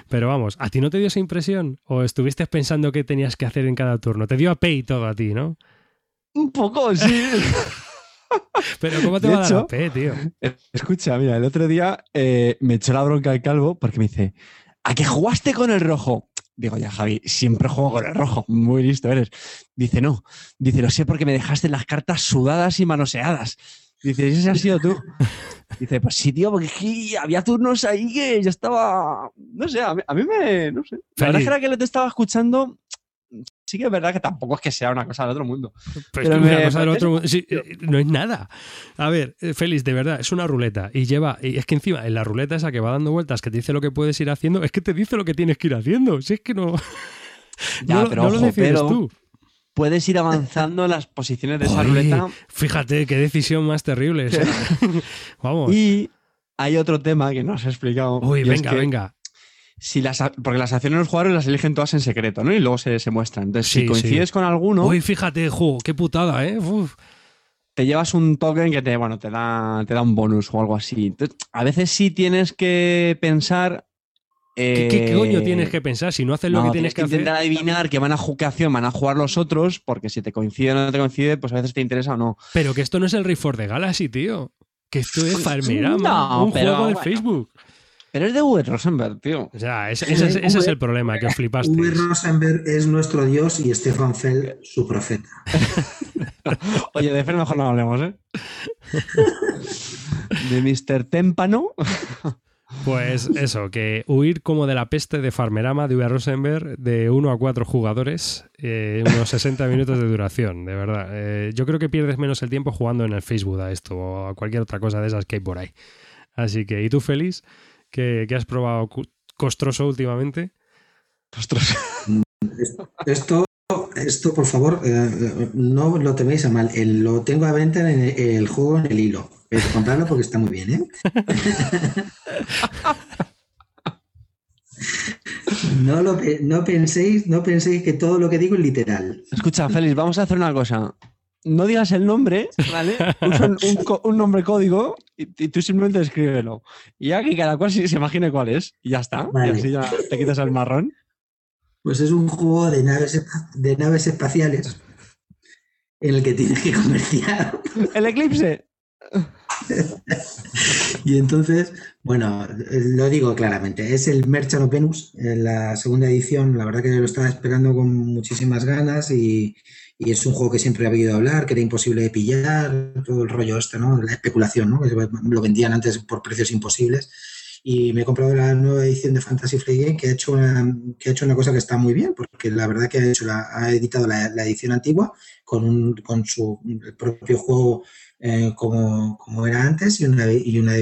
Pero vamos, ¿a ti no te dio esa impresión? ¿O estuviste pensando qué tenías que hacer en cada turno? Te dio a P y todo a ti, ¿no? Un poco, sí. [LAUGHS] Pero ¿cómo te De va a dar hecho- a P, tío? Escucha, mira, el otro día eh, me echó la bronca el calvo porque me dice, ¿a que jugaste con el rojo? Digo, ya, Javi, siempre juego con el rojo. Muy listo eres. Dice, no. Dice, lo sé porque me dejaste las cartas sudadas y manoseadas. Dice, ese has sido tú. [LAUGHS] Dice, pues sí, tío, porque había turnos ahí que yo estaba. No sé, a mí, a mí me. No sé. La verdad es que ahora que te estaba escuchando, sí que es verdad que tampoco es que sea una cosa del otro mundo. Pues Pero que me una cosa del otro mundo- sí, eh, no es nada. A ver, eh, Félix, de verdad, es una ruleta. Y lleva. Y es que encima, en la ruleta esa que va dando vueltas, que te dice lo que puedes ir haciendo, es que te dice lo que tienes que ir haciendo. Si es que no. [LAUGHS] Ya, no, lo- pero no lo ojo, decides pero- tú. Puedes ir avanzando en las posiciones de esa ruleta. Fíjate, qué decisión más terrible. [LAUGHS] Vamos. Y hay otro tema que no he explicado. Uy, es venga, que venga. Si las, porque las acciones de los jugadores las eligen todas en secreto, ¿no? Y luego se, se muestran. Entonces, Sí, si coincides sí. con alguno, Uy, fíjate, juego, qué putada, ¿eh? Uf. te llevas un token que te, bueno, te da, te da un bonus o algo así. Entonces, a veces sí tienes que pensar. ¿Qué, qué- qué coño eh, tienes que pensar? Si no haces lo que tienes que hacer. intentar adivinar qué van a ju- qué acción van a jugar los otros, porque si te coincide o no te coincide, pues a veces te interesa o no. Pero que esto no es el for the Galaxy, tío. Que esto es Farmerama, No, un juego de bueno. Facebook. Pero es de V. Rosenberg, tío. O sea, ese, ese es, ese es el problema, que os flipaste. V. Rosenberg es nuestro dios y Stefan Feld su profeta. [LAUGHS] Oye, de Fer mejor no hablemos, ¿eh? [LAUGHS] De Mr. Témpano. Pues eso, que huir como de la peste de Farmerama de V. Rosenberg de 1 a 4 jugadores, eh, unos 60 minutos de duración, de verdad. Eh, yo creo que pierdes menos el tiempo jugando en el Facebook a esto o a cualquier otra cosa de esas que hay por ahí. Así que, ¿y tú, Félix? ¿Qué, qué has probado costroso últimamente? Ostras. [LAUGHS] Esto, esto por favor, eh, no lo teméis a mal. El- lo tengo a venta en el, el juego en el hilo. Pero comprarlo porque está muy bien, ¿eh? [LAUGHS] No, lo, no, penséis, no penséis que todo lo que digo es literal. Escucha, Félix, vamos a hacer una cosa. No digas el nombre, ¿vale? Usa un, un co- un nombre código y, y tú simplemente escríbelo. Y ya que cada cual se, se imagine cuál es. Y ya está. Vale. Y así ya te quitas el marrón. Pues es un juego de naves, de naves espaciales en el que tienes que comerciar. [LAUGHS] El eclipse. [LAUGHS] Y entonces, bueno, lo digo claramente, es el Merchant of Venus, en la segunda edición, la verdad que lo estaba esperando con muchísimas ganas y, y es un juego que siempre he oído hablar, que era imposible de pillar, todo el rollo este, ¿no? La especulación, ¿no? Lo vendían antes por precios imposibles. Y me he comprado la nueva edición de Fantasy Flight Game que ha hecho una, que ha hecho una cosa que está muy bien, porque la verdad que ha, hecho la- ha editado la, la edición antigua con, un, con su propio juego eh, como, como era antes y una, y una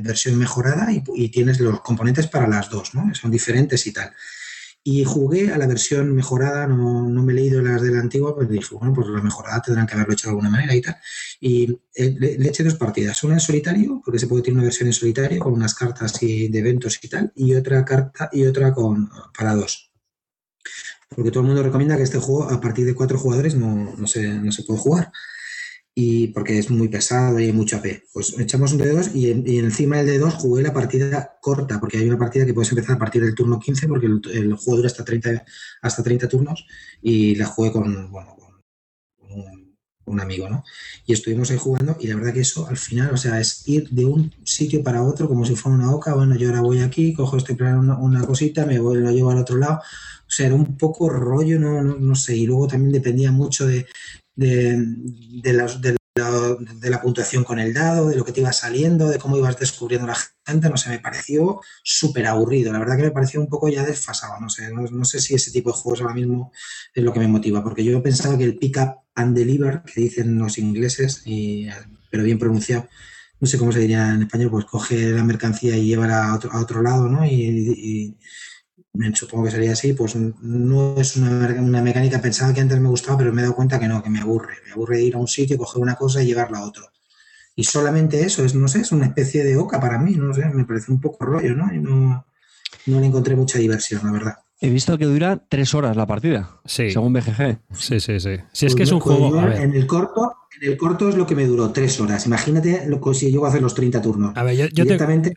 versión mejorada y, y tienes los componentes para las dos, ¿no? Son diferentes y tal. Y jugué a la versión mejorada, no, no me he leído las de la antigua, pues dije, bueno, pues la mejorada tendrán que haberlo hecho de alguna manera y tal. Y eh, le, eché dos partidas, una en solitario, porque se puede tener una versión en solitario con unas cartas y, de eventos y tal, y otra carta y otra con para dos. Porque todo el mundo recomienda que este juego a partir de cuatro jugadores no, no, se, no se puede jugar y porque es muy pesado y hay mucho AP. Pues echamos un D2 y, en- y encima del D2 jugué la partida corta, porque hay una partida que puedes empezar a partir del turno 15, porque el, juego dura hasta 30, hasta 30 turnos, y la jugué con, bueno, un, amigo, ¿no? Y estuvimos ahí jugando, y la verdad que eso al final, o sea, es ir de un sitio para otro como si fuera una oca, bueno, yo ahora voy aquí, cojo este plan, una, una cosita, me voy, lo llevo al otro lado, o sea, era un poco rollo, no, no, no sé, y luego también dependía mucho de, de, de, de la, de la puntuación con el dado, de lo que te iba saliendo, de cómo ibas descubriendo la gente, no sé, me pareció súper aburrido, la verdad que me pareció un poco ya desfasado, no sé, no, no sé si ese tipo de juegos ahora mismo es lo que me motiva, porque yo pensaba que el pick up and deliver, que dicen los ingleses, y, pero bien pronunciado, no sé cómo se diría en español, pues coge la mercancía y llevarla a otro, a otro lado, ¿no? Y supongo que sería así, pues no es una, una mecánica, pensaba que antes me gustaba, pero me he dado cuenta que no, que me aburre. Me aburre ir a un sitio, coger una cosa y llevarla a otro. Y solamente eso, es, no sé, es una especie de oca para mí, no sé, me parece un poco rollo, ¿no? Y no, no le encontré mucha diversión, la verdad. He visto que dura tres horas la partida, Sí, según BGG. sí, sí, sí. Si es Pues que es un juego. yo A ver, En el corto, en el corto es lo que me duró tres horas. Imagínate lo, que- si llego a hacer los 30 turnos. a ver, yo, yo te- Directamente,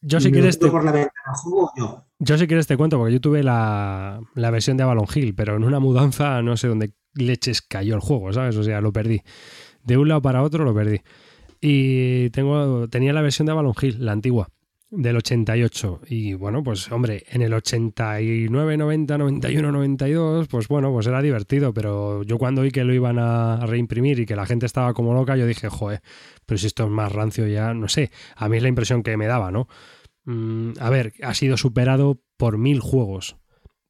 yo si quieres te, por la ventana yo. yo si quieres te cuento, porque yo tuve la, la versión de Avalon Hill, pero en una mudanza no sé dónde leches cayó el juego, ¿sabes? O sea, lo perdí. De un lado para otro lo perdí. Y tengo, tenía la versión de Avalon Hill, la antigua, del 88. Y bueno, pues hombre, en el 89, 90, 91, 92, pues bueno, pues era divertido. Pero yo cuando vi que lo iban a reimprimir y que la gente estaba como loca, yo dije, joder, pero si esto es más rancio ya, no sé. A mí es la impresión que me daba, ¿no? Mm, a ver, ha sido superado por mil juegos.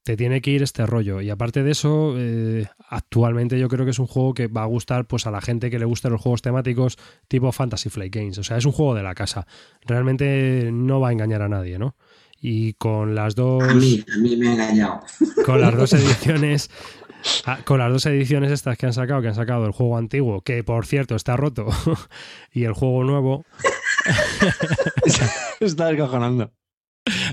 Te tiene que ir este rollo. Y aparte de eso, eh, actualmente yo creo que es un juego que va a gustar pues a la gente que le gusten los juegos temáticos tipo Fantasy Flight Games. O sea, es un juego de la casa. Realmente no va a engañar a nadie, ¿no? Y con las dos. A mí, a mí me ha engañado. Con las dos [LAUGHS] ediciones. ah, Con las dos ediciones estas que han sacado, que han sacado el juego antiguo, que por cierto está roto, [LAUGHS] y el juego nuevo, [LAUGHS] Está descojonando.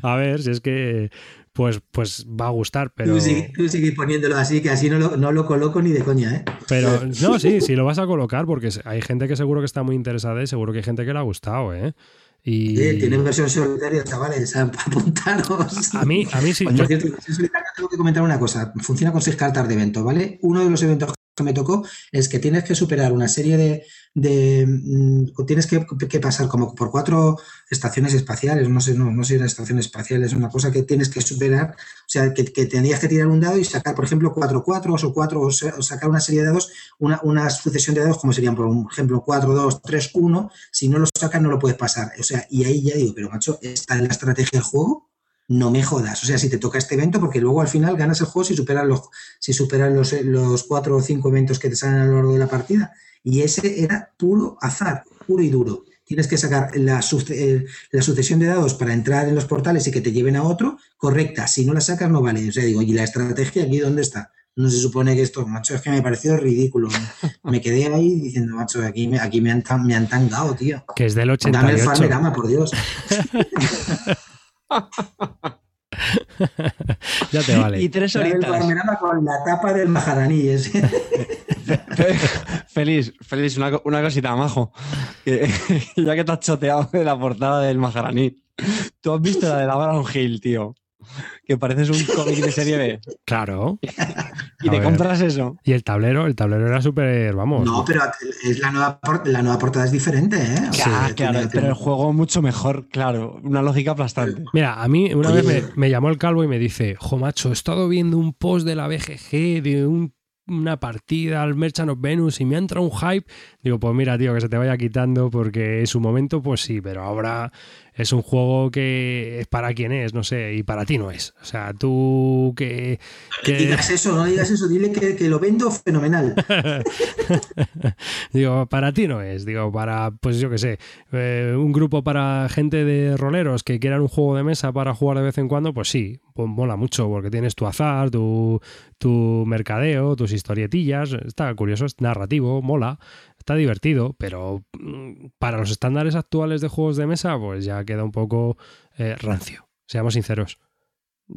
A ver, si es que pues, pues va a gustar, pero... Tú sigue, poniéndolo así, que así no lo, no lo coloco ni de coña, ¿eh? Pero [LAUGHS] no, sí, sí lo vas a colocar porque hay gente que seguro que está muy interesada y seguro que hay gente que le ha gustado, ¿eh? Y... tienen versión solitaria, chavales, [LAUGHS] apuntaros. A mí, a mí sí. Por cierto, tengo que comentar una cosa. Funciona con seis cartas de evento, ¿vale? Uno de los eventos que me tocó es que tienes que superar una serie de, de mm, tienes que, pasar como por cuatro estaciones espaciales, no sé, no, no sé si eran estaciones espaciales, una cosa que tienes que superar, o sea, que, que tendrías que tirar un dado y sacar, por ejemplo, cuatro cuatro o cuatro, o, sacar una serie de dados, una, una sucesión de dados, como serían, por ejemplo, cuatro, dos, tres, uno, si no los sacas no lo puedes pasar, o sea, y ahí ya digo, pero macho, ¿está en la estrategia del juego? No me jodas. O sea, si te toca este evento, porque luego al final ganas el juego si superas los, si superas los, los cuatro o cinco eventos que te salen a lo largo de la partida. Y ese era puro azar, puro y duro. Tienes que sacar la, la sucesión de dados para entrar en los portales y que te lleven a otro, correcta. Si no la sacas, no vale. O sea, digo, ¿y la estrategia aquí dónde está? No se supone que esto, macho, es que me ha parecido ridículo. [LAUGHS] Me quedé ahí diciendo, macho, aquí, me, aquí me, han, me han tangado, tío. Que es del 88. Dame el Farmerama, por Dios. [LAUGHS] [LAUGHS] ya te vale. Y tres horitas. con la tapa del Maharaní. [LAUGHS] feliz, feliz, una, una cosita, majo. [LAUGHS] ya que te has choteado de la portada del Maharaní. Tú has visto la de la Baron Hill, tío [LAUGHS] que pareces un cómic de serie B. [LAUGHS] Claro. y te compras eso. Y el tablero, el tablero era súper, vamos. No, pero es la nueva, la nueva portada es diferente, ¿eh? claro, pero el juego mucho mejor, claro. Una lógica aplastante. Mira, a mí una vez me, llamó el calvo y me dice, jo macho, he estado viendo un post de la BGG de una partida al Merchant of Venus y me entra un hype. Digo, pues mira, tío, que se te vaya quitando porque en su momento, pues sí, pero ahora es un juego que es para quien es, no sé, y para ti no es. O sea, tú que... No digas eso, no digas eso, dile que, lo vendo fenomenal. [LAUGHS] digo, para ti no es, digo, para, pues yo qué sé, eh, un grupo para gente de roleros que quieran un juego de mesa para jugar de vez en cuando, pues sí, pues mola mucho porque tienes tu azar, tu, tu mercadeo, tus historietillas, está curioso, es narrativo, mola está divertido, pero mm, para los estándares actuales de juegos de mesa, pues ya queda un poco eh, rancio, seamos sinceros.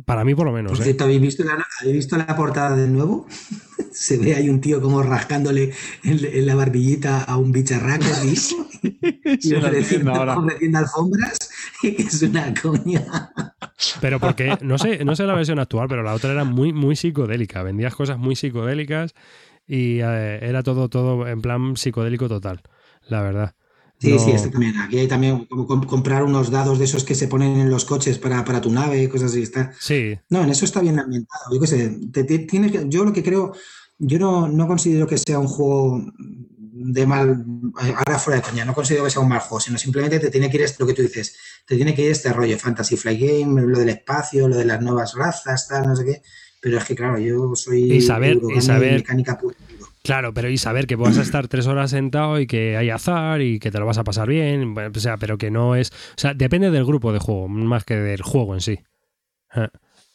Para mí, por lo menos. Por ¿eh? ¿habéis visto, la, visto la portada de nuevo? [LAUGHS] Se ve ahí un tío como rascándole en, la barbillita a un bicharraco [LAUGHS] y ofreciendo, alfombras [LAUGHS] y que es una coña. Pero porque, no sé, no sé la versión actual, pero la otra era muy, muy psicodélica. Vendías cosas muy psicodélicas y eh, era todo, todo en plan psicodélico total, la verdad. Sí, sí, este también. Aquí hay también como comprar unos dados de esos que se ponen en los coches para, para tu nave, cosas así. Está. Sí. No, en eso está bien ambientado. Yo qué sé, que, yo lo que creo, yo no, no considero que sea un juego de mal, ahora fuera de coña, no considero que sea un mal juego, sino simplemente te tiene que ir lo que tú dices, te tiene que ir este rollo Fantasy Flight Game, lo del espacio, lo de las nuevas razas, tal, no sé qué. Pero es que, claro, yo soy. Y saber, y saber. Mecánica pura. Claro, pero y saber que vas a estar tres horas sentado y que hay azar y que te lo vas a pasar bien, o sea, pero que no es. O sea, depende del grupo de juego, más que del juego en sí. Eh,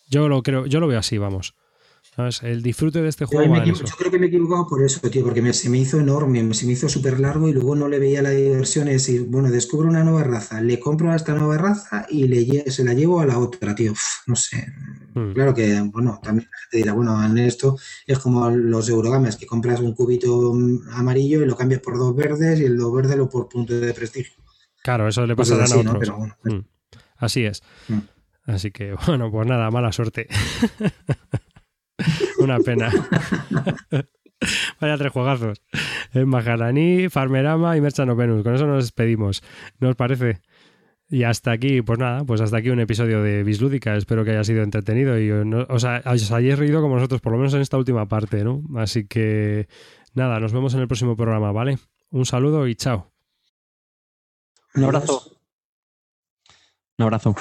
yo lo creo, yo lo veo así, vamos. El disfrute de este juego. Yo, creo que me he equivocado por eso, tío, porque se me hizo enorme, se me hizo súper largo y luego no le veía la diversión. Es decir, bueno, descubro una nueva raza, le compro a esta nueva raza y le, se la llevo a la otra, tío. no sé. Hmm. Claro que, bueno, también la gente dirá, bueno, en esto es como los Eurogames, que compras un cubito amarillo y lo cambias por dos verdes y el dos verde lo por punto de prestigio. Claro, eso le pasará a otros. Hmm. Así es. Hmm. Así que, [LAUGHS] bueno, pues nada, mala suerte. [LAUGHS] Una pena. [LAUGHS] Vaya tres juegazos. Maharaní, Farmerama y Merchant Venus. Con eso nos despedimos. ¿No os parece? Y hasta aquí, pues nada, pues hasta aquí un episodio de Bislúdica. Espero que haya sido entretenido y os, os hayáis reído como nosotros, por lo menos en esta última parte, ¿no? Así que nada, nos vemos en el próximo programa, ¿vale? Un saludo y chao. Un abrazo. Un abrazo.